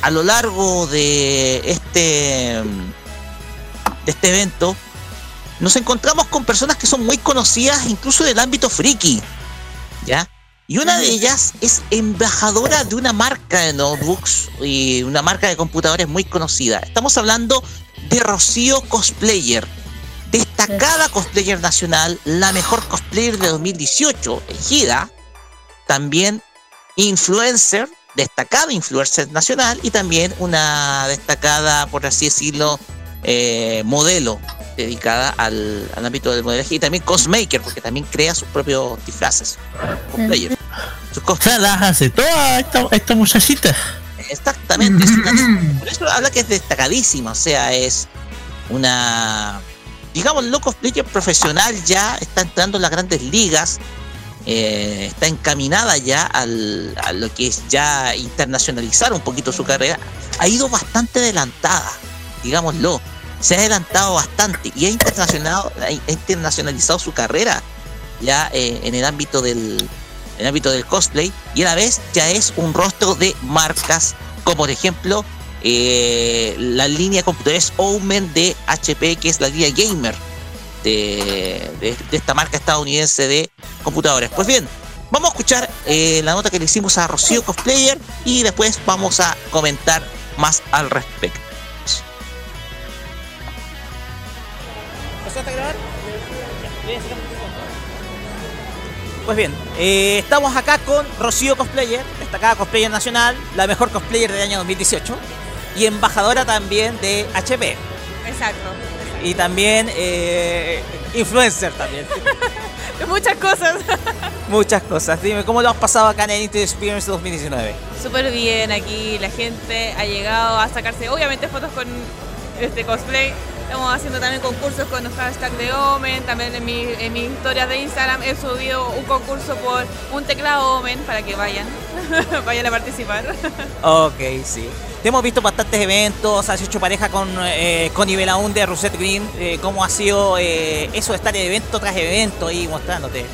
a lo largo de este de este evento nos encontramos con personas que son muy conocidas incluso del ámbito friki, ¿ya? Y una de ellas es embajadora de una marca de notebooks y una marca de computadores muy conocida. Estamos hablando de Rocío Cosplayer, destacada cosplayer nacional, la mejor cosplayer de 2018, elegida. También influencer, destacada influencer nacional y también una destacada, por así decirlo, eh, modelo dedicada al, al ámbito del modelaje y también cosmaker, porque también crea sus propios disfraces. Cosplayer. Sus O sea, las hace todas esta, esta muchachita. Exactamente. es una- por eso habla que es destacadísima. O sea, es una. Digamos, loco cosplayer profesional ya está entrando en las grandes ligas. eh, está encaminada ya al, a lo que es ya internacionalizar un poquito su carrera. Ha ido bastante adelantada, digámoslo. Se ha adelantado bastante y ha internacionalizado, ha internacionalizado su carrera ya eh, en el ámbito del en el ámbito del cosplay y a la vez ya es un rostro de marcas como por ejemplo eh, la línea de computadores Omen de HP que es la línea gamer de, esta marca estadounidense de computadores pues bien vamos a escuchar eh, la nota que le hicimos a Rocío Cosplayer y después vamos a comentar más al respecto. Pues bien, eh, estamos acá con Rocío Cosplayer, destacada cosplayer nacional, la mejor cosplayer del año 2018 y embajadora también de HP. Exacto. Y también eh, influencer también. Muchas cosas. Muchas cosas. Dime, ¿cómo lo has pasado acá en el Intel Experience 2019? Súper bien aquí, la gente ha llegado a sacarse obviamente fotos con este cosplay. Estamos haciendo también concursos con los hashtags de Omen. También en mi, en mis historias de Instagram he subido un concurso por un teclado Omen para que vayan, vayan a participar. Ok, sí. Te hemos visto bastantes eventos, has hecho pareja con eh, Connie Belaunde de Rosette Green. Eh, ¿Cómo ha sido eh, eso de estar evento tras evento y mostrándote?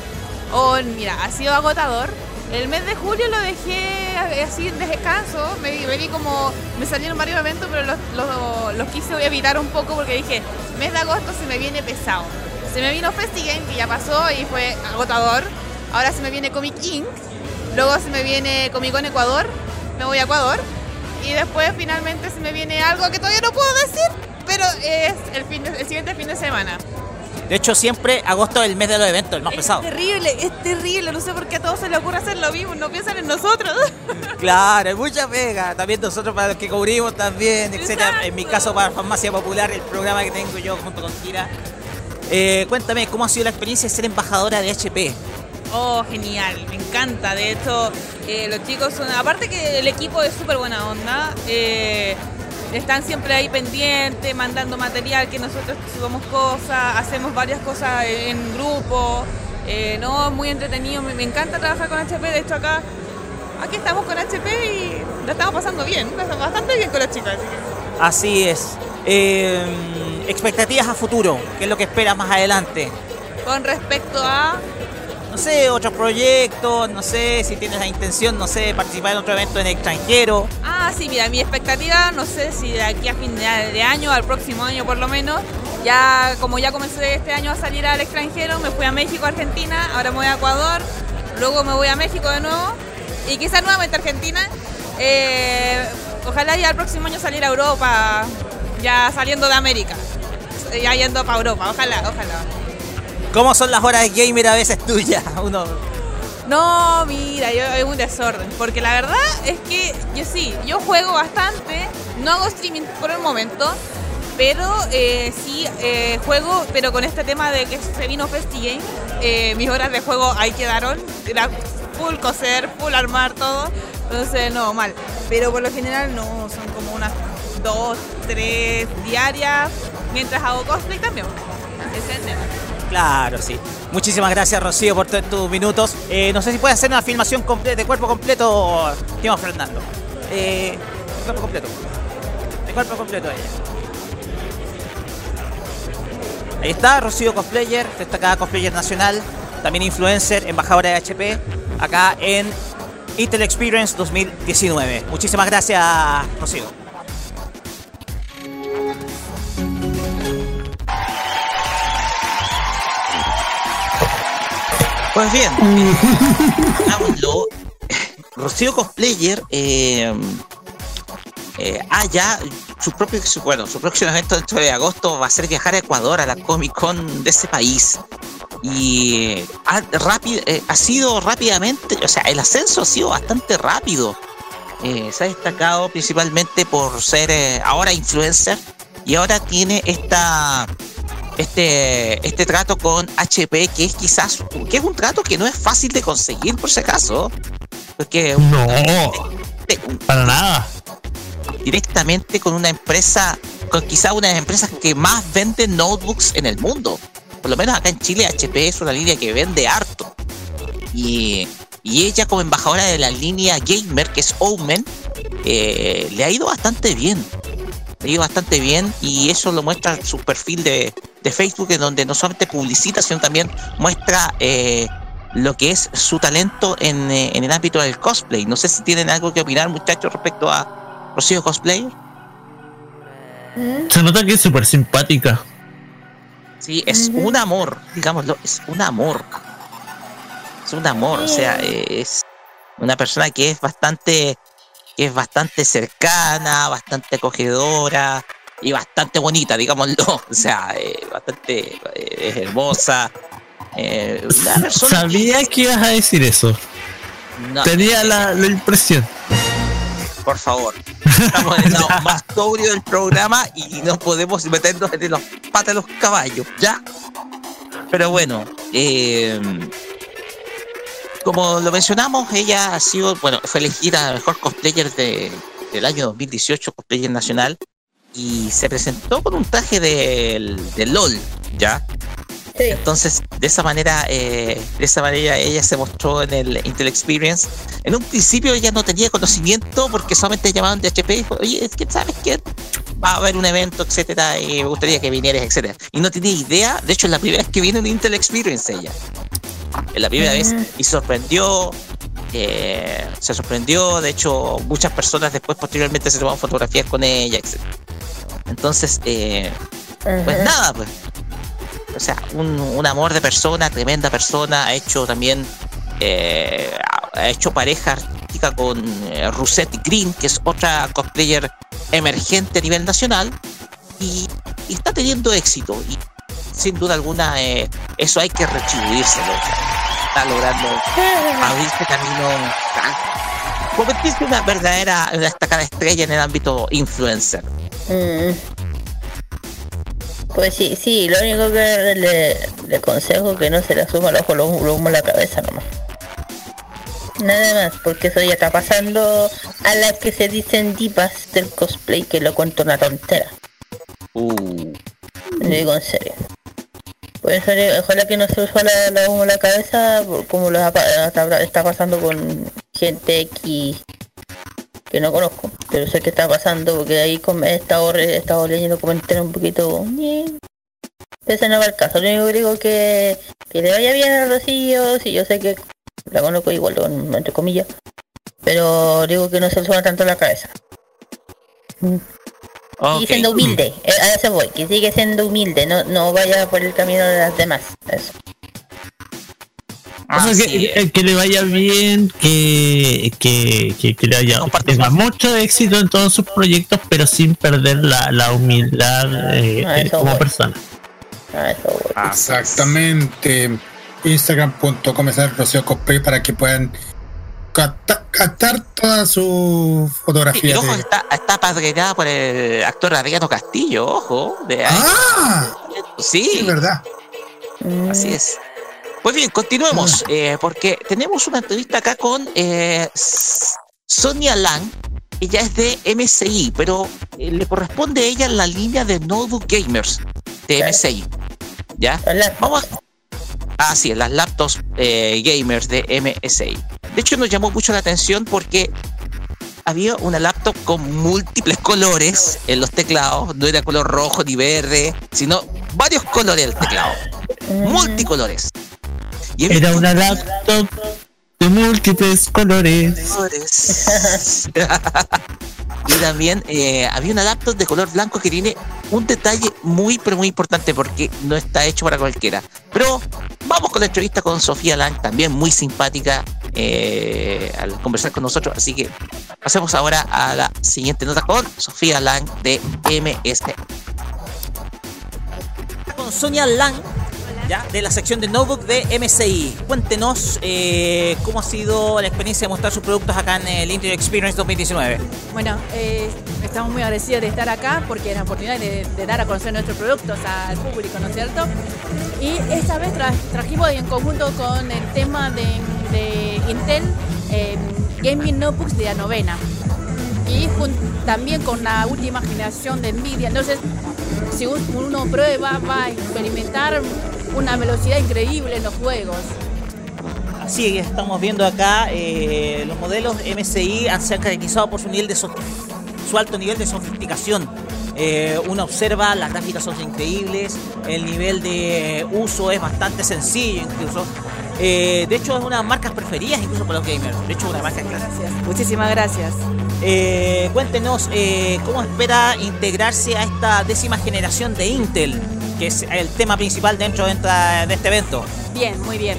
Oh, mira, ha sido agotador, El mes de julio lo dejé así en descanso, me, di como, me salieron varios eventos, pero los, los, quise evitar un poco porque dije, mes de agosto se me viene pesado. Se me vino FestiGame, que ya pasó y fue agotador. Ahora se me viene Comic Inc. Luego se me viene Comic Con Ecuador. Me voy a Ecuador. Y después finalmente se me viene algo que todavía no puedo decir, pero es el, fin el siguiente fin de semana. De hecho, siempre agosto es el mes de los eventos, el más pesado. Terrible, es terrible. No sé por qué a todos se les ocurre hacer lo mismo. No piensan en nosotros. Claro, hay mucha pega. También nosotros para los que cubrimos también, etcétera. En mi caso para Farmacia Popular, el programa que tengo yo junto con Kira. Eh, cuéntame, ¿cómo ha sido la experiencia de ser embajadora de HP? Oh, genial, me encanta. De hecho, eh, los chicos son. Aparte que el equipo es súper buena onda. eh, están siempre ahí pendientes, mandando material, que nosotros subamos cosas, hacemos varias cosas en grupo. eh, no, muy entretenido. Me, me encanta trabajar con HP. De hecho, acá, aquí estamos con HP y la estamos pasando bien. Bastante bien con las chicas. así que- Así es. Eh, expectativas a futuro, ¿qué es lo que esperas más adelante? Con respecto a. No sé, otros proyectos, no sé si tienes la intención, no sé, participar en otro evento en el extranjero. Ah, sí, mira, mi expectativa, no sé si de aquí a fin de, de año, al próximo año por lo menos, ya como ya comencé este año a salir al extranjero, me fui a México, Argentina, ahora me voy a Ecuador, luego me voy a México de nuevo y quizás nuevamente a Argentina. Eh, ojalá ya el próximo año salir a Europa, ya saliendo de América, ya yendo para Europa, ojalá, ojalá. ¿Cómo son las horas de gamer a veces tuyas? Uno, No, mira, yo es un desorden. Porque la verdad es que yo sí, yo juego bastante. No hago streaming por el momento. Pero eh, sí eh, juego, pero con este tema de que se vino FestiGame, eh, mis horas de juego ahí quedaron. Era full coser, full armar todo. Entonces, no, mal. Pero por lo general no, son como unas dos, tres diarias. Mientras hago cosplay también. Claro, sí. Muchísimas gracias, Rocío, por todos tus minutos. Eh, no sé si puedes hacer una filmación de cuerpo completo, Timo Fernando. Eh, cuerpo completo. De cuerpo completo ella. Ahí está, Rocío Cosplayer, destacada cosplayer nacional, también influencer, embajadora de HP, acá en Intel Experience 2019. Muchísimas gracias, Rocío. Pues bien, hagámoslo. Rocío Cosplayer eh, eh, ah, ya su propio, bueno, su próximo evento dentro de agosto va a ser viajar a Ecuador, a la Comic Con de ese país. Y ha, rápido, eh, ha sido rápidamente, o sea, el ascenso ha sido bastante rápido. Eh, se ha destacado principalmente por ser eh, ahora influencer y ahora tiene esta este, este trato con HP que es quizás que es un trato que no es fácil de conseguir por si acaso porque No, para nada. directamente con una empresa con quizás una de las empresas que más vende notebooks en el mundo. Por lo menos acá en Chile HP es una línea que vende harto. Y, y ella como embajadora de la línea gamer que es Omen eh, le ha ido bastante bien le ido bastante bien y eso lo muestra su perfil de, de Facebook en donde no solamente publicita sino también muestra eh, lo que es su talento en, eh, en el ámbito del cosplay no sé si tienen algo que opinar muchachos respecto a Rocío Cosplayer Se nota que es súper simpática. Sí, es un amor, digámoslo, es un amor. Es un amor, o sea, es una persona que es bastante, que es bastante cercana, bastante acogedora y bastante bonita, digámoslo. O sea, eh, bastante eh, es hermosa. Eh, Sabía que ibas a decir eso. No. Tenía la, la impresión. por favor. Estamos en el lado más sobrio del programa y no podemos meternos en los patas de los caballos, ¿ya? Pero bueno, eh, como lo mencionamos, ella ha sido, bueno, fue elegida mejor cosplayer de- del año 2018, cosplayer nacional, y se presentó con un traje del, del LOL, ¿ya? Entonces, de esa manera, eh, de esa manera ella se mostró en el Intel Experience. En un principio ella no tenía conocimiento porque solamente llamaban de HP y dijo, oye, es que sabes que va a haber un evento, etcétera, y me gustaría que vinieras, etcétera. Y no tenía idea, de hecho es la primera vez que viene un Intel Experience ella. La primera vez y sorprendió. eh, se sorprendió, de hecho muchas personas después posteriormente se tomaron fotografías con ella, etc. Entonces, eh, pues nada, pues. O sea, un, un amor de persona, tremenda persona, ha hecho también, eh, ha hecho pareja artística con Rosette Green, que es otra cosplayer emergente a nivel nacional, y, y está teniendo éxito. Y sin duda alguna, eh, eso hay que retribuírselo. está logrando abrirse camino, convertirse en una verdadera, una destacada estrella en el ámbito influencer. Mm. Pues sí, sí, lo único que le, le aconsejo es que no se le suma el ojo lo, humo la cabeza nomás. Nada más, porque eso ya está pasando a las que se dicen divas del cosplay, que lo cuento una tontera. Uh. Lo digo en serio. Por eso le- ojalá que no se usa la, la la cabeza, como lo está, pasando con gente que no conozco, pero sé que está pasando porque ahí he estado, he estado leyendo comentarios un poquito... Ese no va el caso, lo único que digo que, que le vaya bien a Rocío, si yo sé que la conozco igual, entre comillas, pero digo que no se le suena tanto la cabeza. Sigue siendo humilde, eh, a eso voy, que sigue siendo humilde, no, no vaya por el camino de las demás. Eso. O sea, que, que- que le vaya bien, que, que, que, que le vaya, que tenga mucho éxito en todos sus proyectos, pero sin perder la, la humildad eh, Ah, eh, eso como voy. persona. Exactamente. Instagram.com es Rocío Cosplay para que puedan capta- captar todas sus Y fotografías. ojo, de- está, está padrinada por el actor Adriano Castillo, ojo. De ¡Ah! Sí. Es verdad. Así es. Pues bien, continuemos, eh, porque tenemos una entrevista acá con eh, Sonia Lang. Ella es de MSI, pero eh, le corresponde a ella la línea de Notebook Gamers de MSI. ¿Ya? Vamos. Ah, sí, las laptops eh, gamers de MSI. De hecho, nos llamó mucho la atención porque había una laptop con múltiples colores en los teclados. No era color rojo ni verde, sino varios colores el teclado. Multicolores. Y había Era una laptop de múltiples colores. y también eh, había una laptop de color blanco que tiene un detalle muy, pero muy importante porque no está hecho para cualquiera. Pero vamos con la entrevista con Sofía Lang, también muy simpática eh, al conversar con nosotros. Así que pasemos ahora a la siguiente nota con Sofía Lang de MS. con Sonia Lang, ya, de la sección de Notebook de MSI. Cuéntenos eh, cómo ha sido la experiencia de mostrar sus productos acá en el Interior Experience 2019. Bueno, eh, estamos muy agradecidos de estar acá porque es la oportunidad de, dar a conocer nuestros productos al público, ¿no es cierto? Y esta vez tra- trajimos en conjunto con el tema de, Intel eh, Gaming Notebooks de la novena y también con la última generación de Nvidia. Entonces, si un- uno prueba, va a experimentar una velocidad increíble en los juegos. Así que estamos viendo acá eh, los modelos MSI han- se han caracterizado por su nivel de sof- su alto nivel de sofisticación. Eh, uno observa, las gráficas son increíbles, el nivel de uso es bastante sencillo incluso. Eh, de hecho es una de las marcas preferidas incluso para los gamers. De hecho una marca clásica. Muchísimas gracias. Eh, cuéntenos eh, cómo espera integrarse a esta décima generación de Intel, que es el tema principal dentro de este evento. Bien, muy bien.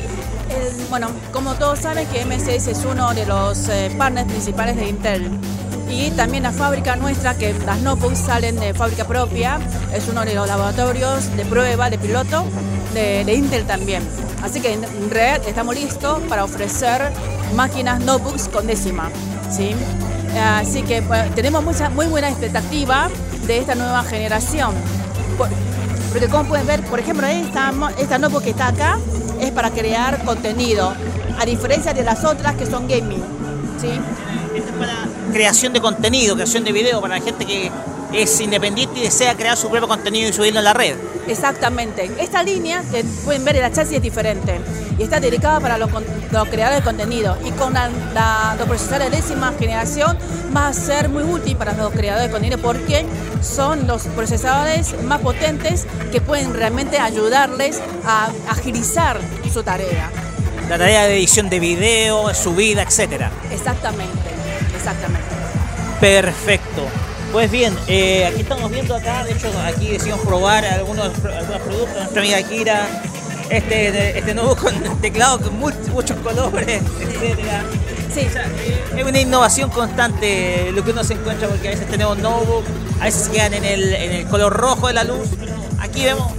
El- bueno, como todos saben que M6 es uno de los eh, partners principales de Intel. Y también la fábrica nuestra, que las notebooks salen de fábrica propia, es uno de los laboratorios de prueba, de piloto de, Intel también. Así que en red estamos listos para ofrecer máquinas notebooks con décima. ¿sí? Así que pues, tenemos mucha, muy buena expectativa de esta nueva generación. Porque como pueden ver, por ejemplo, esta, esta notebook que está acá es para crear contenido, a diferencia de las otras que son gaming. ¿sí? Creación de contenido, creación de video para la gente que es independiente y desea crear su propio contenido y subirlo en la red. Exactamente. Esta línea que pueden ver, el chasis es diferente y está dedicada para los, creadores de contenido. Y con la- la- los procesadores de décima generación va a ser muy útil para los creadores de contenido porque son los procesadores más potentes que pueden realmente ayudarles a agilizar su tarea. la tarea de edición de video, subida, etcétera. Exactamente, exactamente. Perfecto. Pues bien, eh, aquí estamos viendo acá, de hecho aquí decidimos probar algunos, algunos productos, nuestra amiga Kira, este, este nuevo con teclado con mu- muchos colores, etcétera. Sí. O sea, es una innovación constante lo que uno se encuentra porque a veces tenemos notebook, a veces se quedan en el, en el color rojo de la luz. Aquí vemos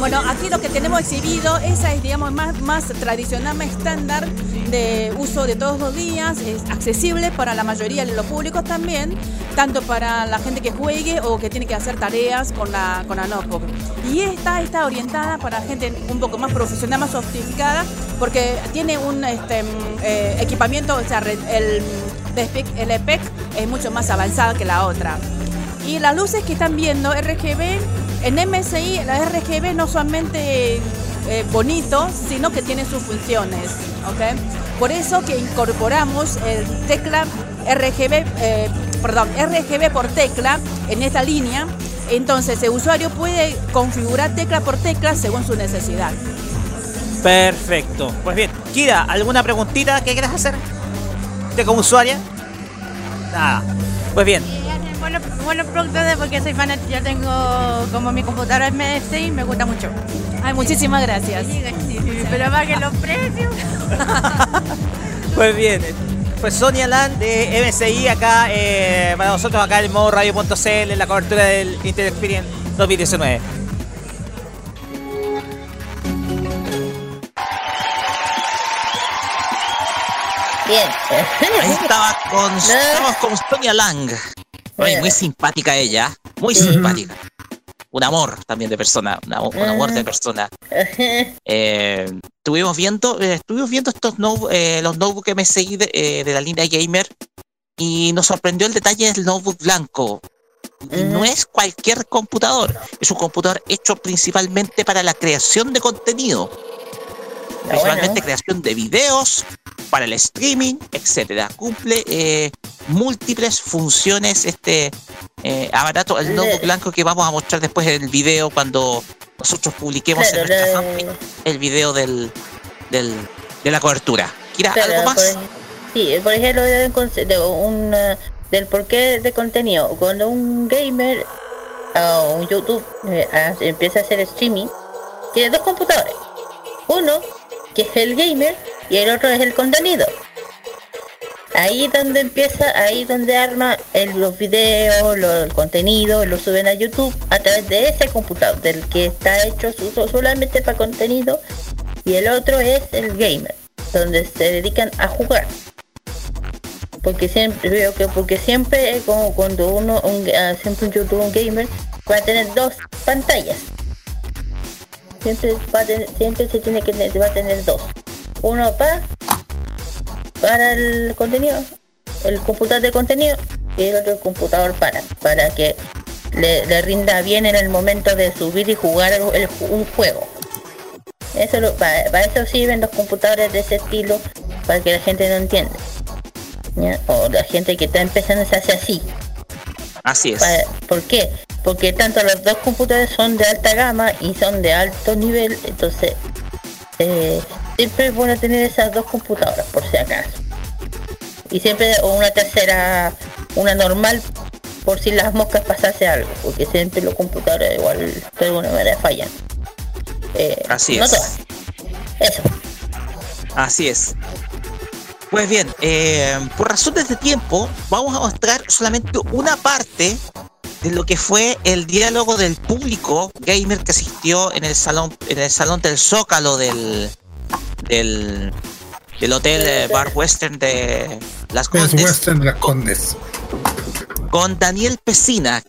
Bueno, aquí lo que tenemos exhibido, esa es, digamos, más, más tradicional, más estándar de uso de todos los días, es accesible para la mayoría de los públicos también, tanto para la gente que juegue o que tiene que hacer tareas con la, con la notebook. Y esta está orientada para gente un poco más profesional, más sofisticada, porque tiene un este, mm, eh, equipamiento, o sea, el, el EPEC es mucho más avanzado que la otra. Y las luces que están viendo, RGB, en MSI la RGB no solamente eh, bonito, sino que tiene sus funciones. ¿ok? Por eso que incorporamos el tecla RGB, eh, perdón, RGB por tecla en esta línea. Entonces el usuario puede configurar tecla por tecla según su necesidad. Perfecto. Pues bien, Kira, ¿alguna preguntita que quieras hacer? ¿Usted como usuaria? Nada. Pues bien, Bueno, bueno productos de porque soy fan, yo tengo como mi computadora es MSI, me gusta mucho. Ay, muchísimas gracias. Pero más que los precios. pues bien. Pues Sonia Land de MSI acá, eh, para nosotros acá en modo radio.cl en la cobertura del Intel Experience 2019. Bien. Ahí estaba con, estábamos con Sonia Lang. Ay, muy simpática ella, muy simpática. Un amor también de persona, una- un amor de persona. Eh, estuvimos viendo, eh, estuvimos viendo estos no- eh, los notebooks MSI de, eh, de la línea gamer y nos sorprendió el detalle del notebook blanco. Y no es cualquier computador, es un computador hecho principalmente para la creación de contenido. Principalmente creación de videos, para el streaming, etcétera. Cumple eh, múltiples funciones este eh, aparato, el notebook blanco que vamos a mostrar después en el video cuando nosotros publiquemos Claro, en nuestra fanpage el video del, del, de la cobertura. Claro, ¿algo más? por sí, por ejemplo, de un eh, del porqué de contenido. Cuando un gamer o un YouTube eh, empieza a hacer streaming, tiene dos computadores. Uno, que es el gamer, y el otro es el contenido. Ahí donde empieza, ahí donde arma el- los videos, lo- el contenido, lo suben a YouTube a través de ese computador, del que está hecho su- so- solamente para contenido, y el otro es el gamer, donde se dedican a jugar. Porque siempre veo que porque siempre es como cuando uno un, siempre un youtuber un gamer va a tener dos pantallas. Siempre va a tener, siempre se tiene que tener- va a tener dos. Uno para para el contenido, el computador de contenido y el otro computador para para que le, le rinda bien en el momento de subir y jugar el- el ju- un juego. Eso lo- para, para eso sirven los computadores de ese estilo para que la gente no entienda. ¿ya? O la gente que está empezando se hace así. Así es. Para- ¿Por qué? Porque tanto los dos computadores son de alta gama y son de alto nivel, entonces eh, siempre es bueno tener esas dos computadoras por si acaso. Y siempre, o una tercera, una normal, por si las moscas pasase algo, porque siempre los computadores igual de alguna manera fallan. Eh, Así no es. todas. Eso. Así es. Pues bien, eh, por razones de tiempo, vamos a mostrar solamente una parte de lo que fue el diálogo del público gamer que asistió en el salón, en el salón del Zócalo del, del, del hotel eh, Bar Western de Las Es Condes Western Las Condes. con Daniel Pesina,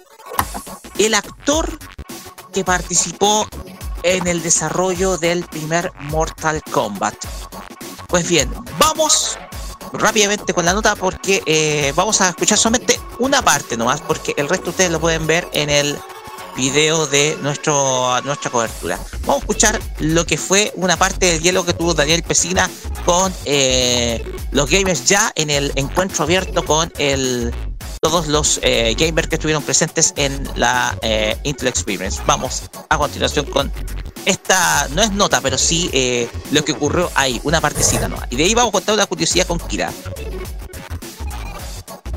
el actor que participó en el desarrollo del primer Mortal Kombat. Pues bien, vamos rápidamente con la nota porque eh, vamos a escuchar solamente una parte nomás, porque el resto ustedes lo pueden ver en el video de nuestro, nuestra cobertura. Vamos a escuchar lo que fue una parte del diálogo que tuvo Daniel Pesina con eh, los gamers ya en el encuentro abierto con el, todos los eh, gamers que estuvieron presentes en la eh, Intel Experience. Vamos a continuación con esta no es nota, pero sí eh, lo que ocurrió ahí, una partecita nomás. Y de ahí vamos a contar una curiosidad con Kira.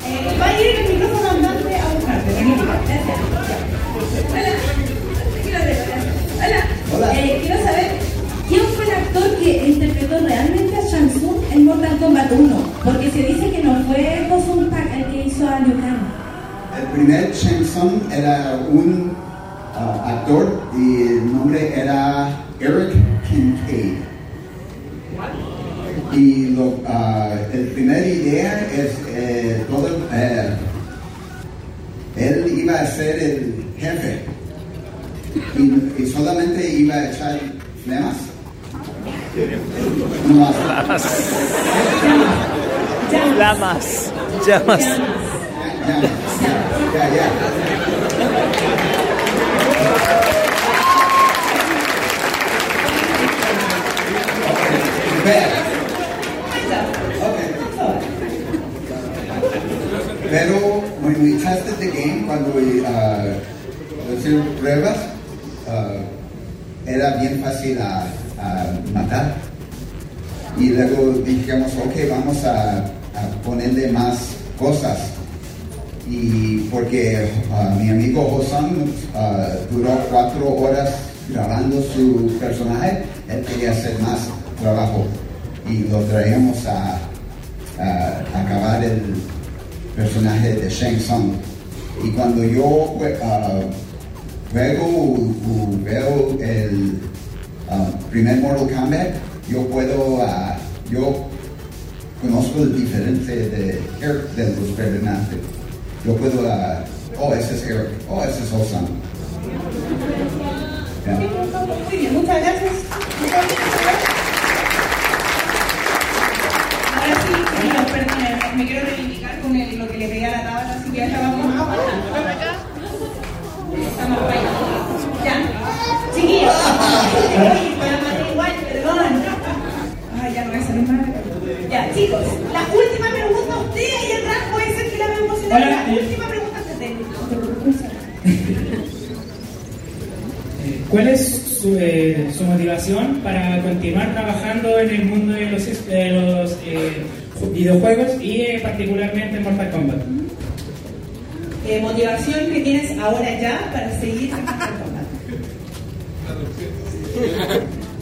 Eh, va a ir el micrófono andante a buscarte. Hola. Hola. Eh, quiero saber quién fue el actor que interpretó realmente a Shang Tsung en Mortal Kombat 1. Porque se dice que no fue Gosung Park el que hizo a Liu Kang. El primer Shang Tsung era un uh, actor y el nombre era Eric Kincaid. Y lo, uh, el primer idea es eh, todo, eh, él iba a ser el jefe y, y solamente iba a echar flemas. Llamas. Llamas. Ya, ya. Pero when we tested the game, cuando uh, hicimos pruebas, uh, era bien fácil a, matar. Y luego dijimos, ok, vamos a, ponerle más cosas. Y porque uh, mi amigo Hosan uh, duró cuatro horas grabando su personaje, él quería hacer más trabajo. Y lo traíamos a, a acabar el personaje de Shang Tsung. Y cuando yo uh, veo el uh, primer Mortal Kombat, yo puedo, uh, yo conozco el diferente de, Eric de los personajes. Yo puedo, oh, ese es Eric, oh, ese es Osan. Muchas gracias. Ahora sí, me quiero reivindicar con el- lo que le pegué a la tabla, así que acá vamos a Estamos por ahí. Ya. Chiquillos. Oye, para matar igual, perdón. Ay, ya no voy a salir mal. Ya, chicos, la última pregunta a usted y el rango puede ser que la emocionada. Hola, La última pregunta antes de ¿Cuál es su, eh, su motivación para continuar trabajando en el mundo de los, de los eh, ju- videojuegos y eh, particularmente en Mortal Kombat? Eh, motivación que tienes ahora ya para seguir.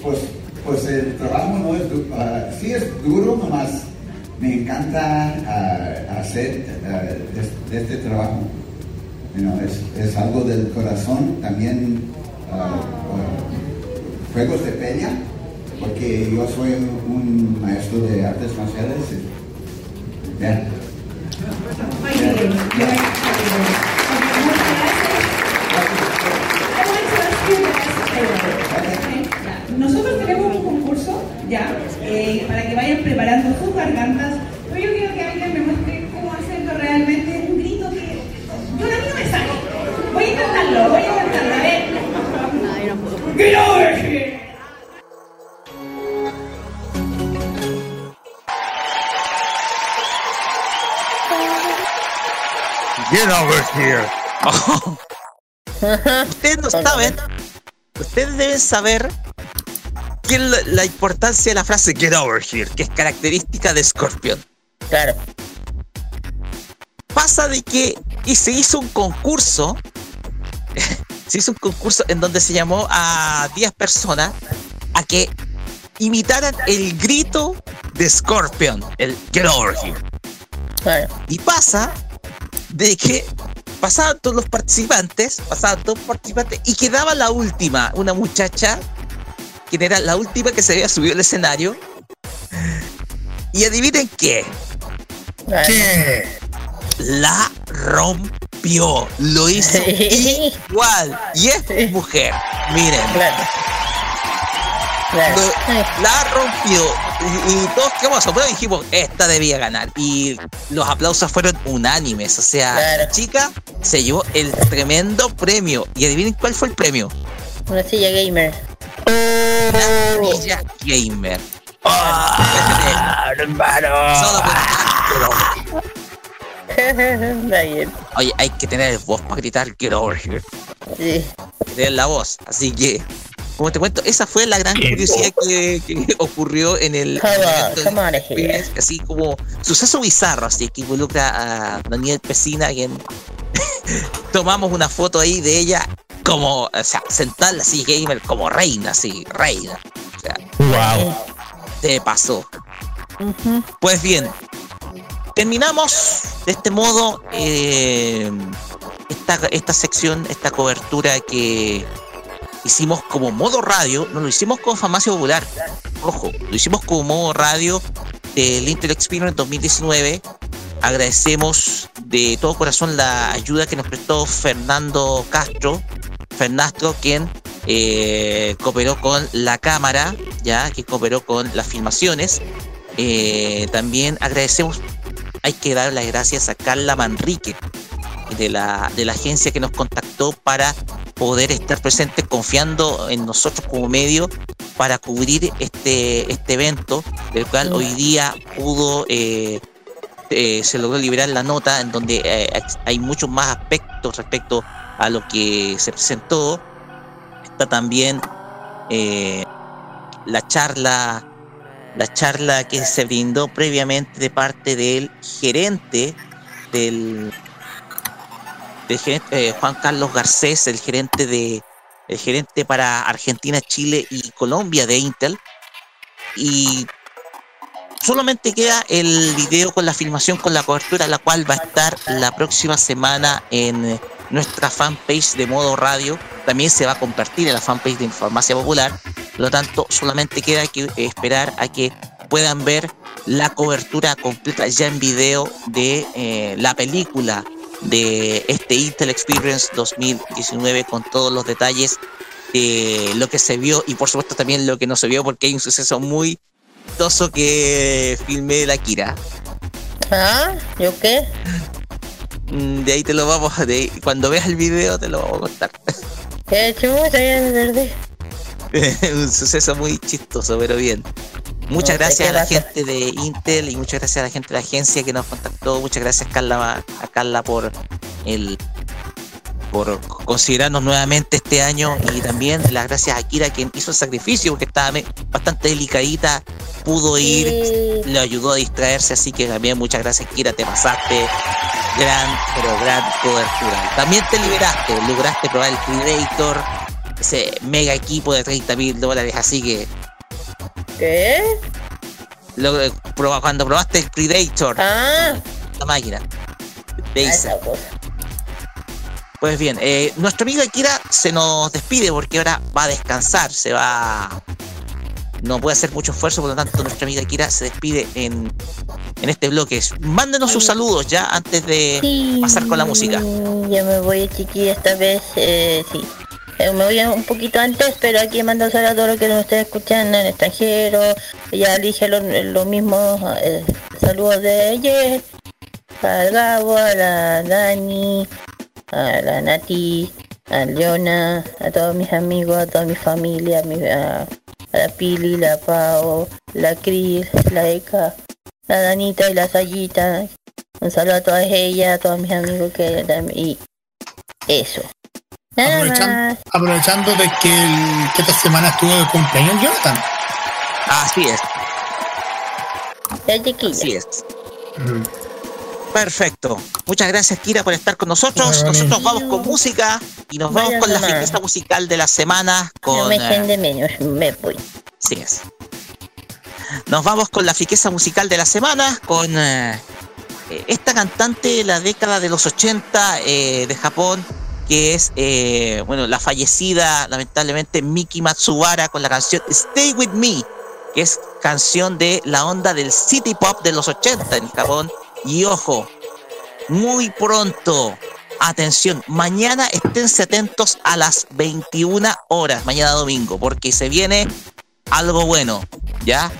Pues, pues el trabajo no es duro, sí es duro, nomás me encanta ah, hacer ah, de, de este trabajo. You know, es, es algo del corazón, también ah, ah, juegos de pelea, porque yo soy un maestro de artes marciales. y- ya. Nosotros tenemos un concurso ya eh, para que vayan preparando sus gargantas, Get over here. ustedes no saben, ustedes deben saber qué es la, la importancia de la frase get over here, que es característica de Scorpion. Claro. Pasa de que y se hizo un concurso, se hizo un concurso en donde se llamó a 10 personas a que imitaran el grito de Scorpion, el get over here. Y pasa de que pasaban todos los participantes, pasaban todos los participantes y quedaba la última, una muchacha, quien era la última que se había subido al escenario. Y adivinen qué. ¿Qué? La rompió, lo hizo igual. Y es mujer, miren. Lo- la rompió y, y todos quedamos asombrados y dijimos, esta debía ganar. Y los aplausos fueron unánimes. O sea, la chica se llevó el tremendo premio. Y adivinen cuál fue el premio. Una silla gamer. Una silla gamer. Solo por- Oye, hay que tener voz para gritar get over here. Sí. Tener la voz. Así que como te cuento, esa fue la gran curiosidad que, que ocurrió en el evento de Experience, así como suceso bizarro, así que involucra a Daniel Pesina, quien tomamos una foto ahí de ella como, o sea, sentada así gamer como reina, así, reina. O sea, wow. te pasó. Pues bien, terminamos de este modo eh, esta, esta sección, esta cobertura que hicimos como modo radio, no lo hicimos con Farmacia Popular, ojo, lo hicimos como modo radio del Intel Experience 2019. Agradecemos de todo corazón la ayuda que nos prestó Fernando Castro, Fernastro, quien eh, cooperó con la cámara, ya que cooperó con las filmaciones. Eh, también agradecemos, hay que dar las gracias a Carla Manrique, de la, de la agencia que nos contactó para poder estar presentes confiando en nosotros como medio para cubrir este, este evento, del cual hoy día pudo, eh, eh, se logró liberar la nota en donde eh, hay muchos más aspectos respecto a lo que se presentó. Está también la charla la charla que se brindó previamente de parte del gerente del eh, Juan Carlos Garcés, el gerente de el gerente para Argentina, Chile y Colombia de Intel. Y solamente queda el video con la filmación, con la cobertura, la cual va a estar la próxima semana en nuestra fanpage de modo radio. También se va a compartir en la fanpage de Farmacia Popular. Por lo tanto, solamente queda que esperar a que puedan ver la cobertura completa ya en video de eh, la película de este Intel Experience 2019 con todos los detalles de lo que se vio y por supuesto también lo que no se vio porque hay un suceso muy toso que filmé la Kira. ¿Ah? ¿Yo qué? Mm, de ahí te lo vamos a... De, cuando veas el video te lo vamos a contar. ¿Qué chulo verde? un suceso muy chistoso, pero bien. Muchas gracias a la gente de Intel y muchas gracias a la gente de la agencia que nos contactó. Muchas gracias Carla, a Carla por el por considerarnos nuevamente este año. Y también las gracias a Kira quien hizo el sacrificio porque estaba bastante delicadita, pudo ir, le ayudó a distraerse, así que también muchas gracias Kira, te pasaste. Gran, pero gran cobertura. También te liberaste, lograste probar el Predator, ese mega equipo de 30 mil dólares, así que ¿Qué? Lo, cuando probaste el Predator. Ah. La máquina. Pues bien, eh, nuestra amiga Kira se nos despide porque ahora va a descansar, se va. No puede hacer mucho esfuerzo, por lo tanto, nuestra amiga Kira se despide en, en este bloque. Mándenos sus saludos ya antes de pasar con la música. Ya me voy, chiquilla, esta vez. Eh, sí. Eh, me voy un poquito antes, pero aquí mando saludos a todos los que nos estén escuchando en extranjero. Ya dije lo, lo mismo, eh, saludos de ayer, al Gabo, a la Dani, a la Nati, a Leona, a todos mis amigos, a toda mi familia, a, mi, a, la Pili, la Pau, la Cris, la Eka, la Danita y la Sayita. Un saludo a todas ellas, a todos mis amigos que y eso. Aprovechando, aprovechando, de que, el, que, esta semana estuvo de cumpleaños Jonathan. Así es. Así es. Perfecto. Muchas gracias, Kira, por estar con nosotros. Nosotros vamos con música y nos vamos con la fiesta musical de la semana. Con, no me de menos, me voy. Así es. Nos vamos con la friqueza musical de la semana, con eh, esta cantante de la década de los 80 eh, de Japón, que es, eh, bueno, la fallecida, lamentablemente, Miki Matsubara con la canción Stay With Me, que es canción de la onda del city pop de los 80 en Japón. Y ojo, muy pronto, atención, mañana esténse atentos a las 21 horas, mañana domingo, porque se viene algo bueno, ¿ya?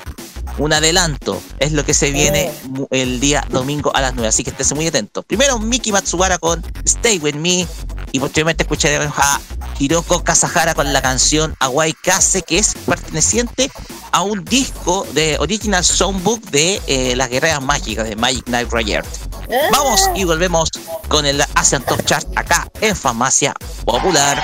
Un adelanto es lo que se viene el día domingo a las 9, así que esténse muy atentos. Primero Miki Matsubara con Stay With Me y posteriormente escucharemos a Hiroko Kasahara con la canción Awai Kase que es perteneciente a un disco de Original Songbook de eh, las guerreras mágicas de Magic Knight Riot. Vamos y volvemos con el Asian Top Chart acá en Farmacia Popular.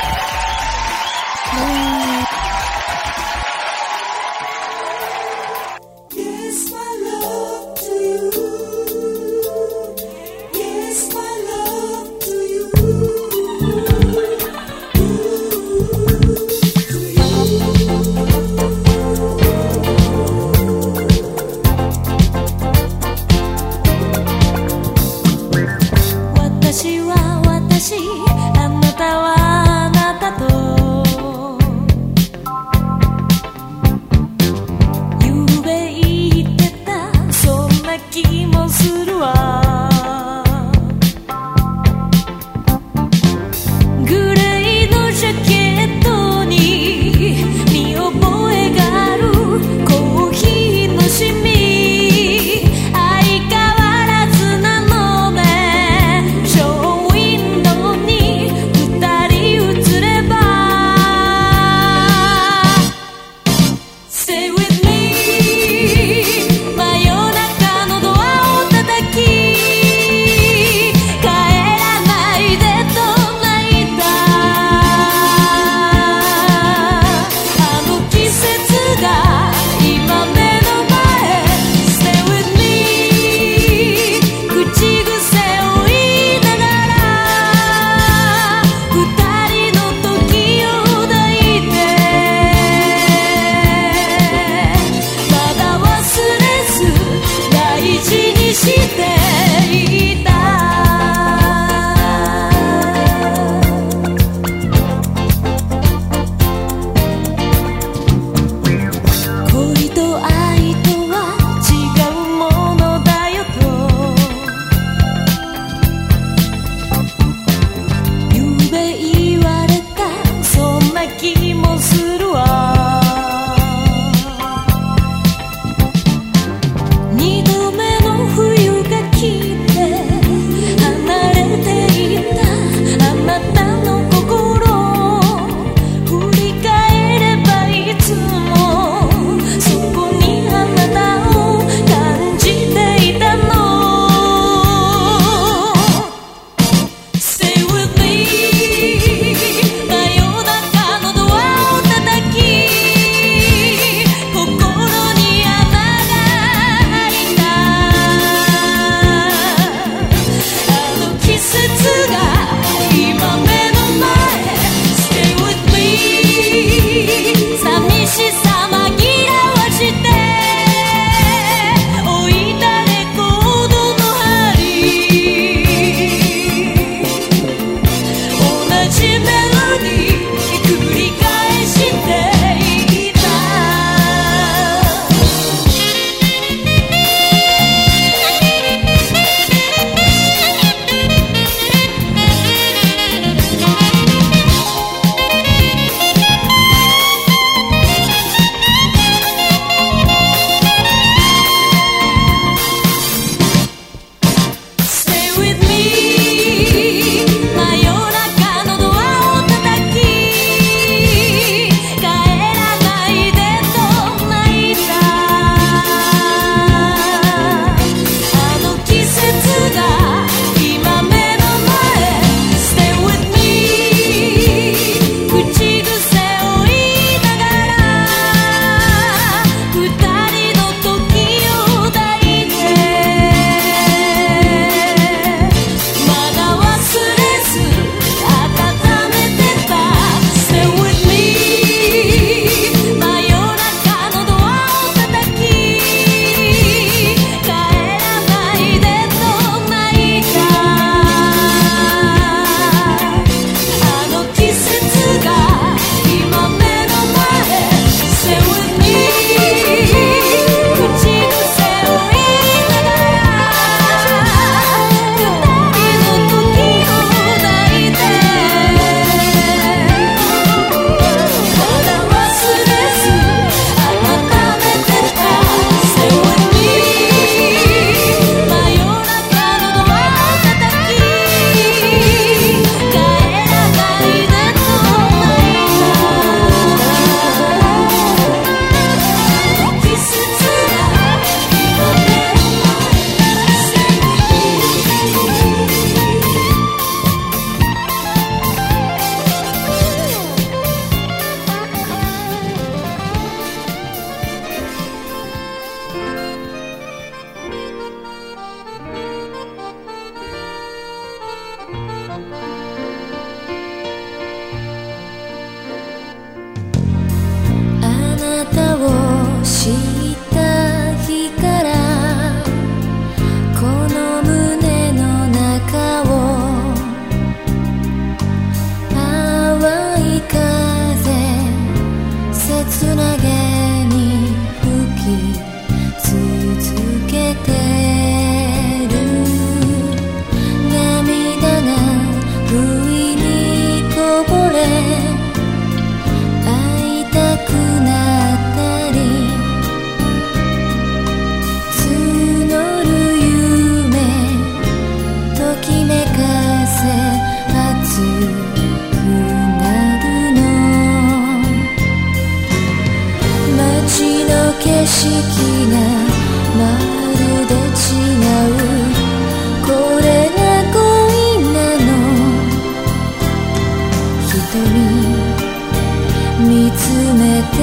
見つめて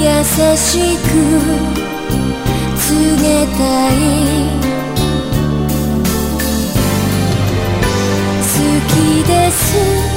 優しく告げたい。好きです。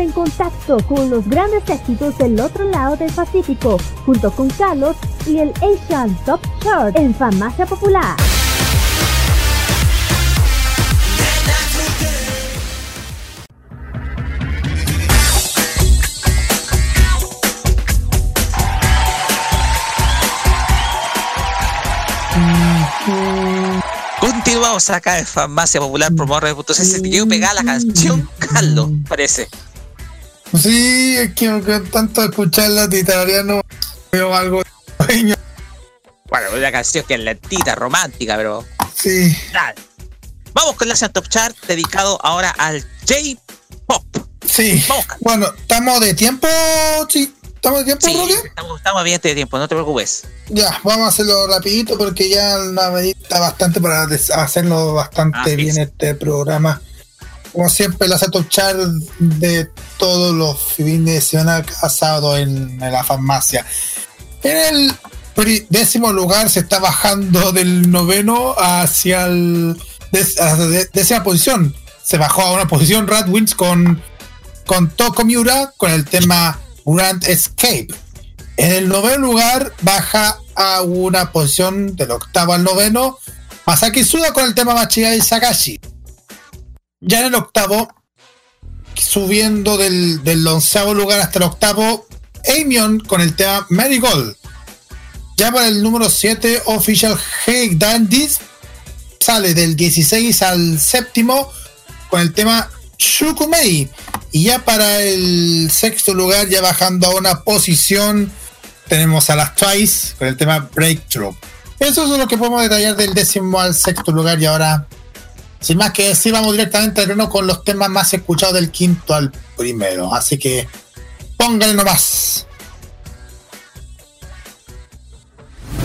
En contacto con los grandes éxitos del otro lado del Pacífico, junto con Carlos y el Asian Top Chart en Farmacia Popular. Continuamos acá en Farmacia Popular por Morro de Punto quedó pegada la canción, mm. Carlos, parece. Sí, es que tanto escucharla todavía no veo algo sueño. Bueno, una canción que es lentita, romántica, pero. Sí. Dale. Vamos con la Top Chart dedicado ahora al J-Pop. Sí. Bueno, ¿estamos de tiempo? Sí. ¿Estamos de tiempo, Sí, Rolly? estamos, estamos bien de tiempo, no te preocupes. Ya, vamos a hacerlo rapidito porque ya la medita bastante para hacerlo bastante Así bien es. este programa. Como siempre, la Top Chart de todos los fines de semana cada sábado en, la farmacia. En el décimo lugar se está bajando del noveno hacia el la de- décima posición. Se bajó a una posición Radwins con, con Toko Miura con el tema Grand Escape. En el noveno lugar baja a una posición del octavo al noveno Masaki Suda con el tema Machiga y Sagashi. Ya en el octavo, subiendo del, del onceavo lugar hasta el octavo, Amion con el tema Marigold. Ya para el número 7, Official Hey Dandies sale del 16 al séptimo con el tema Shukumei. Y ya para el sexto lugar, ya bajando a una posición, tenemos a las Twice con el tema Breakthrough. Eso es lo que podemos detallar del décimo al sexto lugar y ahora, sin más que decir, vamos directamente al grano con los temas más escuchados del quinto al primero. Así que pónganle nomás.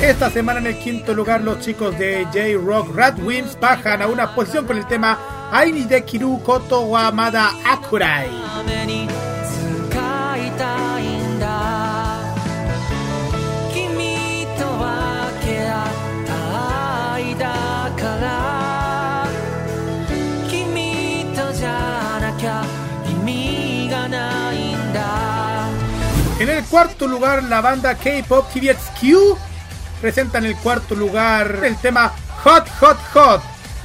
Esta semana en el quinto lugar los chicos de J-Rock Radwimps bajan a una posición con el tema Aini de Kiru Koto wa Mada Akurai. 君とじゃなきゃ意味がないんだ En el cuarto lugar la banda K-Pop TVXQ presenta en el cuarto lugar el tema Hot Hot Hot.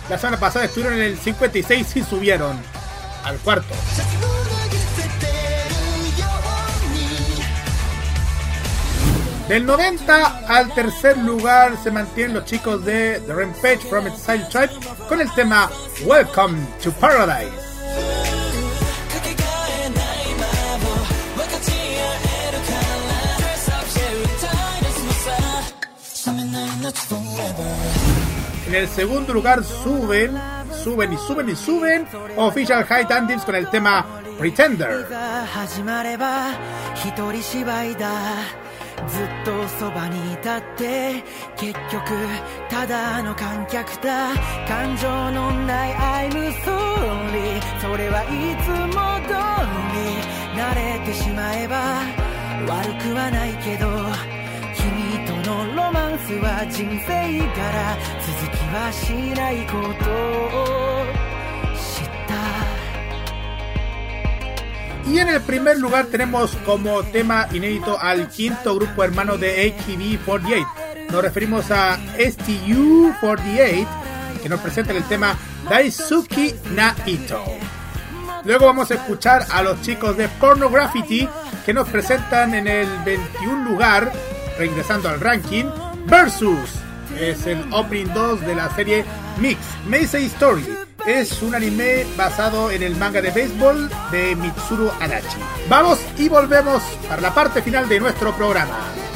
La semana pasada estuvieron en el 56 y subieron al cuarto. Del 90 al tercer lugar se mantienen los chicos de The Rampage from Exile Tribe con el tema Welcome to Paradise. En el segundo lugar suben, suben y suben y suben Official High Dandies con el tema Pretender. ずっとそばにいたって結局ただの観客だ。感情のない I'm sorry それはいつも通り慣れてしまえば悪くはないけど君とのロマンスは人生から続きはしないこと。を Y en el primer lugar tenemos como tema inédito al quinto grupo hermano de AKB48. Nos referimos a STU48 que nos presenta el tema Daisuki Naito. Luego vamos a escuchar a los chicos de Pornograffiti que nos presentan en el 21 lugar, reingresando al ranking, Versus. Es el opening 2 de la serie Mix, Meisei Story. Es un anime basado en el manga de béisbol de Mitsuru Adachi. Vamos y volvemos para la parte final de nuestro programa.「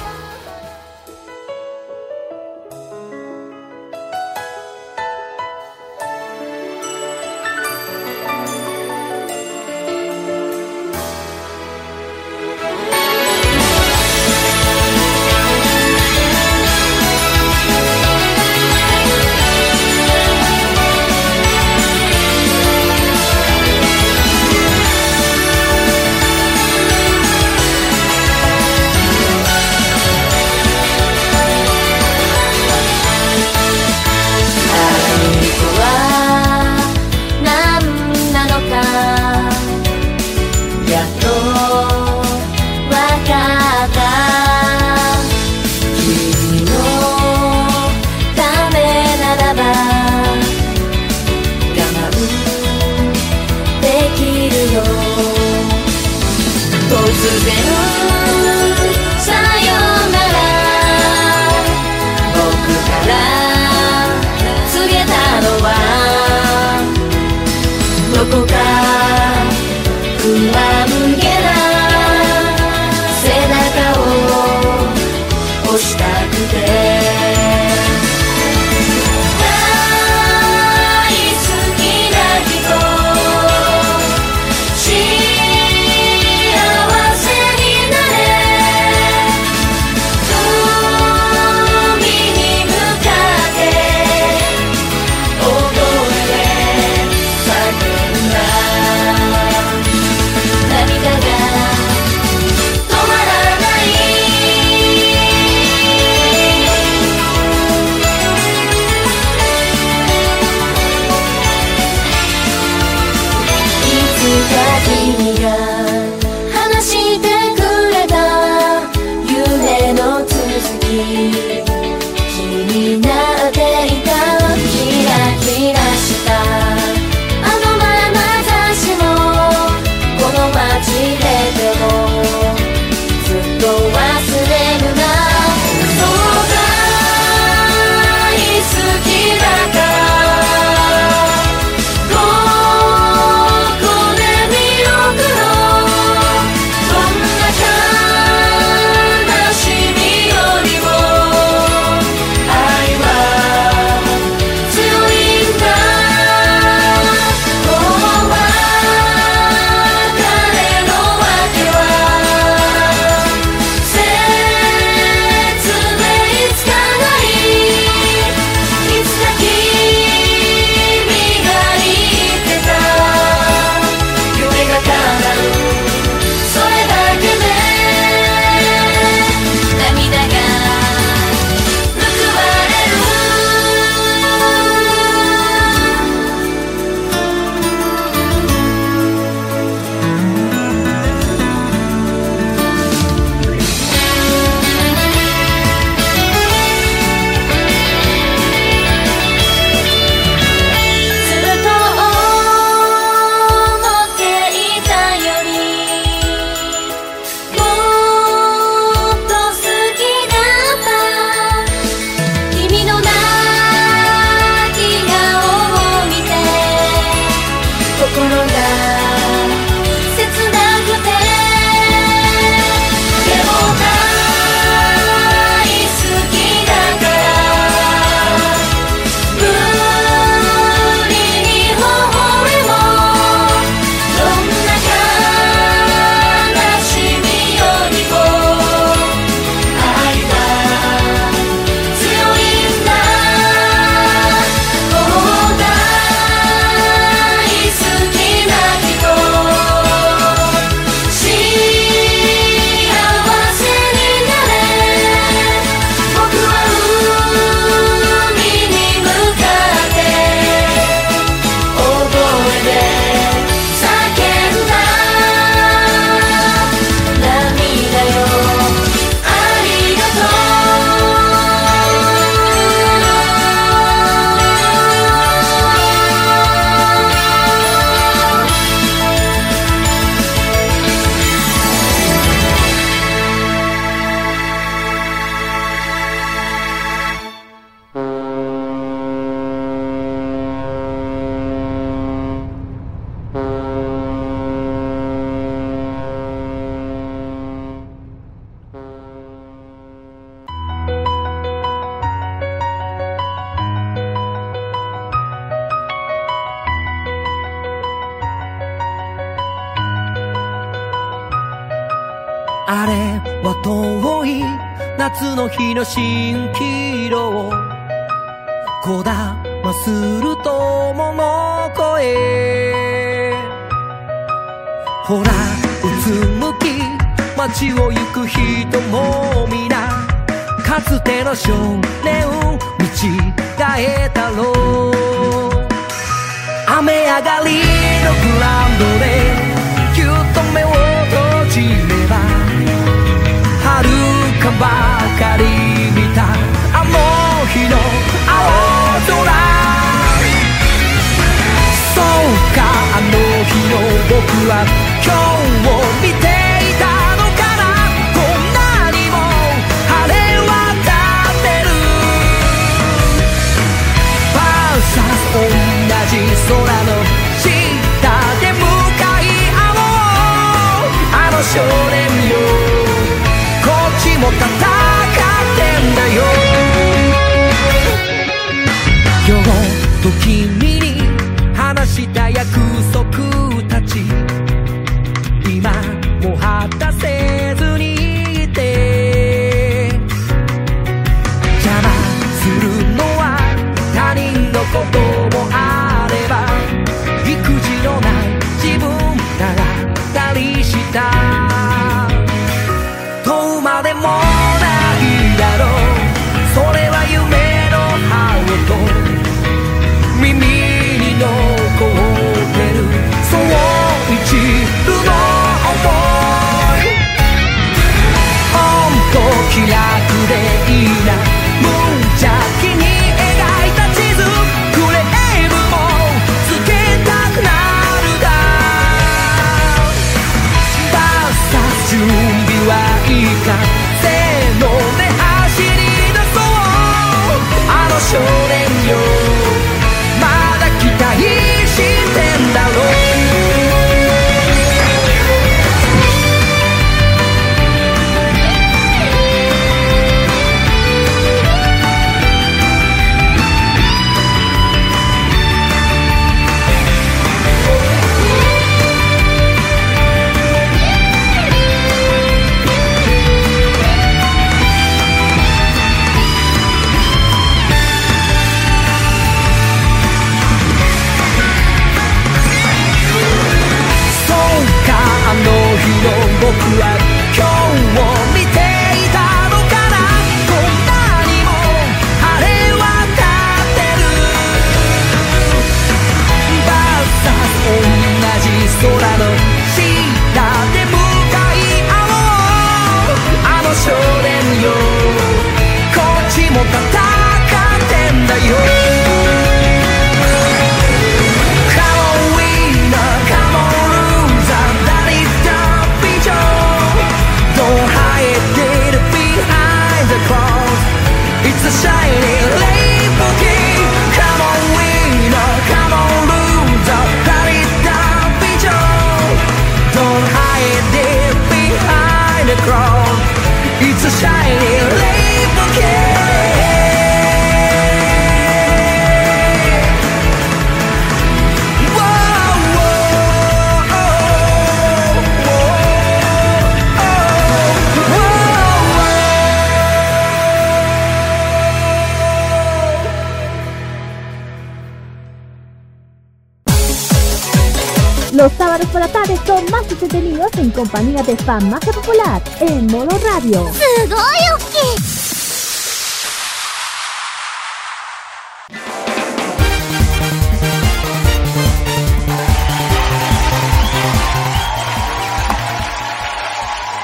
Compañía de Famacia Popular en modo radio. すごい大きい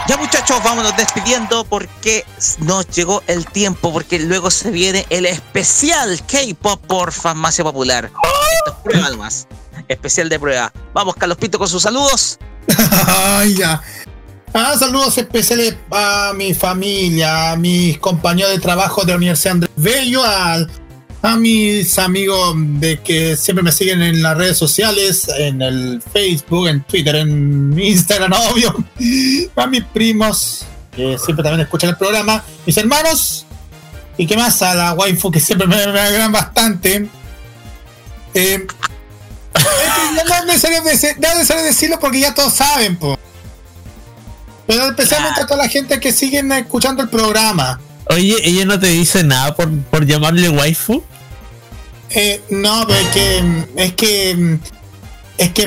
Ya muchachos, vámonos despidiendo porque nos llegó el tiempo, porque luego se viene el especial K-Pop por Farmacia Popular. Esto es prueba nomás. Especial de prueba. Vamos, Carlos Pinto, con sus saludos. Ay ya. Ah, saludos especiales a mi familia, a mis compañeros de trabajo de la Universidad Andrés Bello, a, mis amigos de que siempre me siguen en las redes sociales, en el Facebook, en Twitter, en Instagram, obvio. A mis primos, que siempre también escuchan el programa, mis hermanos, y qué más, a la waifu que siempre me, me agradan bastante. Eh, no es necesario, es decirlo porque ya todos saben, po. Pero especialmente ah. a toda la gente que siguen escuchando el programa. Oye, ¿ella no te dice nada por, por llamarle waifu? Eh, no, pero es que. Es que. Es que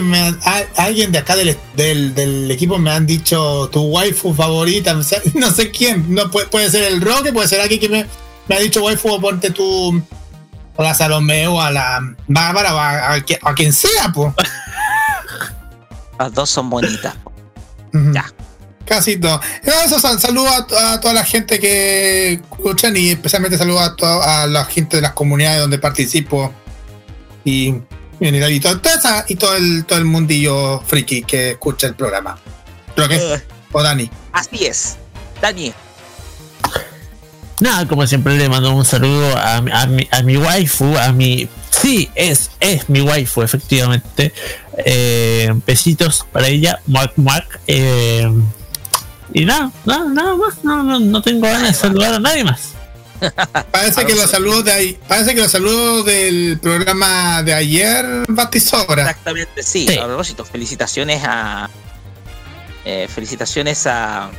alguien de acá del, del, equipo me han dicho tu waifu favorita. No sé quién. No, puede, ser el Roque, puede ser alguien que me, me ha dicho waifu, ponte tu a la Salomé o a la Bárbara o a, a, qui- a quien sea, pues. Las dos son bonitas. Ya. Casi todo. Eso, sal- saludo a, to- a toda la gente que escuchan y especialmente saludo a, a la gente de las comunidades donde participo y, y, y todo, esa- y todo el todo el mundillo friki que escucha el programa. ¿Pero qué? ¿O Dani? Así es. Dani. Nada, como siempre le mando un saludo a, mi- a, mi, a mi waifu, a mi... Sí, es, es mi waifu, efectivamente. Eh, besitos para ella, Mark Mark. Eh, y nada, nada, nada más. No, no, no tengo ganas de saludar a nadie más. Parece que los saludos de ahí, parece que los saludos del programa de ayer Batisobra. Exactamente, sí. A propósito, felicitaciones a. eh, felicitaciones a,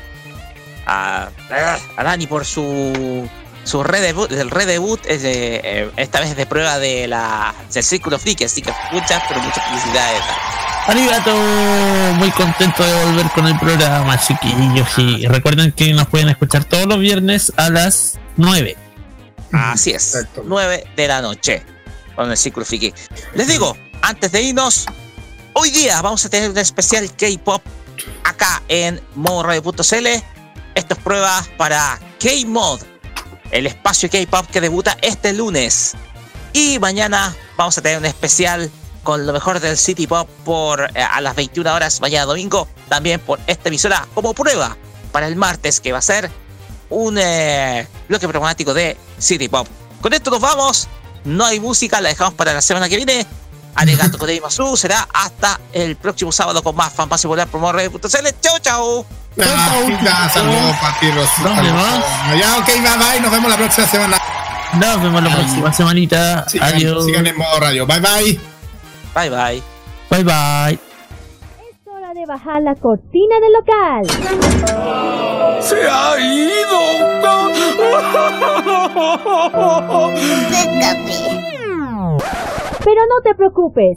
a. a Dani por su. Su redebut, el redebut es de, eh, esta vez de prueba de la, del Círculo Friki, así que muchas, pero muchas felicidades. Arigato, muy contento de volver con el programa, chiquillos. Y recuerden que nos pueden escuchar todos los viernes a las 9. Así es, 9 de la noche con el Círculo Friki. Les digo, antes de irnos, hoy día vamos a tener un especial K-pop acá en modoradio.cl. Esto es prueba para K-Mod, el espacio K-pop que debuta este lunes. Y mañana vamos a tener un especial con lo mejor del City Pop por eh, a las 21 horas mañana domingo, también por esta emisora como prueba para el martes que va a ser un eh, bloque programático de City Pop. Con esto nos vamos. No hay música, la dejamos para la semana que viene. Arigato con Masu será hasta el próximo sábado con más fanpase volar por. Chao, chao. Ah, ya, saludos para ti, Rosy. ¿Dónde Saludos. vas? Ya, ok, bye bye. Nos vemos la próxima semana. Nos vemos la próxima semanita. Sigan, Adiós. sigan en modo radio. Bye bye. Bye bye. Bye bye. Es hora de bajar la cortina del local. ¡Se ha ido! Pero no te preocupes.